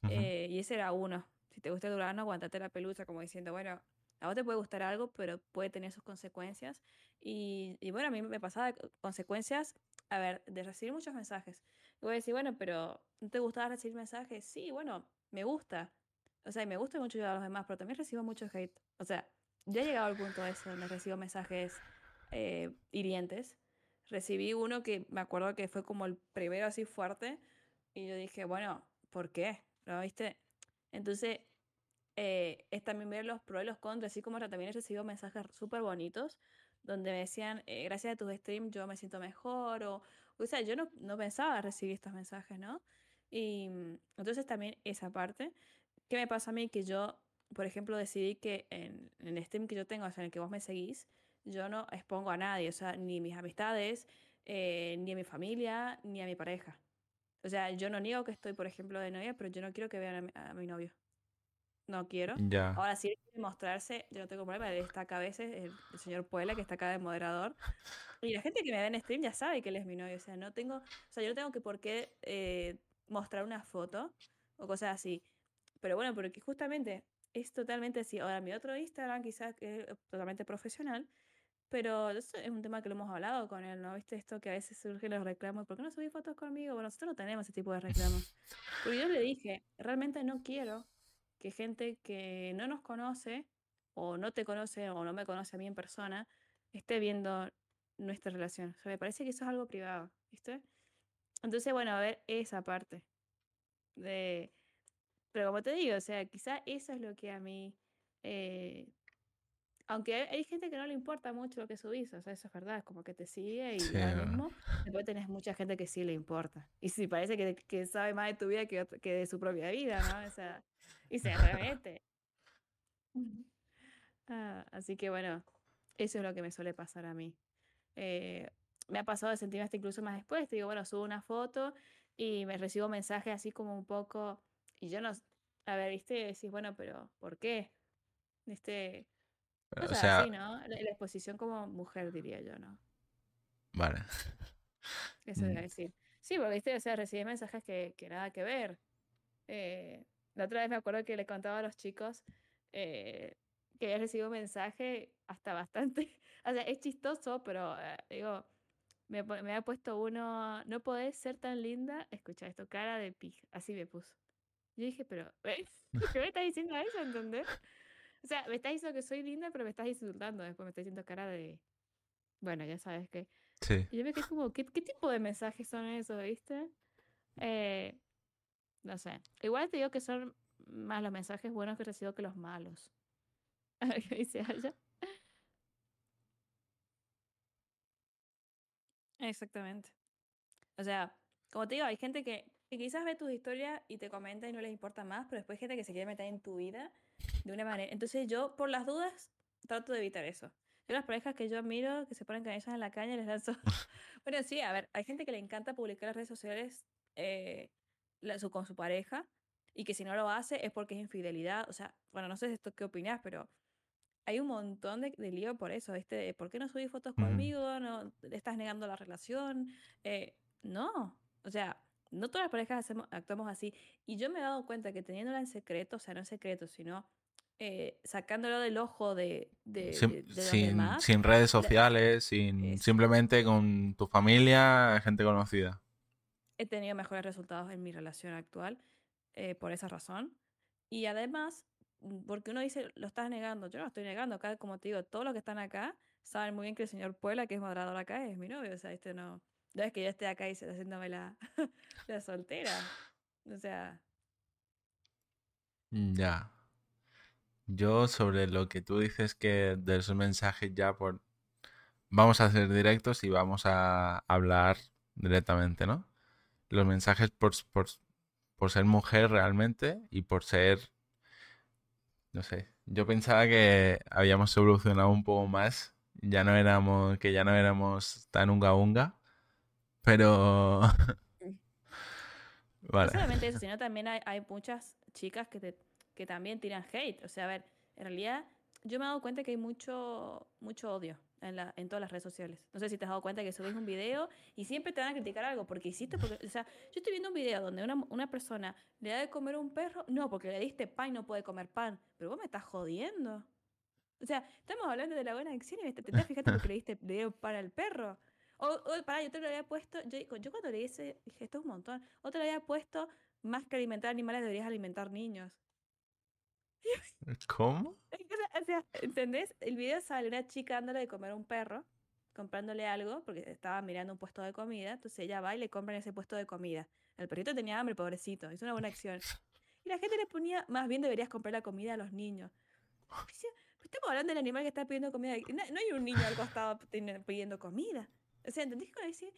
S3: Ujú.
S2: Eh, y ese era uno. Si te gusta el durazno, aguantate la pelusa, como diciendo, bueno, A vos te puede gustar algo, pero puede tener sus consecuencias. Y, y bueno, a mí me pasaba consecuencias, a ver, de recibir muchos mensajes. Y voy a decir, bueno, pero ¿no te gustaba recibir mensajes? Sí, bueno, me gusta. O sea, y me gusta mucho ayudar a los demás, pero también recibo mucho hate. O sea, ya he llegado al punto de eso, donde recibo mensajes eh, hirientes. Recibí uno que me acuerdo que fue como el primero así fuerte. Y yo dije, bueno, ¿por qué? ¿Lo viste? Entonces, eh, es también ver los pros y los contras, así como también he recibido mensajes súper bonitos donde me decían, eh, gracias a tus streams yo me siento mejor, o, o sea, yo no, no pensaba recibir estos mensajes, ¿no? Y mm, entonces también esa parte, ¿qué me pasa a mí? Que yo, por ejemplo, decidí que en, en el stream que yo tengo, o sea, en el que vos me seguís, yo no expongo a nadie, o sea, ni mis amistades, eh, ni a mi familia, ni a mi pareja. O sea, yo no niego que estoy, por ejemplo, de novia, pero yo no quiero que vean a mi, a mi novio. No quiero.
S3: Ya.
S2: Ahora sí quiere mostrarse, yo no tengo problema, él está acá a veces, el, el señor Puela, que está acá de moderador. Y la gente que me ve en stream ya sabe que él es mi novio. O sea, no tengo, o sea, yo no tengo que por qué eh, mostrar una foto o cosas así. Pero bueno, porque justamente es totalmente así. Ahora, mi otro Instagram quizás que es totalmente profesional, pero eso es un tema que lo hemos hablado con él, ¿no? ¿Viste esto que a veces surgen los reclamos? ¿Por qué no subís fotos conmigo? Bueno, nosotros no tenemos ese tipo de reclamos. Porque yo le dije, realmente no quiero que gente que no nos conoce o no te conoce o no me conoce a mí en persona esté viendo nuestra relación. O sea, me parece que eso es algo privado, ¿viste? Entonces, bueno, a ver esa parte de... Pero como te digo, o sea, quizá eso es lo que a mí... eh, aunque hay, hay gente que no le importa mucho lo que subís, o sea, eso es verdad, es como que te sigue y
S3: Sí,
S2: mismo. Después tenés mucha gente que sí le importa. Y sí, parece que, que sabe más de tu vida que, que de su propia vida, ¿no? O sea, y se remete. Ah, así que bueno, eso es lo que me suele pasar a mí. Eh, me ha pasado de sentirme hasta incluso más después. Te digo, bueno, subo una foto y me recibo mensajes así como un poco. Y yo no. A ver, viste, decís, bueno, pero ¿por qué? Viste,
S3: O
S2: cosas
S3: sea,
S2: así, ¿no? La, la exposición como mujer, diría yo, ¿no?
S3: vale.
S2: Eso iba a
S3: Mm,
S2: decir. Sí, porque viste, o sea, recibí mensajes que, que nada que ver. Eh, la otra vez me acuerdo que le contaba a los chicos eh, que había recibido un mensaje hasta bastante. O sea, es chistoso, pero eh, digo, me, me ha puesto uno, no podés ser tan linda. Escucha esto, cara de pija. Así me puso. Yo dije, pero, ¿ves? ¿qué me estás diciendo eso? ¿Entendés? O sea, me estás diciendo que soy linda, pero me estás insultando. Después me estás diciendo cara de. Bueno, ya sabes que.
S3: Sí.
S2: Y yo me quedé como, ¿qué, qué tipo de mensajes son esos, viste? Eh, no sé. Igual te digo que son más los mensajes buenos que recibo que los malos. A ver qué dice allá. Exactamente. O sea, como te digo, hay gente que, que quizás ve tus historias y te comenta y no les importa más, pero después hay gente que se quiere meter en tu vida de una manera. Entonces yo, por las dudas, trato de evitar eso. Yo las parejas que yo admiro, que se ponen canillas en la caña, les lanzo... Bueno, sí, a ver, hay gente que le encanta publicar en las redes sociales eh, la- su, con su pareja y que si no lo hace es porque es infidelidad. O sea, bueno, no sé esto qué opinás, pero hay un montón de, de lío por eso, ¿viste? ¿Por qué no subís fotos conmigo? No, ¿le estás negando la relación? Eh, no, o sea, no todas las parejas hacemos, actuamos así. Y yo me he dado cuenta que teniéndola en secreto, o sea, no en secreto, sino eh, sacándolo del ojo de, de,
S3: Sin,
S2: de- de los
S3: sin,
S2: demás,
S3: sin redes sociales, sin simplemente con tu familia, gente conocida.
S2: he tenido mejores resultados en mi relación actual eh, por esa razón. Y además, mm, porque uno dice, lo estás negando, yo no lo estoy negando, acá, como te digo, todos los que están acá saben muy bien que el señor Puebla, que es moderador acá, es mi novio, o sea, este no, no es que yo esté acá y se- haciéndome la, la soltera, o sea,
S3: Mm, Ya. Yo sobre lo que tú dices que de esos mensajes ya por... Vamos a hacer directos y vamos a hablar directamente, ¿no? Los mensajes por, por, por ser mujer realmente y por ser... No sé. Yo pensaba que habíamos evolucionado un poco más. Ya no éramos... Que ya no éramos tan unga unga. Pero...
S2: no solamente eso, sino también hay, hay muchas chicas que, te, que también tiran hate, o sea, a ver, en realidad yo me he dado cuenta que hay mucho, mucho odio en, la, en todas las redes sociales. No sé si te has dado cuenta que subís un video y siempre te van a criticar algo porque hiciste, porque, o sea, yo estoy viendo un video donde una, una persona le da de comer a un perro, no, porque le diste pan y no puede comer pan, pero vos me estás jodiendo. O sea, estamos hablando de la buena acción y te, te estás fijando porque le diste video para el perro. O, o para, yo te lo había puesto, yo, yo cuando le hice, dije, esto es un montón. Otro le había puesto, más que alimentar animales, deberías alimentar niños.
S3: ¿Cómo?
S2: O sea, ¿entendés? El video sale una chica dándole de comer a un perro, comprándole algo, porque estaba mirando un puesto de comida, entonces ella va y le compra en ese puesto de comida. El perrito tenía hambre, pobrecito, es una buena acción. Y la gente le ponía, más bien deberías comprar la comida a los niños. Estamos hablando del animal que está pidiendo comida. No, hay un niño al costado pidiendo comida. O sea, ¿entendés cómo decir?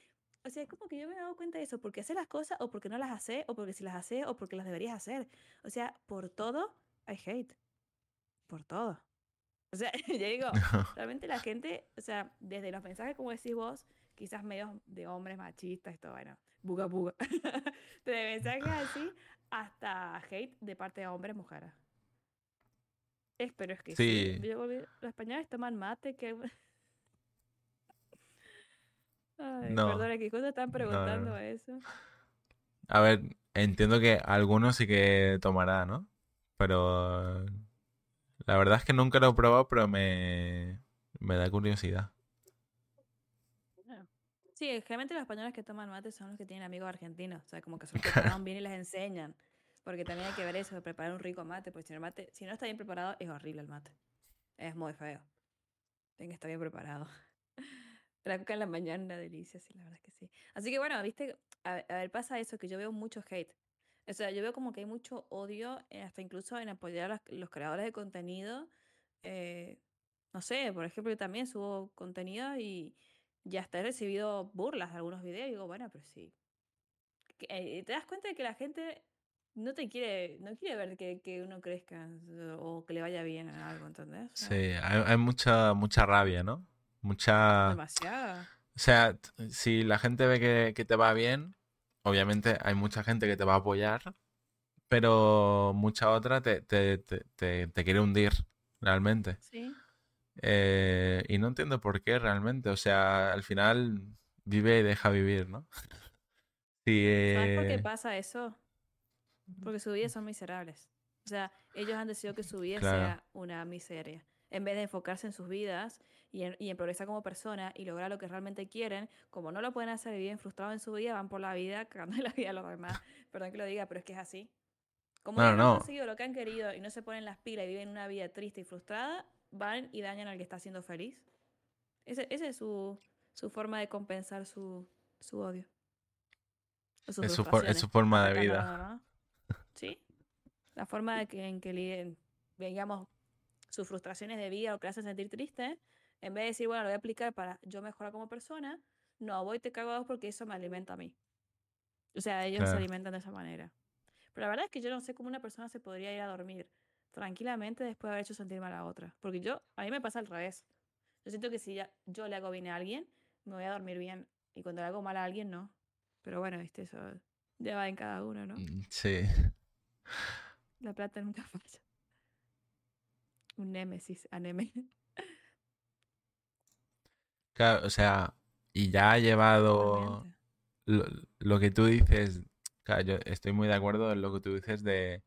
S2: O sea, como que yo me he dado cuenta de eso, porque hace las cosas, o porque no las hace, o porque si las hace, o porque las deberías hacer. O sea, por todo I hate. Por todo. O sea, yo digo, realmente la gente, o sea, desde los mensajes, como decís vos, quizás medios de hombres machistas, esto, bueno, buga buga, de mensajes así, hasta hate de parte de hombres mujeres. Espero es que sí. los españoles toman mate, que... Ay, no, perdona, que cuando están preguntando eso.
S3: A ver, entiendo que algunos sí que tomará, ¿no? Pero la verdad es que nunca lo he probado, pero me, me da curiosidad.
S2: Sí, generalmente los españoles que toman mate son los que tienen amigos argentinos. O sea, como que son los que preparan bien y les enseñan. Porque también hay que ver eso, de preparar un rico mate. Porque si, el mate, si no está bien preparado, es horrible el mate. Es muy feo. Tiene que estar bien preparado. La en la mañana, delicia, sí, la verdad que sí. Así que bueno, viste, a, a ver, pasa eso, que yo veo mucho hate. O sea, yo veo como que hay mucho odio, eh, hasta incluso en apoyar a los, creadores de contenido. Eh, no sé, por ejemplo, yo también subo contenido y ya hasta he recibido burlas de algunos videos y digo, bueno, pero sí. Eh, te das cuenta de que la gente no te quiere, no quiere ver que, uno crezca o que le vaya bien en algo, ¿entendés?
S3: Sí, hay, hay, mucha, mucha rabia, ¿no? Mucha...
S2: Demasiada.
S3: O sea, si la gente ve que, que te va bien, obviamente hay mucha gente que te va a apoyar, pero mucha otra te, te, te, te quiere hundir realmente.
S2: Sí.
S3: Eh, y no entiendo por qué realmente. O sea, al final vive y deja vivir, ¿no?
S2: sí, ¿Sabes por qué eh, pasa eso? Porque sus vidas son miserables. O sea, ellos han decidido que su vida sea una miseria. En vez de enfocarse en sus vidas y en, progresar como persona y lograr lo que realmente quieren, como no lo pueden hacer y viven frustrados en su vida, van por la vida cagando la vida a los demás. Perdón que lo diga, pero es que es así. Como no, no han conseguido lo que han querido y no se ponen las pilas y viven una vida triste y frustrada, van y dañan al que está siendo feliz. Esa es su, su, forma de compensar su, su odio.
S3: Es su, es su, forma de vida.
S2: Sí. La forma de que, en que, digamos, sus frustraciones de vida o que le hacen sentir triste, en vez de decir, bueno, lo voy a aplicar para yo mejorar como persona, no, voy te cago a porque eso me alimenta a mí. O sea, ellos se alimentan de esa manera. Pero la verdad es que yo no sé cómo una persona se podría ir a dormir tranquilamente después de haber hecho sentir mal a otra. Porque yo, a mí me pasa al revés. Yo siento que si ya, yo le hago bien a alguien, me voy a dormir bien. Y cuando le hago mal a alguien, no. Pero bueno, viste, eso ya va en cada uno, ¿no? Mm,
S3: sí.
S2: La plata nunca falla. Un némesis, aneme.
S3: Claro, o sea, y ya ha llevado lo, que tú dices, claro, yo estoy muy de acuerdo en lo que tú dices de,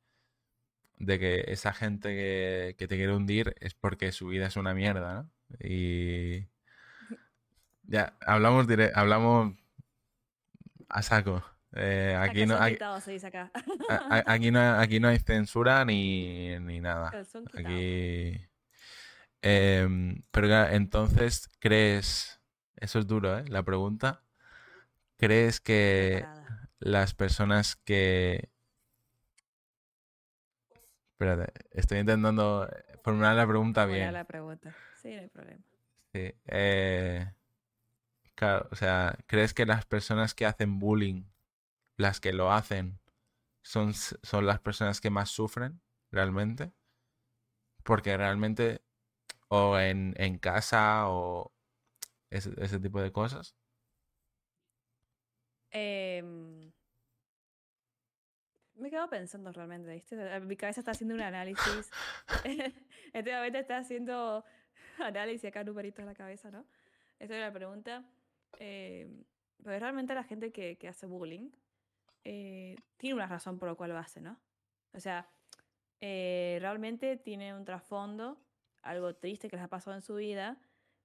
S3: de que esa gente que, que te quiere hundir es porque su vida es una mierda, ¿no? Y ya, hablamos, hablamos a saco. Eh, aquí, no, aquí, aquí, no, aquí no hay censura ni, ni nada. Aquí Em, pero entonces, ¿crees, eso es duro, ¿eh? La pregunta, ¿crees que las personas que... Espérate, estoy intentando formular la pregunta bien.
S2: la pregunta, sí, no hay problema.
S3: Sí, eh, claro, o sea, ¿crees que las personas que hacen bullying, las que lo hacen, son, son las personas que más sufren realmente? Porque realmente o en, en casa o ese, ese, tipo de cosas?
S2: Eh, me quedo pensando realmente, ¿viste? Eh, mi cabeza está haciendo un análisis. este momento está haciendo análisis acá, numeritos en la cabeza, ¿no? Esa es la pregunta. Eh, pues realmente la gente que, que hace bullying eh, tiene una razón por la cual lo hace, ¿no? O sea, realmente tiene un trasfondo algo triste que les ha pasado en su vida,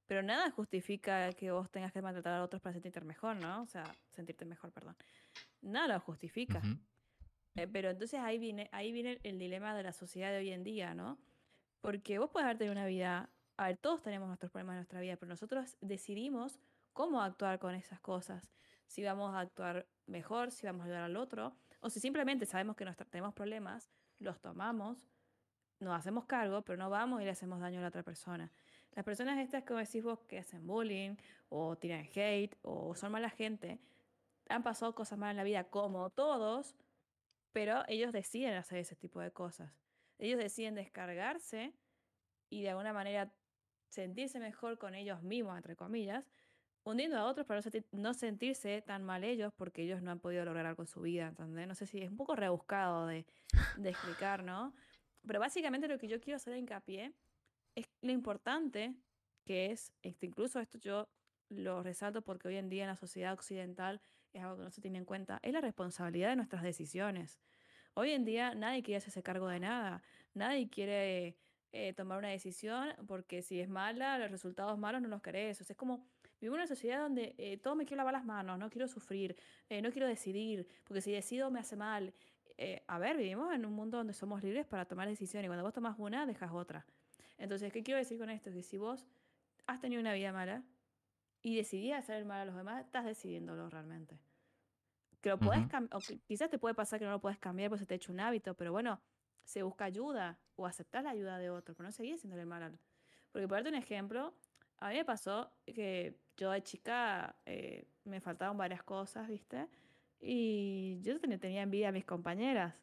S2: pero nada justifica que vos tengas que maltratar a otros para sentirte mejor, ¿no? O sea, sentirte mejor, perdón. Nada lo justifica. Eh, pero entonces ahí viene, ahí viene el dilema de la sociedad de hoy en día, ¿no? Porque vos puedes haber tenido una vida, a ver, todos tenemos nuestros problemas en nuestra vida, pero nosotros decidimos cómo actuar con esas cosas. Si vamos a actuar mejor, si vamos a ayudar al otro, o si simplemente sabemos que tenemos problemas, los tomamos, nos hacemos cargo, pero no vamos y le hacemos daño a la otra persona. Las personas estas, como decís vos, que hacen bullying, o tiran hate, o son mala gente, han pasado cosas malas en la vida como todos, pero ellos deciden hacer ese tipo de cosas. Ellos deciden descargarse y de alguna manera sentirse mejor con ellos mismos, entre comillas, hundiendo a otros para no, sentirse tan mal ellos porque ellos no han podido lograr algo en su vida, ¿entendés? No sé si es un poco rebuscado de, de explicar, ¿no? Pero básicamente lo que yo quiero hacer hincapié es lo importante que es, este, incluso esto yo lo resalto porque hoy en día en la sociedad occidental es algo que no se tiene en cuenta, es la responsabilidad de nuestras decisiones. Hoy en día nadie quiere hacerse cargo de nada, nadie quiere eh, tomar una decisión porque si es mala, los resultados malos no los querés. O sea, es como vivo en una sociedad donde eh, todo me quiero lavar las manos, no quiero sufrir, eh, no quiero decidir, porque si decido me hace mal. A ver, vivimos en un mundo donde somos libres para tomar decisiones y cuando vos tomas una, dejas otra. Entonces, ¿qué quiero decir con esto? Que si vos has tenido una vida mala y decidís hacer el mal a los demás, estás decidiéndolo realmente. Que lo puedes o quizás te puede pasar que no lo puedes cambiar porque se te ha hecho un hábito, pero bueno, se busca ayuda o aceptar la ayuda de otro, pero no seguir haciéndole mal al. Porque, por darte un ejemplo, a mí me pasó que yo de chica eh, me faltaban varias cosas, ¿viste? Y yo tenía, envidia a mis compañeras,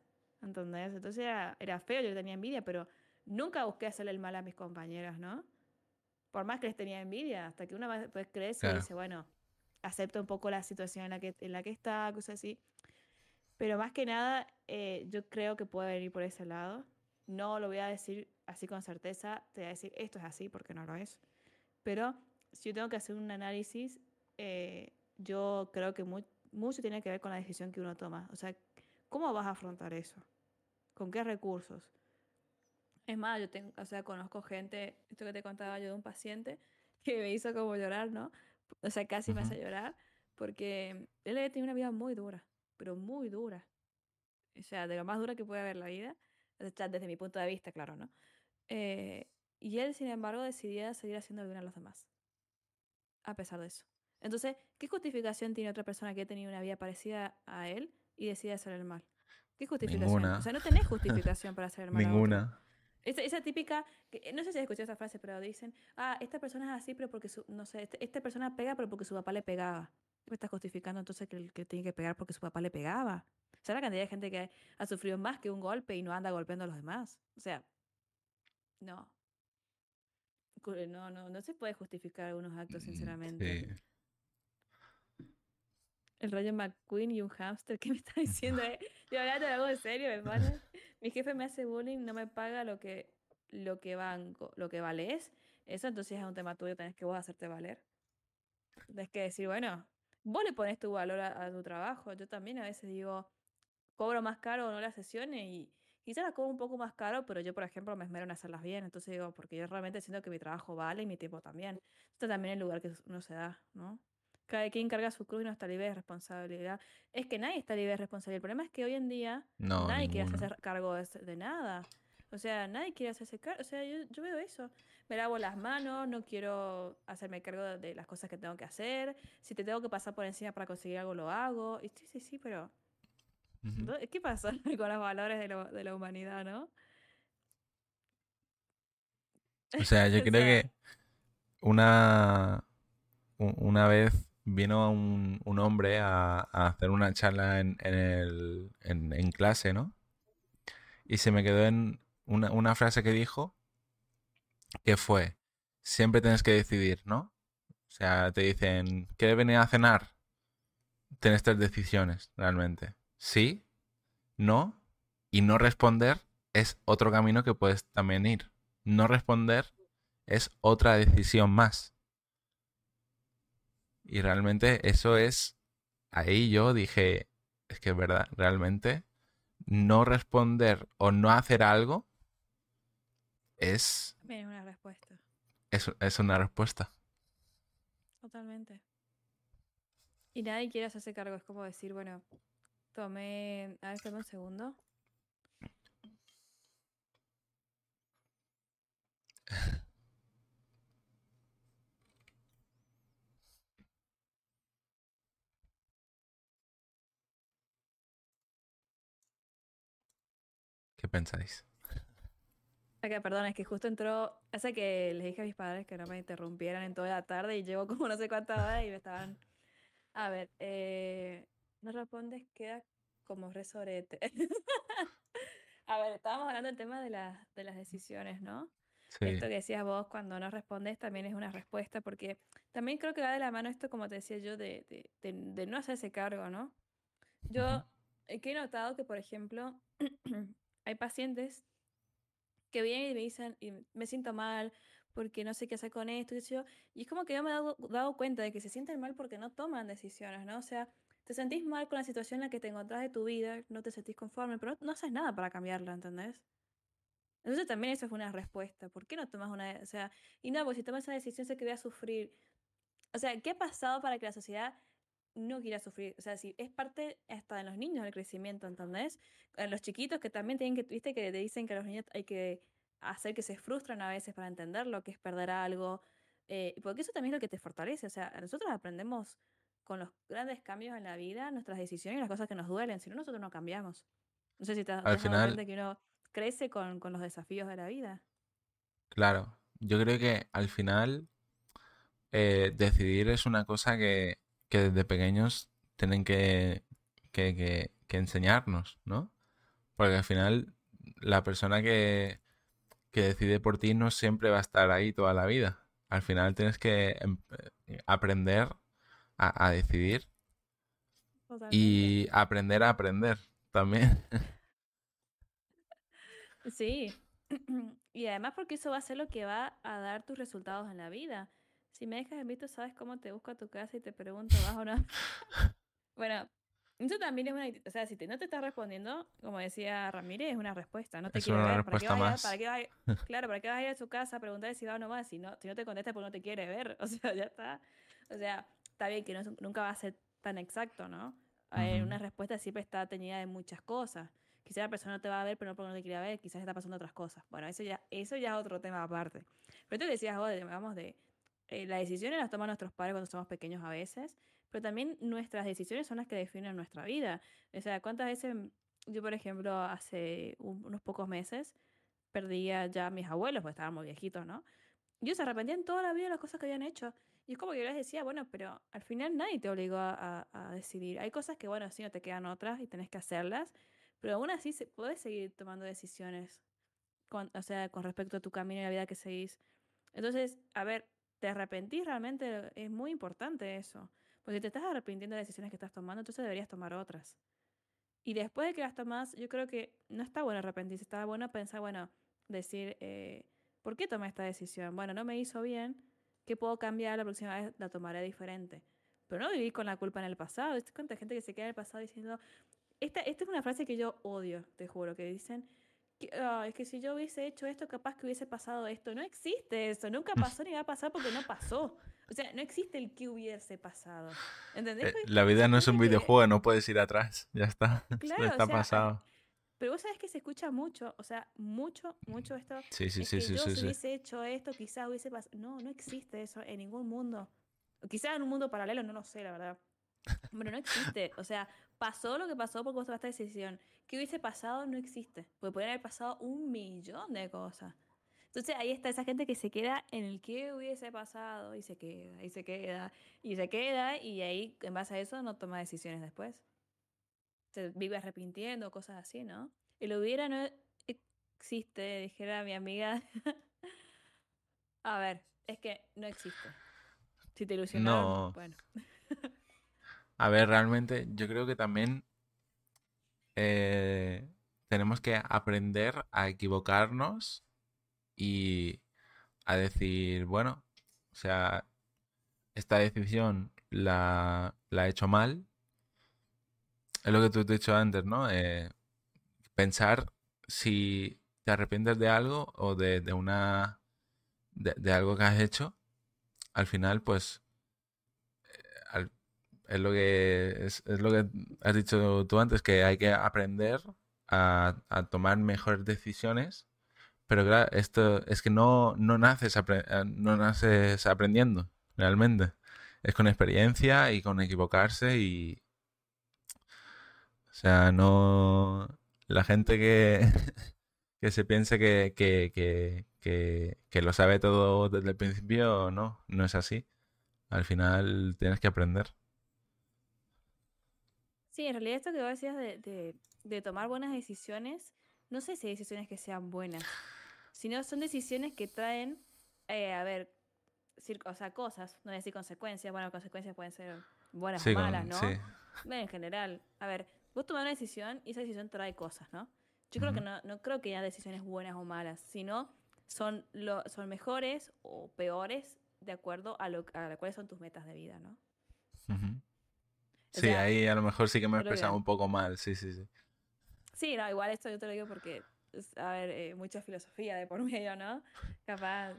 S2: ¿entendés? Entonces era, era feo, yo tenía envidia, pero nunca busqué hacerle el mal a mis compañeras, ¿no? Por más que les tenía envidia, hasta que una vez pues, crece y dice, bueno, acepta un poco la situación en la que, en la que está, cosas así. Pero más que nada, eh, yo creo que puede venir por ese lado. No lo voy a decir así con certeza, te voy a decir esto es así porque no lo es. Pero si yo tengo que hacer un análisis, eh, yo creo que mucho tiene que ver con la decisión que uno toma. O sea, ¿cómo vas a afrontar eso? ¿Con qué recursos? Es más, yo tengo, o sea, conozco gente, esto que te contaba yo de un paciente que me hizo como llorar, ¿no? O sea, casi me hace llorar, porque él tiene una vida muy dura, pero muy dura. O sea, de lo más dura que puede haber la vida, desde mi punto de vista, claro, ¿no? Eh, y él, sin embargo, decidía seguir haciendo bien a los demás, a pesar de eso. Entonces, ¿qué justificación tiene otra persona que ha tenido una vida parecida a él y decide hacer el mal? ¿Qué justificación? O sea, no tenés justificación para hacer el mal.
S3: Ninguna.
S2: Esa, típica, que, no sé si has escuchado esa frase, pero dicen, ah, esta persona es así, pero porque su, no sé, este, esta persona pega, pero porque su papá le pegaba. Me estás justificando entonces que, que tiene que pegar porque su papá le pegaba. O sea, la cantidad de gente que ha sufrido más que un golpe y no anda golpeando a los demás. O sea, no. No, no, no se puede justificar algunos actos, mm, sinceramente. El Rayo McQueen y un hámster, ¿qué me está diciendo? Eh? Yo hablando de algo de serio, me pone mi jefe me hace bullying, no me paga lo que, lo que, banco, lo que vales. Eso entonces es un tema tuyo, tenés que vos hacerte valer. Tienes que decir, bueno, vos le pones tu valor a, tu trabajo. Yo también a veces digo, cobro más caro o no las sesiones y quizás las cobro un poco más caro, pero yo, por ejemplo, me esmero en hacerlas bien. Entonces digo, porque yo realmente siento que mi trabajo vale y mi tiempo también. Esto también es el lugar que uno se da, ¿no? Cada quien carga su cruz y no está libre de responsabilidad. Es que nadie está libre de responsabilidad. El problema es que hoy en día nadie quiere hacerse cargo de, nada. O sea, nadie quiere hacerse cargo. O sea, yo, veo eso. Me lavo las manos, no quiero hacerme cargo de, las cosas que tengo que hacer. Si te tengo que pasar por encima para conseguir algo, lo hago. Y sí, sí, sí, pero. ¿Qué pasa con los valores de, de la humanidad, no?
S3: O sea, yo creo que una, una vez vino un, un hombre a, hacer una charla en, el, en, clase, ¿no? Y se me quedó en una, frase que dijo, que fue, siempre tienes que decidir, ¿no? O sea, te dicen, ¿quieres venir a cenar? Tienes tres decisiones, realmente. Sí, no, y no responder es otro camino que puedes también ir. No responder es otra decisión más. Y realmente eso es, ahí yo dije, es que es verdad, realmente no responder o no hacer algo es,
S2: También es una respuesta.
S3: es, es una respuesta.
S2: Totalmente. Y nadie quiere hacerse cargo. Es como decir, bueno, tomé. A ver, espérame un segundo.
S3: ¿Qué pensáis?
S2: Ok, perdón, es que justo entró. Hace que les dije a mis padres que no me interrumpieran en toda la tarde y llevo como no sé cuántas horas y me estaban. A ver, eh, no respondes, queda como resorete. A ver, estábamos hablando del tema de, las de las decisiones, ¿no?
S3: Sí,
S2: Esto que decías vos, cuando no respondes también es una respuesta, porque también creo que va de la mano esto, como te decía yo, de, de, de- de no hacerse cargo, ¿no? Yo
S3: Ujú.
S2: eh, que he notado que, por ejemplo, hay pacientes que vienen y me dicen, y me siento mal porque no sé qué hacer con esto, y yo, y es como que yo me he dado, dado cuenta de que se sienten mal porque no toman decisiones, ¿no? O sea, te sentís mal con la situación en la que te encontrás de tu vida, no te sentís conforme, pero no, haces nada para cambiarla, ¿entendés? Entonces también eso es una respuesta. ¿Por qué no tomas una... O sea, y no, pues si tomas esa decisión sé que voy a sufrir. O sea, ¿qué ha pasado para que la sociedad no quiera sufrir? O sea, si es parte hasta de los niños del crecimiento, ¿entendés? En los chiquitos que también tienen que, viste, que te dicen que a los niños hay que hacer que se frustran a veces para entender lo que es perder algo. eh, porque eso también es lo que te fortalece. O sea, nosotros aprendemos con los grandes cambios en la vida, nuestras decisiones y las cosas que nos duelen. Si no, nosotros no cambiamos. No sé si te, has-
S3: final,
S2: cuenta que uno crece con, con los desafíos de la vida.
S3: claro, yo creo que al final eh, decidir es una cosa que, que desde pequeños tienen que, que, que- que enseñarnos, ¿no? Porque al final la persona que, que decide por ti no siempre va a estar ahí toda la vida. Al final tienes que em- eh, aprender a, a decidir
S2: Totalmente.
S3: y aprender a aprender también.
S2: Sí. Y además porque eso va a ser lo que va a dar tus resultados en la vida. Si me dejas en visto, sabes cómo te busco a tu casa y te pregunto, ¿vas o no? Bueno, eso también es una... O sea, si te- no te estás respondiendo, como decía Ramírez, es una respuesta. No te quiere ver. ¿Para qué para Claro, ¿para qué vas a ir a su casa a preguntarle si va o no va? Si no, si no te contesta, pues no te quiere ver. O sea, ya está. O sea, está bien que no nunca va a ser tan exacto, ¿no? Una respuesta siempre está teñida de muchas cosas. Quizás la persona no te va a ver, pero no porque no te quiera ver, quizás está pasando otras cosas. Bueno, eso ya, eso ya es otro tema aparte. Pero tú decías vos, digamos, de eh, las decisiones las toman nuestros padres cuando somos pequeños a veces, pero también nuestras decisiones son las que definen nuestra vida. O sea, ¿cuántas veces mm, yo, por ejemplo, hace un- unos pocos meses perdía ya a mis abuelos, porque estaban muy viejitos, ¿no? Y ellos se arrepentían toda la vida de las cosas que habían hecho. Y es como que yo les decía, bueno, pero al final nadie te obligó a, a- a decidir. Hay cosas que, bueno, sí, no te quedan otras y tenés que hacerlas, pero aún así se, puedes seguir tomando decisiones, con, o sea, con respecto a tu camino y la vida que seguís. Entonces, a ver, ¿te arrepentís realmente? Es muy importante eso. Porque te estás arrepintiendo de decisiones que estás tomando, entonces deberías tomar otras. Y después de que las tomas, yo creo que no está bueno arrepentirse, está bueno pensar, bueno, decir, eh, ¿por qué tomé esta decisión? Bueno, no me hizo bien, ¿qué puedo cambiar? La próxima vez la tomaré diferente. Pero no vivir con la culpa en el pasado. Estoy cuánta gente que se queda en el pasado diciendo, esta, esta es una frase que yo odio, te juro, que dicen, "Ah, es que si yo hubiese hecho esto, capaz que hubiese pasado esto. No existe eso, nunca pasó ni va a pasar porque no pasó. O sea, no existe el que hubiese pasado. ¿Entendés?
S3: Eh, La vida no es un videojuego, no puedes ir atrás. Ya está.
S2: Claro,
S3: está
S2: o sea,
S3: pasado.
S2: Pero vos sabés que se escucha mucho, o sea, mucho, mucho esto.
S3: Sí, sí,
S2: es
S3: sí,
S2: que
S3: sí,
S2: yo
S3: sí,
S2: si
S3: sí.
S2: hubiese hecho esto, quizás hubiese pasado. No, no existe eso en ningún mundo. Quizás en un mundo paralelo, no lo sé, la verdad. Pero no existe. O sea, pasó lo que pasó porque vos tomaste esta decisión. ¿Qué hubiese pasado? No existe. Porque podrían haber pasado un millón de cosas. Entonces ahí está esa gente que se queda en el que hubiese pasado y se queda, y se queda, y se queda, y ahí en base a eso no toma decisiones después. Se vive arrepintiendo, cosas así, ¿no? El hubiera no existe, dijera mi amiga. A ver, es que no existe. Si te ilusionaron,
S3: No.
S2: bueno.
S3: A ver, realmente yo creo que también eh, tenemos que aprender a equivocarnos y a decir, bueno, o sea, esta decisión la, la he hecho mal. Es lo que tú te has dicho antes, ¿no? Eh, pensar si te arrepientes de algo o de, de una de, de algo que has hecho, al final, pues es lo que es, lo que has dicho tú antes, que hay que aprender a, a tomar mejores decisiones. Pero claro, esto es que no, no naces eh, no naces aprendiendo, realmente. Es con experiencia y con equivocarse y, o sea, no. La gente que, que se piense que, que, que, que lo sabe todo desde el principio, no, no es así. Al final tienes que aprender.
S2: Sí, en realidad esto que vos decías de, de, de tomar buenas decisiones, no sé si hay decisiones que sean buenas, sino son decisiones que traen, eh, a ver, o sea, cosas, no voy a decir consecuencias, bueno, consecuencias pueden ser buenas
S3: Sí,
S2: o malas, ¿no?
S3: sí.
S2: Bueno, en general, a ver, vos tomás una decisión y esa decisión trae cosas, ¿no? Yo creo que no, no creo que haya decisiones buenas o malas, sino son, lo, son mejores o peores de acuerdo a, lo, a cuáles son tus metas de vida, ¿no?
S3: Ujú.
S2: O
S3: Sí,
S2: sea,
S3: ahí a lo mejor sí que me he expresado un poco mal, sí, sí, sí.
S2: Sí, no, igual esto yo te lo digo porque, a ver, eh, mucha filosofía de por medio, ¿no? Capaz.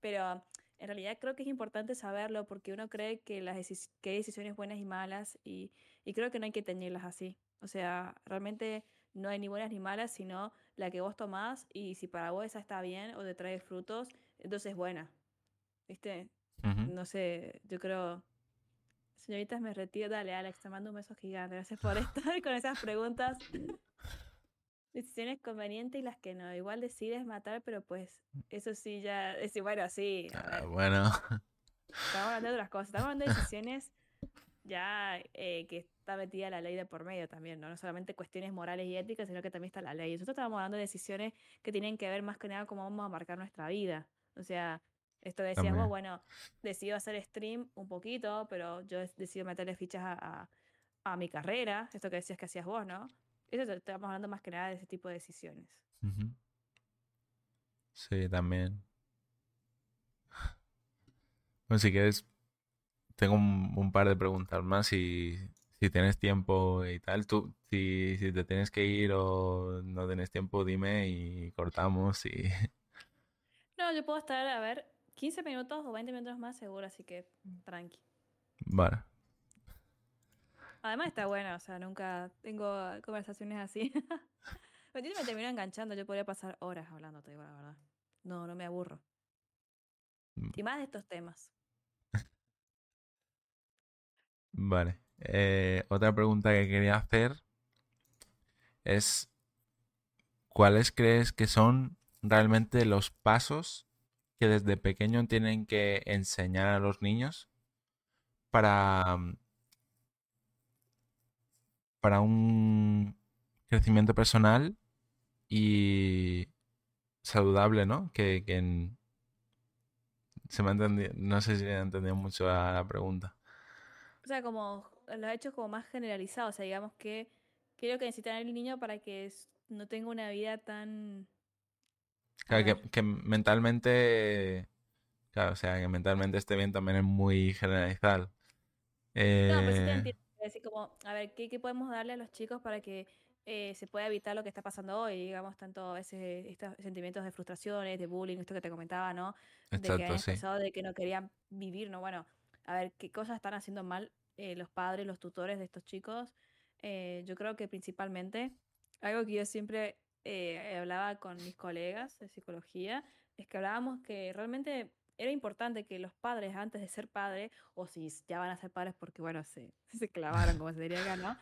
S2: Pero en realidad creo que es importante saberlo porque uno cree que, las decis- que hay decisiones buenas y malas y, y creo que no hay que teñirlas así. O sea, realmente no hay ni buenas ni malas, sino la que vos tomás y si para vos esa está bien o te trae frutos, entonces es buena. ¿Viste? No sé, yo creo... Señoritas, me retiro. Dale, Alex, te mando un beso gigante. Gracias por estar con esas preguntas. Decisiones convenientes y las que no. Igual decides matar, pero pues eso sí ya... Es bueno, sí.
S3: Ah, bueno,
S2: estamos hablando de otras cosas. Estamos hablando de decisiones ya eh, que está metida la ley de por medio también, ¿no? No solamente cuestiones morales y éticas, sino que también está la ley. Nosotros estamos hablando de decisiones que tienen que ver más que nada cómo vamos a marcar nuestra vida. O sea, esto decías vos, bueno, decido hacer stream un poquito, pero yo decido meterle fichas a, a- a mi carrera, esto que decías que hacías vos, ¿no? Eso estamos hablando más que nada de ese tipo de decisiones.
S3: Sí, también. Bueno, si quieres, tengo un, un par de preguntas más si, si tienes tiempo y tal. Tú, si, si te tienes que ir o no tienes tiempo, dime y cortamos y...
S2: No, yo puedo estar, a ver, 15 minutos o 20 minutos más seguro, así que tranqui.
S3: Vale.
S2: Además está bueno, o sea, nunca tengo conversaciones así. Me termino enganchando, yo podría pasar horas hablando, te digo la verdad. No, no me aburro.
S3: Mm.
S2: Y más de estos temas.
S3: Vale. Eh, otra pregunta que quería hacer es, ¿cuáles crees que son realmente los pasos que desde pequeño tienen que enseñar a los niños para, mm, para un crecimiento personal y saludable, ¿no? Que, que se me entendido, no sé si he entendido mucho la, la pregunta.
S2: O sea, como los hechos como más generalizados, o sea, digamos que quiero que necesita el niño para que no tenga una vida tan...
S3: Claro, que, que mentalmente, claro, o sea, que mentalmente esté bien también es muy generalizar.
S2: No, pero sí te
S3: Eh,
S2: entiendo. Decir, como, a ver, ¿qué, qué podemos darle a los chicos para que eh, se pueda evitar lo que está pasando hoy? Digamos, tanto a veces estos sentimientos de frustraciones, de bullying, esto que te comentaba, ¿no? De que
S3: exacto,
S2: habían
S3: sí.
S2: expresado de que no querían vivir, ¿no? Bueno, a ver, ¿qué cosas están haciendo mal eh, los padres, los tutores de estos chicos? Eh, yo creo que principalmente, algo que yo siempre eh, hablaba con mis colegas de psicología, es que hablábamos que realmente era importante que los padres, antes de ser padres, o si ya van a ser padres porque, bueno, se, se clavaron, como se diría acá, ¿no?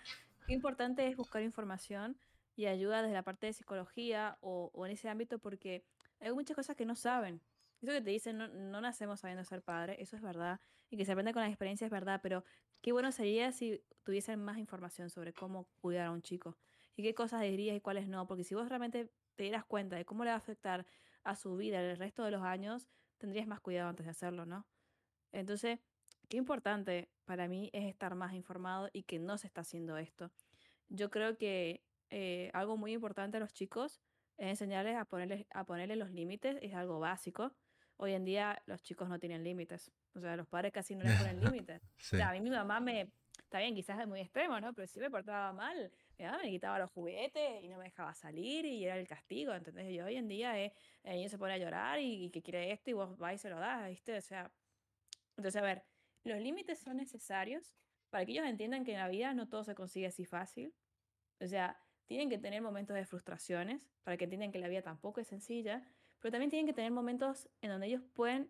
S2: Qué importante es buscar información y ayuda desde la parte de psicología o, o en ese ámbito porque hay muchas cosas que no saben. Eso que te dicen, no, no nacemos sabiendo ser padre, eso es verdad. Y que se aprende con la experiencia es verdad, pero qué bueno sería si tuviesen más información sobre cómo cuidar a un chico. Y qué cosas dirías y cuáles no. Porque si vos realmente te dieras cuenta de cómo le va a afectar a su vida el resto de los años, tendrías más cuidado antes de hacerlo, ¿no? Entonces, qué importante para mí es estar más informado y que no se está haciendo esto. Yo creo que eh, algo muy importante a los chicos es enseñarles a ponerles, a ponerles los límites, es algo básico. Hoy en día los chicos no tienen límites, o sea, los padres casi no les ponen límites. O
S3: Sí.
S2: sea, a mí mi mamá me, está bien, quizás es muy extremo, ¿no? Pero si me portaba mal, ah, me quitaba los juguetes y no me dejaba salir y era el castigo, ¿entendés? Y hoy en día eh, niño se pone a llorar y, y que quiere esto y vos vas y se lo das, ¿viste? O sea, entonces, a ver, los límites son necesarios para que ellos entiendan que en la vida no todo se consigue así fácil. O sea, tienen que tener momentos de frustraciones para que entiendan que la vida tampoco es sencilla, pero también tienen que tener momentos en donde ellos pueden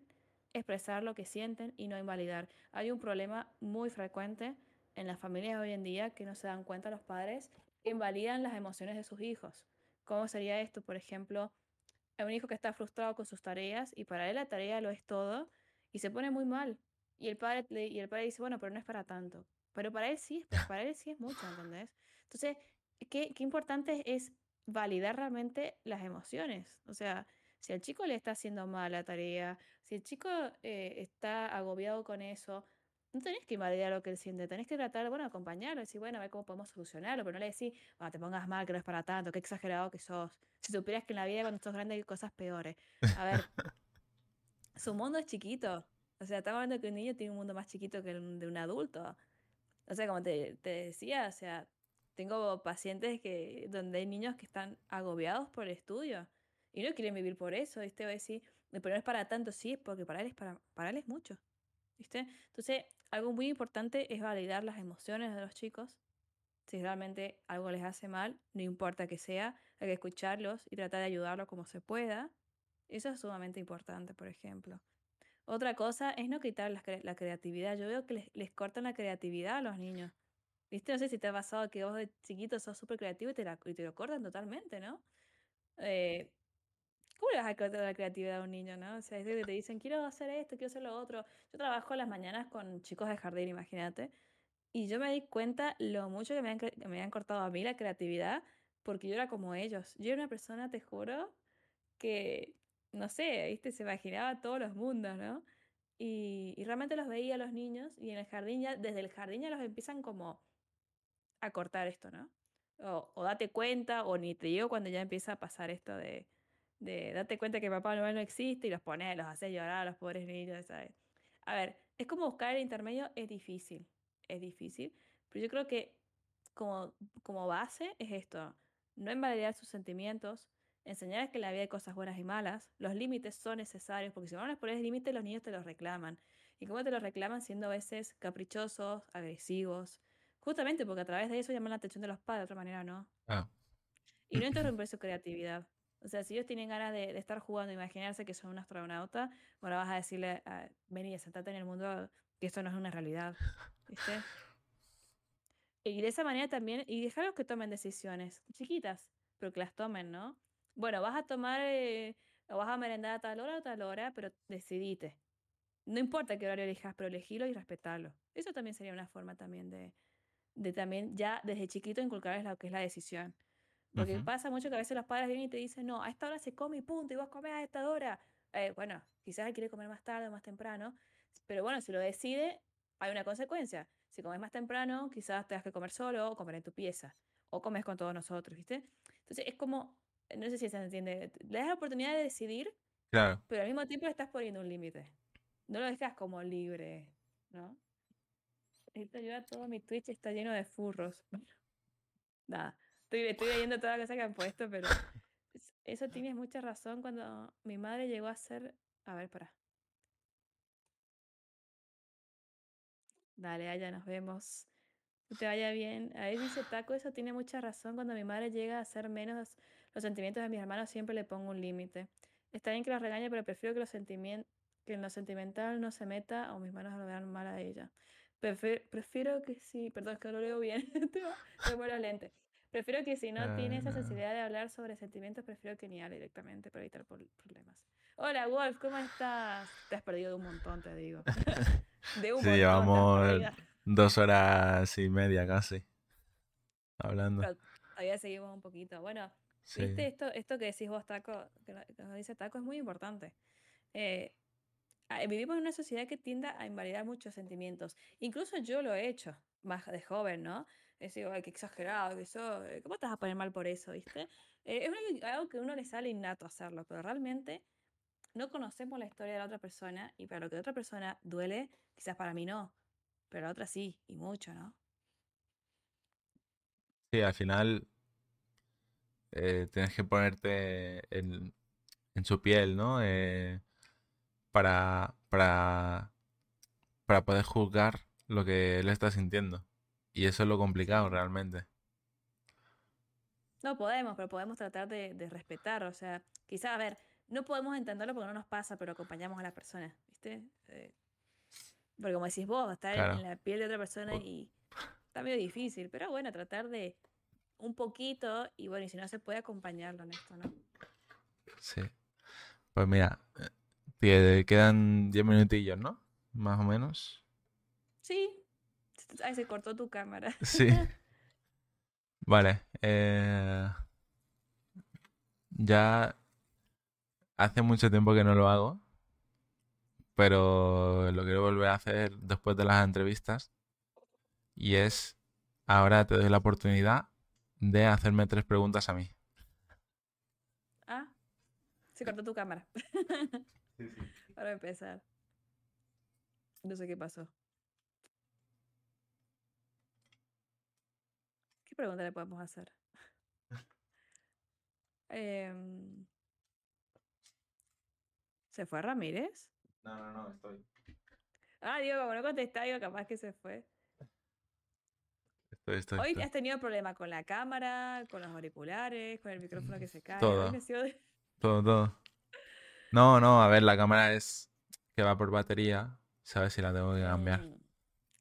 S2: expresar lo que sienten y no invalidar. Hay un problema muy frecuente en las familias hoy en día que no se dan cuenta los padres invalidan las emociones de sus hijos. ¿Cómo sería esto? Por ejemplo, hay un hijo que está frustrado con sus tareas y para él la tarea lo es todo y se pone muy mal. Y el padre, y el padre dice, bueno, pero no es para tanto. Pero para él sí, para él sí es mucho, ¿entendés? Entonces, qué, qué importante es validar realmente las emociones. O sea, si al chico le está haciendo mal la tarea, si el chico eh, está agobiado con eso, no tenés que invalidar lo que él siente, tenés que tratar, bueno, acompañarlo, decir, bueno, a ver cómo podemos solucionarlo, pero no le decís, ah, te pongas mal, que no es para tanto, qué exagerado que sos. Si supieras que en la vida cuando sos grande hay cosas peores. A ver, su mundo es chiquito. O sea, estamos hablando que un niño tiene un mundo más chiquito que el de un adulto. O sea, como te, te decía, o sea, tengo pacientes que, donde hay niños que están agobiados por el estudio y no quieren vivir por eso, ¿viste? Va a decir, pero no es para tanto, sí, porque para él es, para, para él es mucho, ¿viste? Entonces, algo muy importante es validar las emociones de los chicos. Si realmente algo les hace mal, no importa que sea, hay que escucharlos y tratar de ayudarlos como se pueda. Eso es sumamente importante, por ejemplo. Otra cosa es no quitar la, la creatividad. Yo veo que les, cortan la creatividad a los niños. ¿Viste? No sé si te ha pasado que vos de chiquito sos súper creativo y te, la, lo cortan totalmente, ¿no? Eh, ¿Cómo le vas a cortar la creatividad a un niño, no? O sea, es que te dicen, quiero hacer esto, quiero hacer lo otro. Yo trabajo las mañanas con chicos de jardín, imagínate. Y yo me di cuenta lo mucho que me han, que me han cortado a mí la creatividad, porque yo era como ellos. Yo era una persona, te juro, que no sé, ¿viste? Se imaginaba todos los mundos, ¿no? Y, y, realmente los veía a los niños y en el jardín ya, desde el jardín ya los empiezan como a cortar esto, ¿no? O, o date cuenta, o ni te digo cuando ya empieza a pasar esto de, de date cuenta que Papá Noel no existe y los pones, los haces llorar a los pobres niños, ¿sabes? A ver, es como buscar el intermedio, es difícil, es difícil, pero yo creo que como, como base es esto, no invalidar sus sentimientos, enseñar que en la vida hay cosas buenas y malas, los límites son necesarios, porque si no les pones límites, los niños te los reclaman. ¿Y cómo te los reclaman? Siendo a veces caprichosos, agresivos, justamente porque a través de eso llaman la atención de los padres, de otra manera no.
S3: Ah.
S2: Y no interrumpir su creatividad. O sea, si ellos tienen ganas de, estar jugando, imaginarse que son un astronauta, bueno, vas a decirle, a, vení, sentate en el mundo, que esto no es una realidad. ¿Viste? Y de esa manera también, y dejarlos que tomen decisiones chiquitas, pero que las tomen, ¿no? Bueno, vas a tomar, eh, o vas a merendar a tal hora o tal hora, pero decidite. No importa qué horario elijas, pero elegirlo y respetarlo. Eso también sería una forma también de, de también ya desde chiquito inculcarles lo que es la decisión. Porque uh -huh. pasa mucho que a veces los padres vienen y te dicen, no, a esta hora se come y punto, y vos comés a esta hora. Eh, bueno, quizás él quiere comer más tarde o más temprano, pero bueno, si lo decide, hay una consecuencia. Si comes más temprano, quizás tengas que comer solo o comer en tu pieza, o comes con todos nosotros, ¿viste? Entonces es como, no sé si se entiende, le das la oportunidad de decidir,
S3: Claro.
S2: pero al mismo tiempo le estás poniendo un límite. No lo dejas como libre, ¿no? Esto ayuda todo mi Twitch está lleno de furros. Nada, estoy, estoy leyendo toda la cosa que han puesto, pero eso tienes mucha razón cuando mi madre llegó a ser, a ver, para. Dale, allá nos vemos. Que te vaya bien. Ahí dice Taco, eso tiene mucha razón. Cuando mi madre llega a hacer menos los sentimientos de mis hermanos, siempre le pongo un límite. Está bien que los regañe, pero prefiero que, los sentimientos que en lo sentimental no se meta o mis manos lo vean mal a ella. Prefiero, prefiero que sí, perdón, es que no lo leo bien, tengo los lentes. Prefiero que si no
S3: Ah,
S2: tiene esa
S3: no.
S2: sensibilidad de hablar sobre sentimientos, prefiero que ni hable directamente para evitar problemas. Hola Wolf, ¿cómo estás? Te has perdido de un montón, te digo. De un
S3: Sí,
S2: montón,
S3: llevamos dos horas y media casi hablando.
S2: Pero todavía seguimos un poquito. Bueno,
S3: Sí.
S2: viste, esto, esto que decís vos, Taco, que nos dice Taco, es muy importante. Eh, ah, vivimos en una sociedad que tiende a invalidar muchos sentimientos. Incluso yo lo he hecho, más de joven, ¿no? Es ay, qué exagerado que eso, ¿cómo te vas a poner mal por eso, viste? Eh, es algo- que a uno le sale innato hacerlo, pero realmente no conocemos la historia de la otra persona y para lo que otra persona duele, quizás para mí no, pero a otra sí, y mucho, ¿no?
S3: Sí, al final eh, tienes que ponerte en, en su piel, ¿no? Eh, para, para, para poder juzgar lo que él está sintiendo. Y eso es lo complicado realmente.
S2: No podemos, pero podemos tratar de, de respetar. O sea, quizás, a ver, no podemos entenderlo porque no nos pasa, pero acompañamos a la persona, ¿viste? Eh, porque como decís vos, estar en-
S3: Claro.
S2: en la piel de otra persona y está medio difícil, pero bueno, tratar de un poquito y bueno, y si no se puede acompañarlo en esto, ¿no?
S3: Sí. Pues mira, eh, te quedan 10 minutillos, ¿no? Más o menos.
S2: Sí. Ay, se cortó tu cámara.
S3: Sí. Vale. eh, ya hace mucho tiempo que no lo hago, pero lo quiero volver a hacer después de las entrevistas. Y es, ahora te doy la oportunidad de hacerme tres preguntas a mí.
S2: Ah, se cortó tu cámara. Para empezar. No sé qué pasó. ¿Qué pregunta le podemos hacer? Em, ¿Se fue Ramírez?
S3: No, no, no, estoy.
S2: Ah, digo, como no contesta, digo, capaz que se fue.
S3: Estoy, estoy,
S2: Hoy
S3: estoy.
S2: has tenido problemas con la cámara, con los auriculares, con el micrófono que se cae.
S3: Todo.
S2: De-
S3: Todo, todo. No, no, a ver, la cámara es que va por batería. ¿Sabes si la tengo que cambiar?
S2: Mm,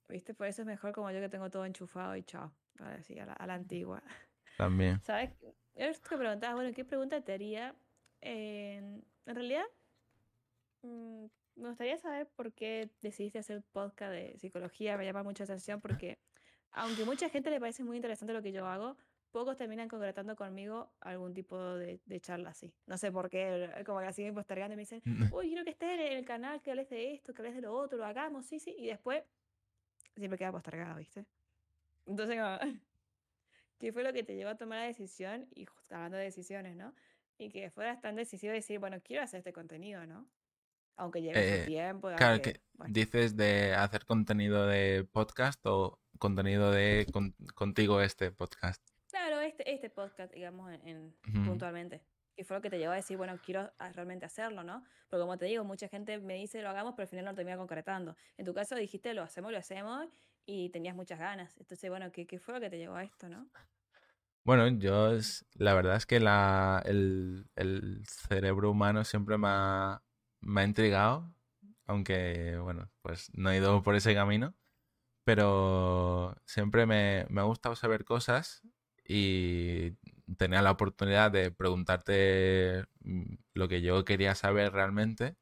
S2: ¿Viste? Por eso es mejor como yo que tengo todo enchufado y chao. Ahora sí, a la, a la antigua.
S3: También.
S2: ¿Sabes? Esto que preguntabas, bueno, ¿qué pregunta te haría? En, en realidad, mm, me gustaría saber por qué decidiste hacer podcast de psicología. Me llama mucha atención porque, aunque mucha gente le parece muy interesante lo que yo hago, pocos terminan concretando conmigo algún tipo de, de charla así. No sé por qué, como que la siguen postergando y me dicen, uy, quiero que esté en el canal, que hables de esto, que hables de lo otro, lo hagamos, sí, sí, y después siempre queda postergado, ¿viste? Entonces, como, ¿qué fue lo que te llevó a tomar la decisión? Y hablando de decisiones, ¿no? Y que fueras tan decidido de decir, bueno, quiero hacer este contenido, ¿no? Aunque lleve
S3: Eh,
S2: su tiempo.
S3: Claro, que
S2: bueno,
S3: dices de hacer contenido de podcast o contenido de con- contigo este podcast.
S2: claro, este, este podcast, digamos, en, en-
S3: Ujú.
S2: puntualmente. Y fue lo que te llevó a decir, bueno, quiero a- realmente hacerlo, ¿no? Porque como te digo, mucha gente me dice lo hagamos, pero al final no lo termina concretando. En tu caso dijiste lo hacemos, lo hacemos y tenías muchas ganas. Entonces, bueno, ¿qué, fue lo que te llevó a esto, no?
S3: Bueno, yo la verdad es que la, el, el cerebro humano siempre me ha, me ha intrigado, aunque bueno, pues no he ido por ese camino, pero siempre me, me ha gustado saber cosas y tenía la oportunidad de preguntarte mm, lo que yo quería saber realmente,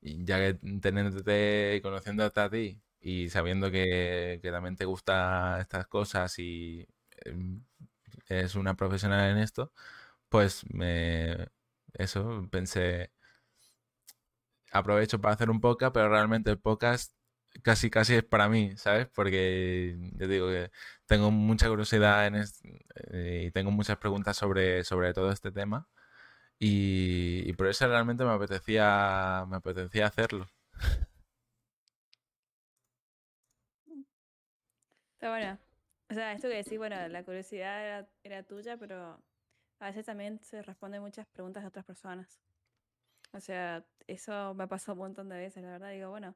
S3: y ya que teniéndote, conociéndote a ti y sabiendo que, que también te gustan estas cosas y em, es una profesional en esto, pues me, eso, pensé, aprovecho para hacer un podcast, pero realmente el podcast casi casi es para mí, ¿sabes? Porque yo digo que tengo mucha curiosidad en eh, y tengo muchas preguntas sobre, sobre todo este tema y, y por eso realmente me apetecía, me apetecía hacerlo.
S2: Está bueno. O sea, esto que decís, bueno, la curiosidad era, era tuya, pero a veces también se responden muchas preguntas de otras personas. O sea, eso me ha pasado un montón de veces, la verdad. Digo, bueno,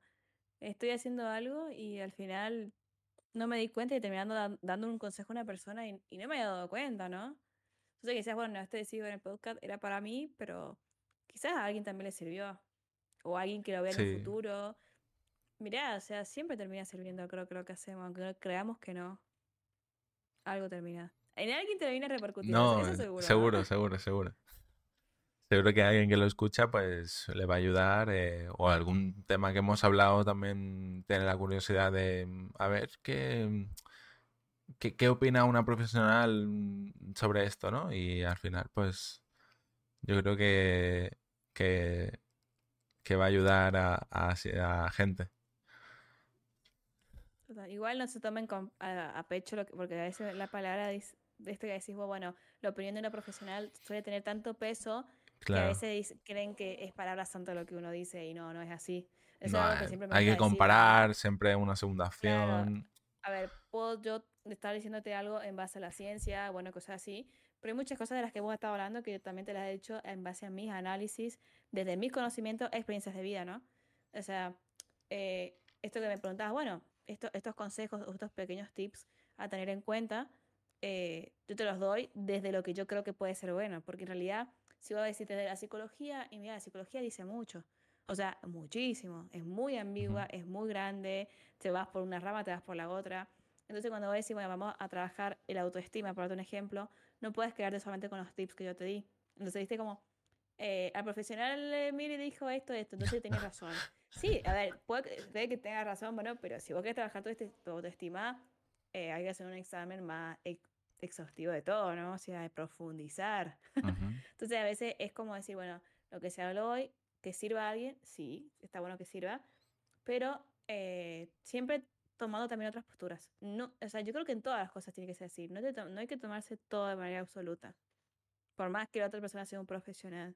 S2: estoy haciendo algo y al final no me di cuenta y terminando dan- dando un consejo a una persona y, y no me había dado cuenta, ¿no? Entonces quizás, bueno, este decido en el podcast era para mí, pero quizás a alguien también le sirvió. O a alguien que lo vea en un
S3: Sí.
S2: futuro. Mirá, o sea, siempre termina sirviendo, creo que lo que hacemos, aunque creamos que no. Algo termina. En alguien termina repercutiendo,
S3: No,
S2: eso seguro. ¿no?
S3: seguro, seguro, seguro. Seguro que alguien que lo escucha, pues le va a ayudar, eh, o algún tema que hemos hablado también tiene la curiosidad de, mm, a ver, ¿qué, qué, qué opina una profesional mm, sobre esto, ¿no? Y al final, pues, yo creo que, que, que va a ayudar a, a, a gente.
S2: Total, Igual no se tomen con- a, a pecho, lo que- porque a veces la palabra de este que decís vos, bueno, la opinión de una profesional suele tener tanto peso que a
S3: Claro.
S2: veces creen que es palabra santa lo que uno dice y no, no es así. Eso
S3: No,
S2: es algo que
S3: hay
S2: siempre me
S3: hay que
S2: decir,
S3: comparar siempre una segunda
S2: Claro.
S3: opción.
S2: A ver, puedo yo estar diciéndote algo en base a la ciencia, bueno, cosas así. Pero hay muchas cosas de las que hemos estado hablando que yo también te las he dicho en base a mis análisis, desde mis conocimientos, experiencias de vida, ¿no? O sea, eh, esto que me preguntabas, bueno, esto, estos consejos, estos pequeños tips a tener en cuenta, eh, yo te los doy desde lo que yo creo que puede ser bueno, porque en realidad, si voy a decirte de la psicología, y mira, la psicología dice mucho, o sea, muchísimo, es muy ambigua, es muy grande, te vas por una rama, te vas por la otra. Entonces, cuando voy a decir, bueno, vamos a trabajar el autoestima, por darte un ejemplo, no puedes quedarte solamente con los tips que yo te di. Entonces, viste como, eh, al profesional eh, Miri dijo esto, esto, entonces tienes razón. Sí, a ver, puede que tenga razón, bueno, pero si vos querés trabajar todo este, tu autoestima, eh, hay que hacer un examen más exhaustivo de todo, ¿no? O sea, de profundizar. Entonces, a veces es como decir, bueno, lo que se habló hoy, que sirva a alguien, sí, está bueno que sirva, pero siempre tomando también otras posturas. No, o sea, yo creo que en todas las cosas tiene que ser así. No, no hay que tomarse todo de manera absoluta. Por más que la otra persona sea un profesional.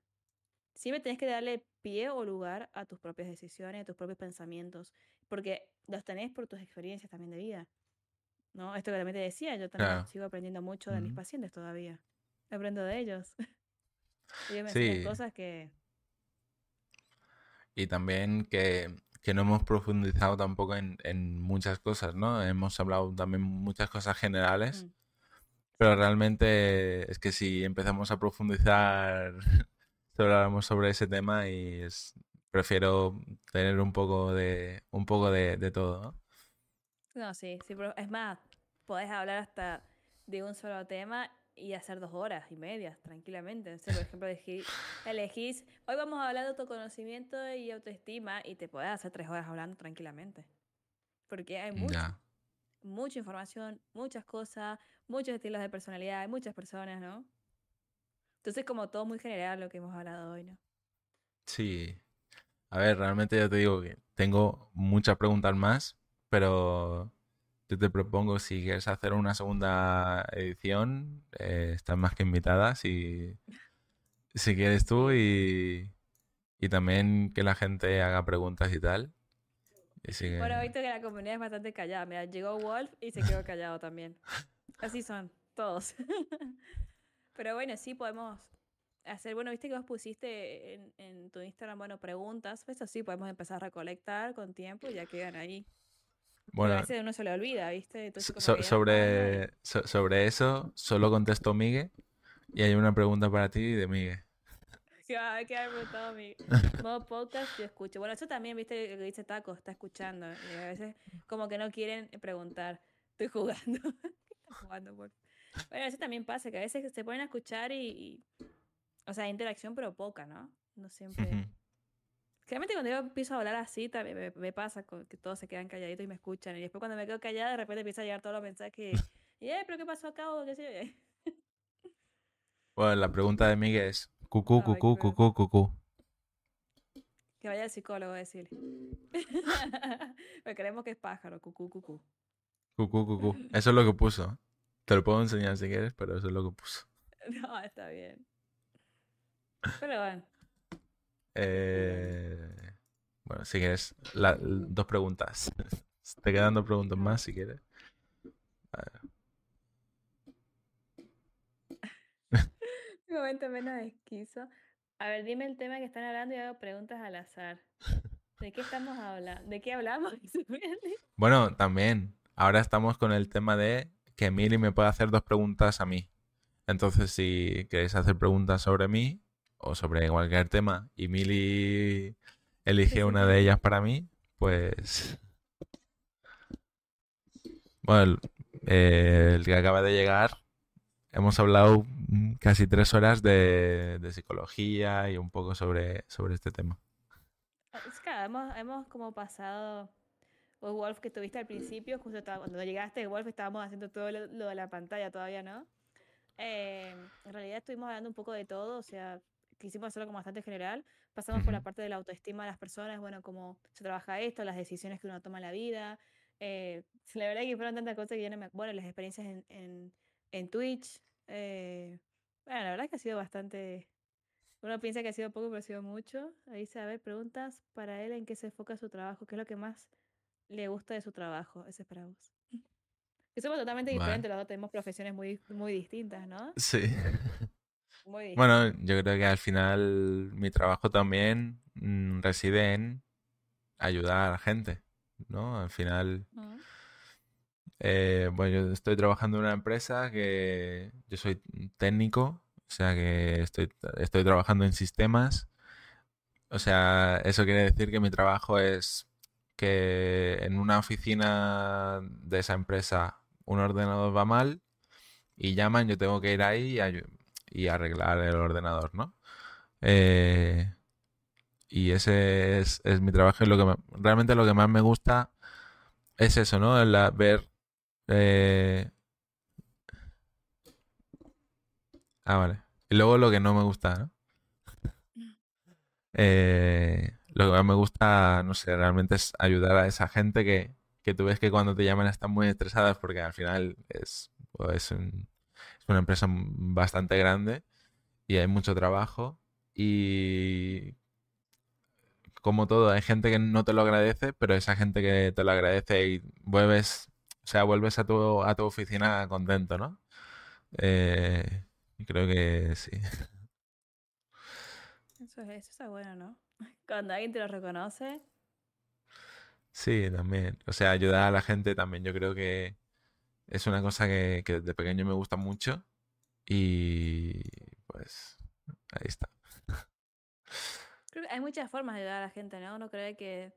S2: Siempre tenés que darle pie o lugar a tus propias decisiones, a tus propios pensamientos, porque los tenés por tus experiencias también de vida. ¿No? Esto que también te decía, yo también sigo aprendiendo mucho de mis pacientes todavía. Aprendo de ellos. ellos me sí. cosas que...
S3: Y también que que no hemos profundizado tampoco en, en, muchas cosas, ¿no? Hemos hablado también muchas cosas generales, mm. pero realmente es que si empezamos a profundizar, hablamos sobre ese tema y es, prefiero tener un poco de, un poco de, de todo, ¿no?
S2: No, sí, sí, pero es más, podés hablar hasta de un solo tema y hacer dos horas y media tranquilamente. por ejemplo, elegís, hoy vamos a hablar de autoconocimiento y autoestima y te puedes hacer tres horas hablando tranquilamente. Porque hay mucha, mucha información, muchas cosas, muchos estilos de personalidad, hay muchas personas, ¿no? Entonces, como todo muy general lo que hemos hablado hoy, ¿no?
S3: Sí. A ver, realmente ya te digo que tengo muchas preguntas más, pero yo te propongo, si quieres hacer una segunda edición, eh, estás más que invitada, si, si quieres tú, y, y también que la gente haga preguntas y tal.
S2: Bueno, he visto que la comunidad es bastante callada. Mira, llegó Wolf y se quedó callado también. Así son, todos. Pero bueno, sí podemos hacer, bueno, viste que vos pusiste en, en tu Instagram, bueno, preguntas, pues así podemos empezar a recolectar con tiempo y ya quedan ahí. Bueno, a veces uno se le olvida, ¿viste?
S3: sobre, sobre eso, solo contestó Miguel y hay una pregunta para ti de Miguel.
S2: Que quedar preguntado Miguel. Modo podcast yo escucho. Bueno, eso también, ¿viste? Lo que dice Taco, está escuchando. Y a veces como que no quieren preguntar. Estoy jugando. ¿Qué estás jugando, por? Bueno, eso también pasa, que a veces se ponen a escuchar y, o sea, interacción pero poca, ¿no? No siempre... Generalmente cuando yo empiezo a hablar así, también me, pasa que todos se quedan calladitos y me escuchan. Y después cuando me quedo callada, de repente empieza a llegar todos los mensajes. Y, eh, pero ¿qué pasó acá? ¿Qué sé
S3: Bueno, la pregunta de Miguel es: cucú, cucú, cucú, cucú.
S2: Que vaya al psicólogo a decirle. Pero creemos que es pájaro, cucú, cucú.
S3: Cucú, cucú. Eso es lo que puso. Te lo puedo enseñar si quieres, pero eso es lo que puso.
S2: No, está bien. Pero bueno.
S3: Eh, bueno, si quieres, dos preguntas. Te quedan dos preguntas más si quieres.
S2: Un momento menos esquizo. A ver, dime el tema que están hablando y hago preguntas al azar. ¿De qué estamos hablando? ¿De qué hablamos?
S3: bueno, también. Ahora estamos con el tema de que Emily me puede hacer dos preguntas a mí. Entonces, si queréis hacer preguntas sobre mí, o sobre cualquier tema y Mili elige una de ellas para mí, pues... Bueno, el, que acaba de llegar, hemos hablado casi tres horas de, psicología y un poco sobre, sobre este tema.
S2: Es que hemos, hemos como pasado, vos Wolf que tuviste al principio, justo cuando llegaste, Wolf estábamos haciendo todo lo, de la pantalla todavía, ¿no? Eh, en realidad estuvimos hablando un poco de todo, o sea, quisimos hacerlo como bastante general. Pasamos por la parte de la autoestima de las personas, bueno, cómo se trabaja esto, las decisiones que uno toma en la vida. Eh, la verdad que fueron tantas cosas que yo no me Bueno, las experiencias en, en, en Twitch. Eh, bueno, la verdad que ha sido bastante... Uno piensa que ha sido poco, pero ha sido mucho. Ahí se a ver preguntas para él en qué se enfoca su trabajo, qué es lo que más le gusta de su trabajo. Ese es para vos. Que somos totalmente diferentes, los dos tenemos profesiones muy, muy distintas, ¿no?
S3: Sí.
S2: Muy distintas.
S3: Bueno, yo creo que al final mi trabajo también mm, reside en ayudar a la gente, ¿no? Al final,
S2: Ujú.
S3: eh, bueno, yo estoy trabajando en una empresa que yo soy técnico, o sea que estoy, estoy trabajando en sistemas. O sea, eso quiere decir que mi trabajo es que en una oficina de esa empresa un ordenador va mal y llaman, yo tengo que ir ahí y, arreglar el ordenador, ¿no? Eh, y ese es, es mi trabajo y lo que me- realmente lo que más me gusta es eso, ¿no? La- ver... eh, Ah, vale. Y luego lo que no me gusta, ¿no? Eh, lo que más me gusta, no sé, realmente es ayudar a esa gente que, que tú ves que cuando te llaman están muy estresadas porque al final es, pues, es una empresa bastante grande y hay mucho trabajo y como todo, hay gente que no te lo agradece, pero esa gente que te lo agradece y vuelves, o sea, vuelves a tu, a tu oficina contento, ¿no? Eh, creo que sí.
S2: Eso, es, eso está bueno, ¿no? Cuando alguien te lo reconoce,
S3: Sí, también. O sea, ayudar a la gente también. Yo creo que es una cosa que, que desde pequeño me gusta mucho. Y pues ahí está.
S2: creo que hay muchas formas de ayudar a la gente, ¿no? Uno cree que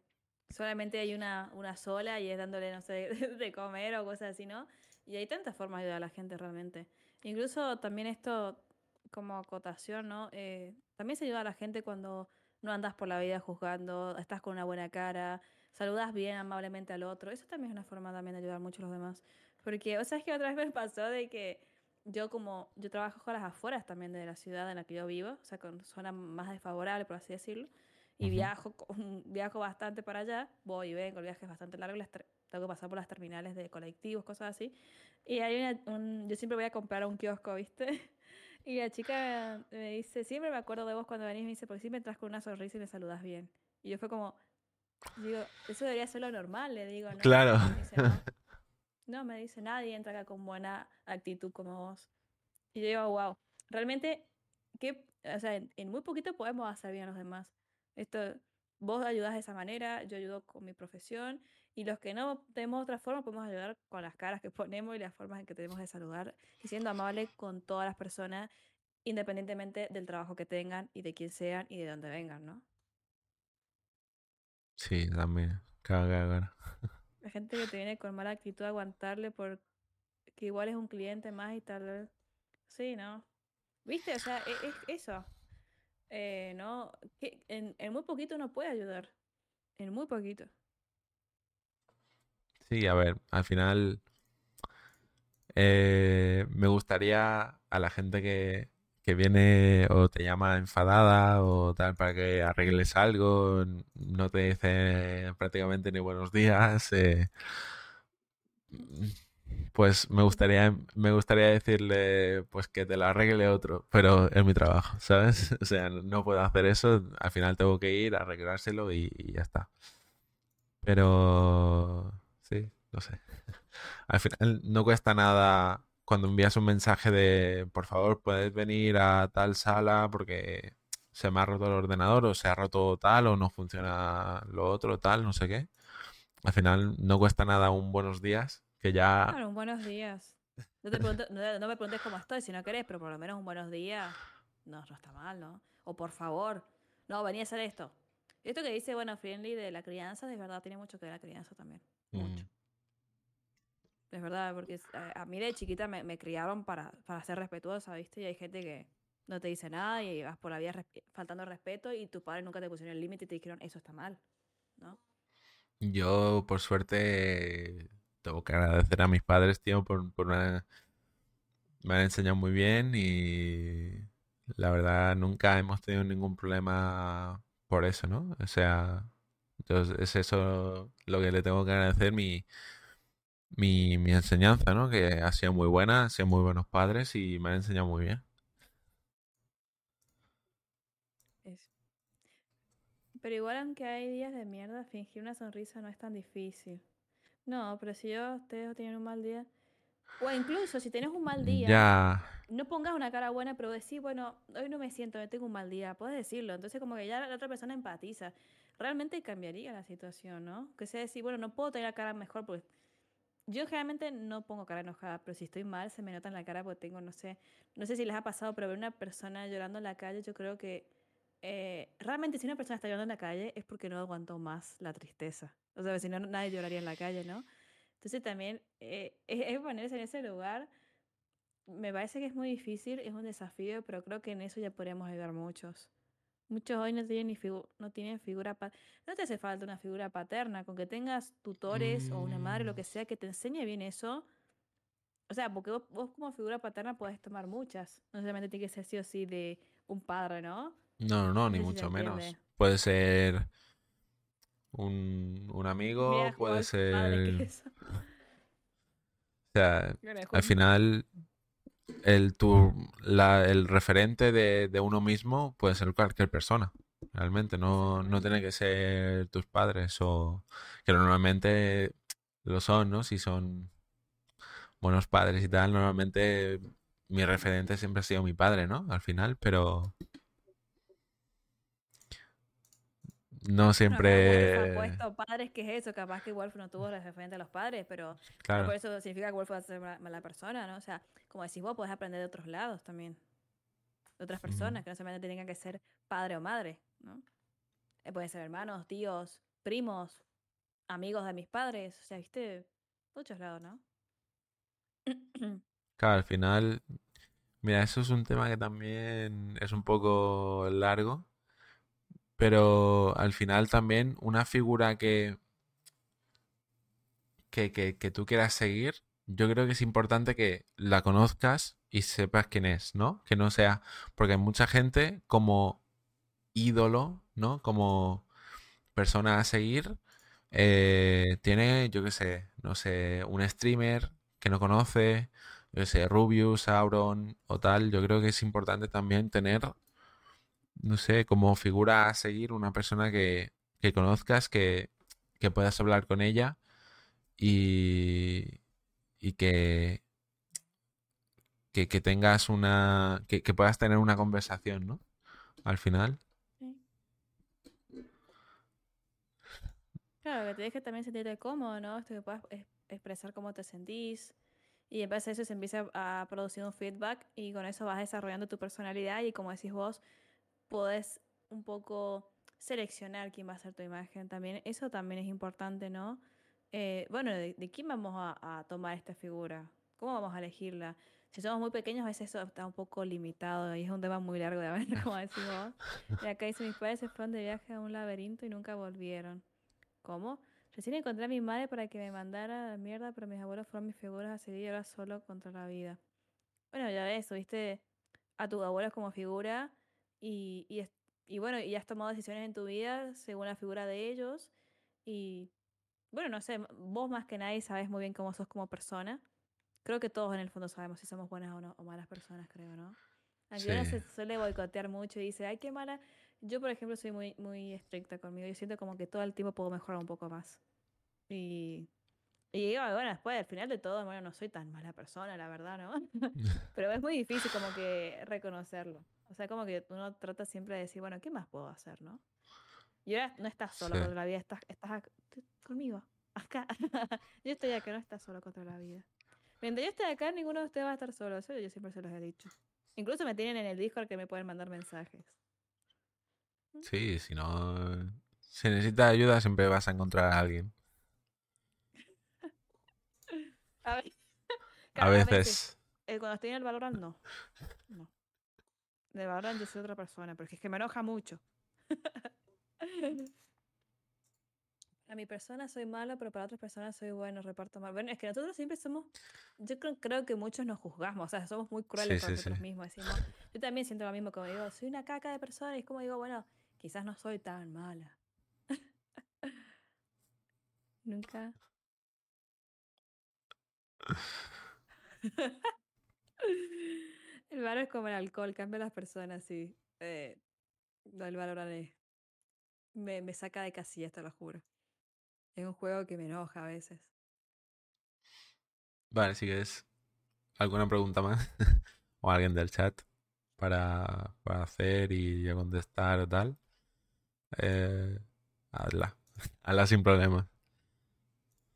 S2: solamente hay una, una sola y es dándole, no sé, de comer o cosas así, ¿no? Y hay tantas formas de ayudar a la gente realmente. Incluso también esto, como acotación, ¿no? Eh, también se ayuda a la gente cuando no andas por la vida juzgando, estás con una buena cara, saludas bien amablemente al otro. Eso también es una forma también de ayudar mucho a los demás. Porque, o sea, es que otra vez me pasó de que yo como, yo trabajo con las afueras también de la ciudad en la que yo vivo, o sea, con zona más desfavorable, por así decirlo, y
S3: Ujú.
S2: viajo, con- viajo bastante para allá, voy y vengo, el viaje es bastante largo, las tengo que pasar por las terminales de colectivos, cosas así, y hay una, un- yo siempre voy a comprar a un kiosco, ¿viste? Y la chica me dice, siempre me acuerdo de vos cuando venís, me dice, porque siempre entras con una sonrisa y me saludas bien. Y yo fue como, digo, eso debería ser lo normal, le digo, ¿no?
S3: Claro.
S2: Me dice, no. No, me dice, nadie entra acá con buena actitud como vos. Y yo digo, wow, realmente, ¿qué? O sea, en, en muy poquito podemos hacer bien a los demás. Esto, vos ayudas de esa manera, yo ayudo con mi profesión, y los que no tenemos otra forma, podemos ayudar con las caras que ponemos y las formas en que tenemos de saludar, y siendo amable con todas las personas, independientemente del trabajo que tengan y de quién sean y de dónde vengan, ¿no?
S3: Sí, también. Claro, claro.
S2: La gente que te viene con mala actitud, aguantarle por que igual es un cliente más y tal vez. Sí, ¿no? ¿Viste? O sea, e- es, eso. Eh, ¿no? En muy poquito uno puede ayudar. En muy poquito.
S3: Sí, a ver, al final eh, me gustaría a la gente que, que viene o te llama enfadada o tal para que arregles algo, no te dice prácticamente ni buenos días, eh, pues me gustaría, me gustaría decirle pues que te lo arregle otro, pero es mi trabajo, ¿sabes? O sea, no puedo hacer eso, al final tengo que ir a arreglárselo y, ya está. Pero no sé. Al final no cuesta nada cuando envías un mensaje de por favor puedes venir a tal sala porque se me ha roto el ordenador o se ha roto tal o no funciona lo otro tal, no sé qué. Al final no cuesta nada un buenos días que ya
S2: Claro, un buenos días. No, te pregunto- no, no me preguntes cómo estoy si no querés, pero por lo menos un buenos días. No, no está mal, ¿no? O por favor, no, venía a hacer esto. Esto que dice, bueno, Friendly de la crianza, de verdad, tiene mucho que ver la crianza también. Mucho.
S3: Mm,
S2: Es verdad, porque es- a, mí de chiquita me, me criaron para, para ser respetuosa, ¿viste? Y hay gente que no te dice nada y vas por la vida resp- faltando al respeto y tus padres nunca te pusieron el límite y te dijeron, eso está mal, ¿no?
S3: Yo, por suerte, tengo que agradecer a mis padres, tío, por, por una- me han enseñado muy bien y la verdad nunca hemos tenido ningún problema por eso, ¿no? O sea, entonces es eso lo que le tengo que agradecer mi, mi, mi enseñanza, ¿no? Que ha sido muy buena, han sido muy buenos padres y me han enseñado muy bien.
S2: Pero igual aunque hay días de mierda, fingir una sonrisa no es tan difícil. No, pero si yo, ustedes tienen un mal día, O incluso si tienes un mal día,
S3: Ya.
S2: no pongas una cara buena, pero decir, bueno, hoy no me siento, hoy tengo un mal día, puedes decirlo. Entonces como que ya la otra persona empatiza. Realmente cambiaría la situación, ¿no? Que sea decir, bueno, no puedo tener la cara mejor porque yo generalmente no pongo cara enojada, pero si estoy mal se me nota en la cara porque tengo, no sé, no sé si les ha pasado, pero ver una persona llorando en la calle, yo creo que eh, realmente si una persona está llorando en la calle es porque no aguantó más la tristeza. O sea, si no, nadie lloraría en la calle, ¿no? Entonces también eh, es, ponerse en ese lugar. Me parece que es muy difícil, es un desafío, pero creo que en eso ya podríamos ayudar muchos. Muchos hoy no tienen, ni figu- no tienen figura pa- No te hace falta una figura paterna, con que tengas tutores o una madre, lo que sea, que te enseñe bien eso. O sea, porque vos, vos como figura paterna podés tomar muchas. No solamente tiene que ser sí o sí de un padre, ¿no?
S3: No, no, no, ni mucho menos. Puede ser un, un amigo,
S2: Mira,
S3: puede
S2: Wolf, padre, ¿qué
S3: ser... O sea, al final, el, tu, la, el referente de, de uno mismo puede ser cualquier persona. Realmente, no, no tiene que ser tus padres o que normalmente lo son, ¿no? Si son buenos padres y tal, normalmente mi referente siempre ha sido mi padre, ¿no? Al final, pero no
S2: Bueno,
S3: siempre,
S2: puesto padres, ¿qué es eso? Capaz que Wolf no tuvo referente a los padres, pero no por
S3: claro.
S2: eso significa que Wolf va a ser ma- mala persona, ¿no? O sea, como decís vos, podés aprender de otros lados también, de otras personas, que no solamente tengan que ser padre o madre, ¿no? Eh, pueden ser hermanos, tíos, primos, amigos de mis padres, o sea, viste, muchos lados, ¿no?
S3: Claro, al final, mira, eso es un tema que también es un poco largo, pero al final también una figura que, que, que, tú quieras seguir, yo creo que es importante que la conozcas y sepas quién es, ¿no? Que no sea, porque mucha gente como ídolo, ¿no? Como persona a seguir, eh, tiene, yo qué sé, no sé, un streamer que no conoce, yo qué sé, Rubius, Auron o tal. Yo creo que es importante también tener, no sé, como figura a seguir una persona que, que conozcas, que, que puedas hablar con ella y, y que, que, que tengas una, que, que puedas tener una conversación, ¿no? Al final.
S2: Claro, que te deje también sentirte cómodo, ¿no? Esto que puedas es- expresar cómo te sentís. Y en base a eso se empieza a producir un feedback y con eso vas desarrollando tu personalidad y como decís vos, podés un poco seleccionar quién va a ser tu imagen también. Eso también es importante, ¿no? Eh, bueno, de, quién vamos a, tomar esta figura? ¿Cómo vamos a elegirla? Si somos muy pequeños, a veces eso está un poco limitado y es un tema muy largo de hablar, como decís vos. Y acá dice, mis padres se fueron de viaje a un laberinto y nunca volvieron. ¿Cómo? Recién encontré a mi madre para que me mandara a la mierda, pero mis abuelos fueron mis figuras a seguir y ahora solo contra la vida. Bueno, ya ves, viste a tus abuelos como figura y, y, y bueno, y has tomado decisiones en tu vida según la figura de ellos. Y bueno, no sé, vos más que nadie sabes muy bien cómo sos como persona. Creo que todos en el fondo sabemos si somos buenas o, no, o malas personas, creo, ¿no? Aunque uno
S3: Sí.
S2: se suele boicotear mucho y dice, ay, qué mala. Yo, por ejemplo, soy muy, muy estricta conmigo. Yo siento como que todo el tiempo puedo mejorar un poco más. Y, y bueno, después, al final de todo, bueno, no soy tan mala persona, la verdad, ¿no? Pero es muy difícil como que reconocerlo. O sea, como que uno trata siempre de decir, bueno, ¿qué más puedo hacer, no? Y ahora no estás solo
S3: Sí.
S2: contra la vida, estás, estás conmigo, acá. yo estoy acá, no estás solo contra la vida. Mientras yo esté acá, ninguno de ustedes va a estar solo. Eso yo siempre se los he dicho. Incluso me tienen en el Discord que me pueden mandar mensajes.
S3: Sí, si no, si necesitas ayuda siempre vas a encontrar a alguien.
S2: A, ve-
S3: A veces,
S2: Eh, cuando estoy en el Valorant, no. No. El Valorant yo soy otra persona, porque es que me enoja mucho. Para mi persona soy malo, pero para otras personas soy bueno, reparto mal. Bueno, es que nosotros siempre somos, yo creo, creo que muchos nos juzgamos, o sea, somos muy crueles
S3: Sí,
S2: con
S3: sí, sí.
S2: nosotros mismos. Decimos, yo también siento lo mismo, como digo, soy una caca de persona, y es como digo, bueno, quizás no soy tan mala. Nunca. El valor es como el alcohol, cambia a las personas, sí. Eh, no, el valor me, me saca de casillas, te lo juro. Es un juego que me enoja a veces.
S3: vale, si quieres, alguna pregunta más o alguien del chat para, para hacer y yo contestar o tal, eh, hazla. Hazla sin problemas.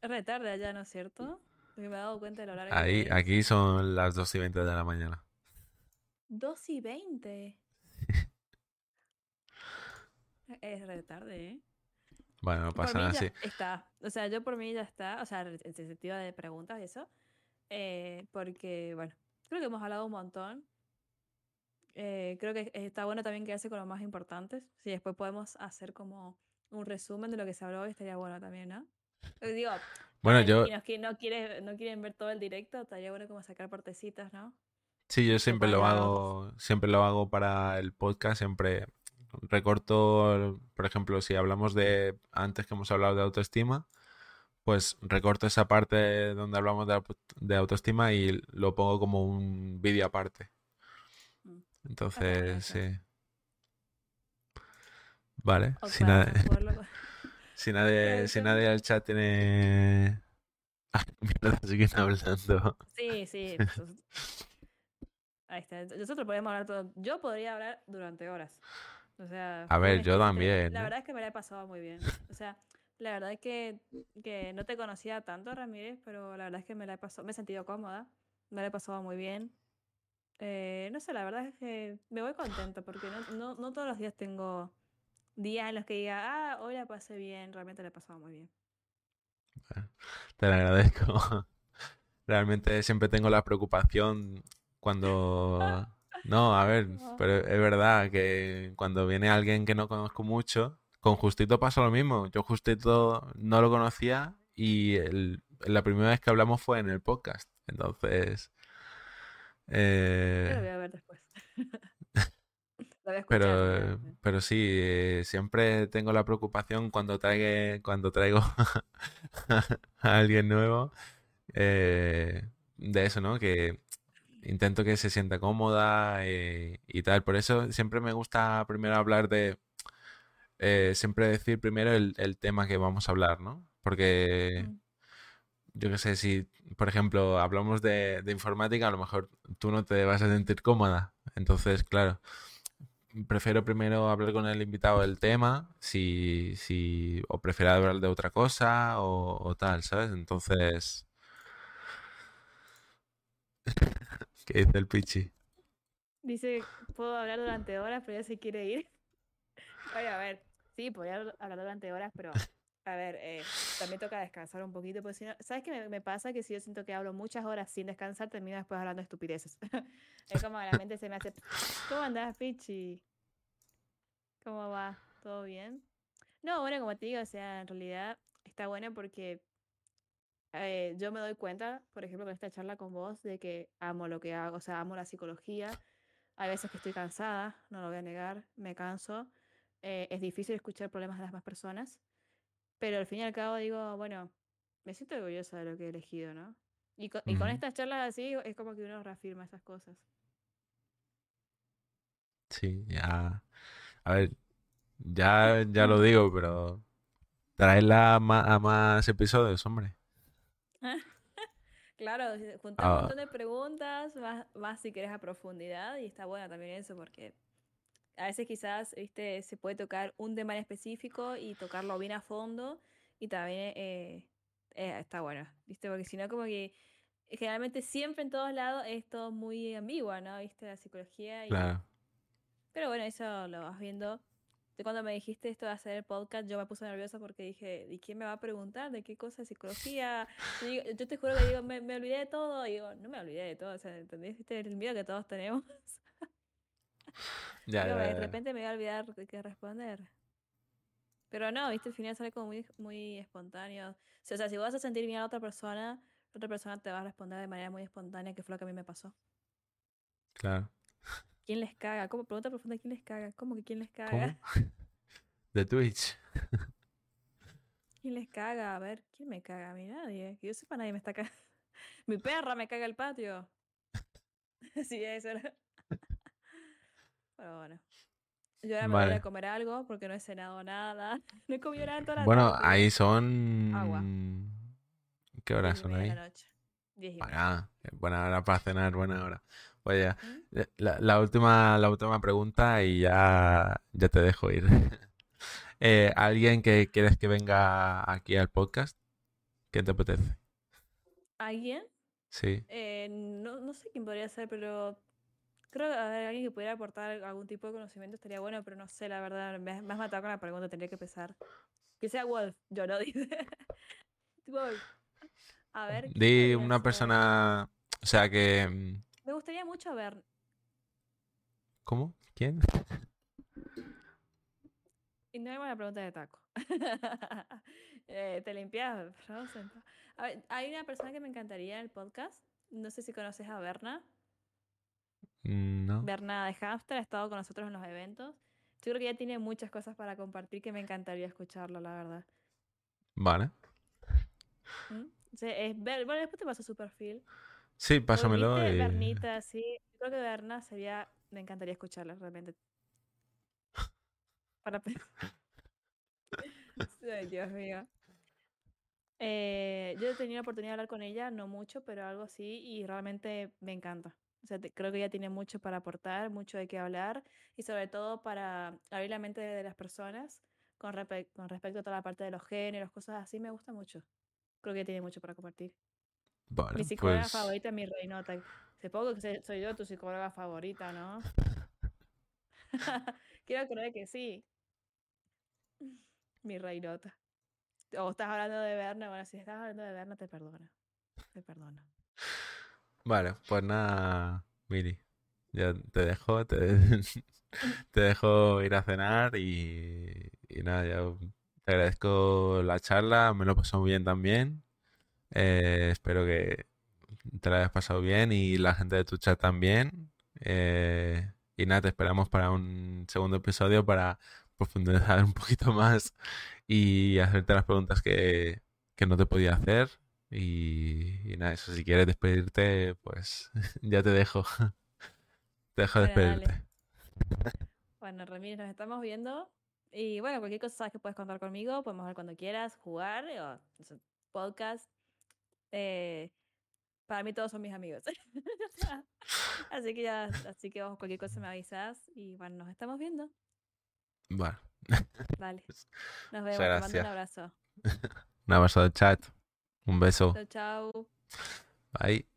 S2: Es retarde allá, ¿no es cierto? Porque me he dado cuenta del horario.
S3: Ahí, aquí son las 2 y 20 de la mañana.
S2: 2 y 20. Es retarde, ¿eh?
S3: Bueno, no
S2: Por
S3: pasa
S2: mí
S3: nada
S2: ya
S3: así.
S2: está. O sea, yo por mí ya está. O sea, en el sentido de preguntas y eso. eh, porque, bueno, creo que hemos hablado un montón. Eh, creo que está bueno también quedarse con lo más importantes. Si después podemos hacer como un resumen de lo que se habló hoy, estaría bueno también, ¿no? Eh, Digo,
S3: Bueno,
S2: para
S3: yo,
S2: quienes que no, quiere, no quieren ver todo el directo, estaría bueno como sacar partecitas, ¿no?
S3: Sí, yo siempre lo hago, siempre lo hago para el podcast, siempre recorto, por ejemplo, si hablamos de, antes que hemos hablado de autoestima, pues recorto esa parte donde hablamos de, auto- de autoestima y lo pongo como un vídeo aparte.
S2: Mm.
S3: Entonces, sí. Vale, si nadie, si nadie, si nadie al chat tiene... Mierda, siguen hablando.
S2: Sí, sí. Ahí está. Nosotros podríamos hablar todo. Yo podría hablar durante horas. O sea,
S3: A ver, yo también,
S2: La
S3: ¿eh?
S2: verdad es que me la he pasado muy bien. O sea, la verdad es que, que no te conocía tanto, Ramírez, pero la verdad es que me la he pasado, me he sentido cómoda. Me la he pasado muy bien. Eh, no sé, la verdad es que me voy contenta porque no, no, no todos los días tengo días en los que diga, ah, hoy la pasé bien, realmente la he pasado muy bien.
S3: Te lo agradezco. Realmente siempre tengo la preocupación cuando... No, a ver, pero es verdad que cuando viene alguien que no conozco mucho, con Justito pasa lo mismo. Yo Justito no lo conocía y el- la primera vez que hablamos fue en el podcast. Entonces...
S2: Lo
S3: eh,
S2: voy a ver después.
S3: Pero, pero sí, eh, siempre tengo la preocupación cuando traigo, cuando traigo a alguien nuevo eh, de eso, ¿no? Que intento que se sienta cómoda eh, y tal. Por eso siempre me gusta primero hablar de, eh, siempre decir primero el, el tema que vamos a hablar, ¿no? Porque yo qué sé, si por ejemplo hablamos de, de informática, a lo mejor tú no te vas a sentir cómoda. Entonces, claro, prefiero primero hablar con el invitado del tema, si, si, o prefiero hablar de otra cosa o, o tal, ¿sabes? Entonces, ¿qué dice el Pichi?
S2: Dice, puedo hablar durante horas, pero ya se quiere ir. Oye, a ver, sí, podría habl- hablar durante horas, pero a ver, eh, también toca descansar un poquito, no, ¿sabes qué me, me pasa? Que si yo siento que hablo muchas horas sin descansar, termino después hablando estupideces. Es como la mente se me hace, ¿cómo andás, Pichi? ¿Cómo va? ¿Todo bien? No, bueno, como te digo, o sea, en realidad está bueno porque eh, yo me doy cuenta, por ejemplo, con esta charla con vos, de que amo lo que hago, o sea, amo la psicología. Hay veces que estoy cansada, no lo voy a negar, me canso. eh, es difícil escuchar problemas de las demás personas, pero al fin y al cabo digo, bueno, me siento orgullosa de lo que he elegido, ¿no? Y, co- y con estas charlas así es como que uno reafirma esas cosas.
S3: Sí, ya. A ver, ya, ya lo digo, pero traerla a ma- a más episodios, hombre.
S2: Claro, juntar un
S3: Ah.
S2: montón de preguntas, más, más si querés a profundidad, y está bueno también eso, porque a veces quizás, viste, se puede tocar un tema en específico y tocarlo bien a fondo, y también eh, eh, está bueno, viste, porque si no, como que generalmente siempre en todos lados es todo muy ambigua, ¿no? Viste, la psicología y...
S3: Claro.
S2: Pero bueno, eso lo vas viendo. Cuando me dijiste esto de hacer el podcast, yo me puse nerviosa porque dije, ¿y quién me va a preguntar de qué cosa de psicología? Yo, te juro que digo, me, me olvidé de todo. Y digo, no me olvidé de todo, o sea, ¿entendés? El miedo que todos tenemos.
S3: Ya, ya,
S2: de repente me voy a olvidar de qué responder. Pero no, ¿viste? Al final sale como muy, muy espontáneo. O sea, o sea, si vas a sentir bien a otra persona, otra persona te va a responder de manera muy espontánea, que fue lo que a mí me pasó.
S3: Claro.
S2: ¿Quién les caga? ¿Cómo? Pregunta profunda, ¿quién les caga? ¿Cómo que quién les caga?
S3: ¿Cómo? De Twitch.
S2: ¿Quién les caga? A ver, ¿quién me caga? A mí nadie. Que yo sepa, nadie me está cagando. Mi perra me caga el patio. sí, eso era. Pero bueno. Yo ahora me voy a comer algo porque no he cenado nada. No he comido nada en toda la
S3: Bueno,
S2: tarde.
S3: ahí son...
S2: Agua.
S3: ¿Qué horas son
S2: media de
S3: ahí?
S2: la noche. Diez y media.
S3: Venga, buena hora para cenar, buena hora. Oye, la, la última, la última pregunta y ya, ya te dejo ir. Eh, ¿alguien que quieres que venga aquí al podcast? ¿Qué te apetece?
S2: ¿Alguien?
S3: Sí.
S2: Eh, no, no sé quién podría ser, pero creo que a ver, alguien que pudiera aportar algún tipo de conocimiento estaría bueno, pero no sé, la verdad. Me, has- me has matado con la pregunta, tendría que pensar. Que sea Wolf, yo no dice. Wolf. A ver. ¿quién
S3: Di una persona, o sea que, mm,
S2: Me gustaría mucho ver.
S3: ¿cómo? ¿Quién?
S2: Y no hay la pregunta de taco. Eh, ¿Te limpias? Frozen? A ver, hay una persona que me encantaría en el podcast. No sé si conoces a Berna.
S3: Mm, No.
S2: Berna de Hamster ha estado con nosotros en los eventos. Yo creo que ella tiene muchas cosas para compartir que me encantaría escucharlo, la verdad.
S3: Vale.
S2: ¿Mm? Es bueno, después te paso su perfil.
S3: Sí, pásamelo y...
S2: Bernita, sí. Creo que Berna sería. Me encantaría escucharla realmente. Para Ay, Dios mío. Eh, yo he tenido la oportunidad de hablar con ella, no mucho, pero algo así, y realmente me encanta. O sea, te- creo que ella tiene mucho para aportar, mucho de qué hablar, y sobre todo para abrir la mente de las personas con, con respecto a toda la parte de los géneros, cosas así, me gusta mucho. Creo que ella tiene mucho para compartir.
S3: Vale,
S2: Mi psicóloga
S3: pues...
S2: favorita es mi reinota. Supongo que soy yo tu psicóloga favorita, ¿no? Quiero creer que sí. Mi reinota. O estás hablando de Berna. Bueno, si estás hablando de Berna, te perdono. Te perdono.
S3: Vale, pues nada, Miri. Ya te dejo, te, te dejo ir a cenar y, y nada, ya te agradezco la charla, me lo pasado muy bien también. Eh, espero que te la hayas pasado bien y la gente de tu chat también. Eh, y nada, te esperamos para un segundo episodio para profundizar un poquito más y hacerte las preguntas que, que no te podía hacer. Y, y nada, eso, si quieres despedirte, pues ya te dejo. Te dejo
S2: Bueno, dale.
S3: despedirte.
S2: Bueno, Ramírez, nos estamos viendo. Y bueno, cualquier cosa sabes que puedes contar conmigo. Podemos ver cuando quieras, jugar o podcast. Eh, para mí todos son mis amigos. así que ya, así que vos, cualquier cosa me avisas. Y bueno, nos estamos viendo.
S3: Bueno,
S2: Dale. Nos vemos. Te mando un abrazo.
S3: un abrazo de chat. Un beso.
S2: Chao, chao.
S3: Bye.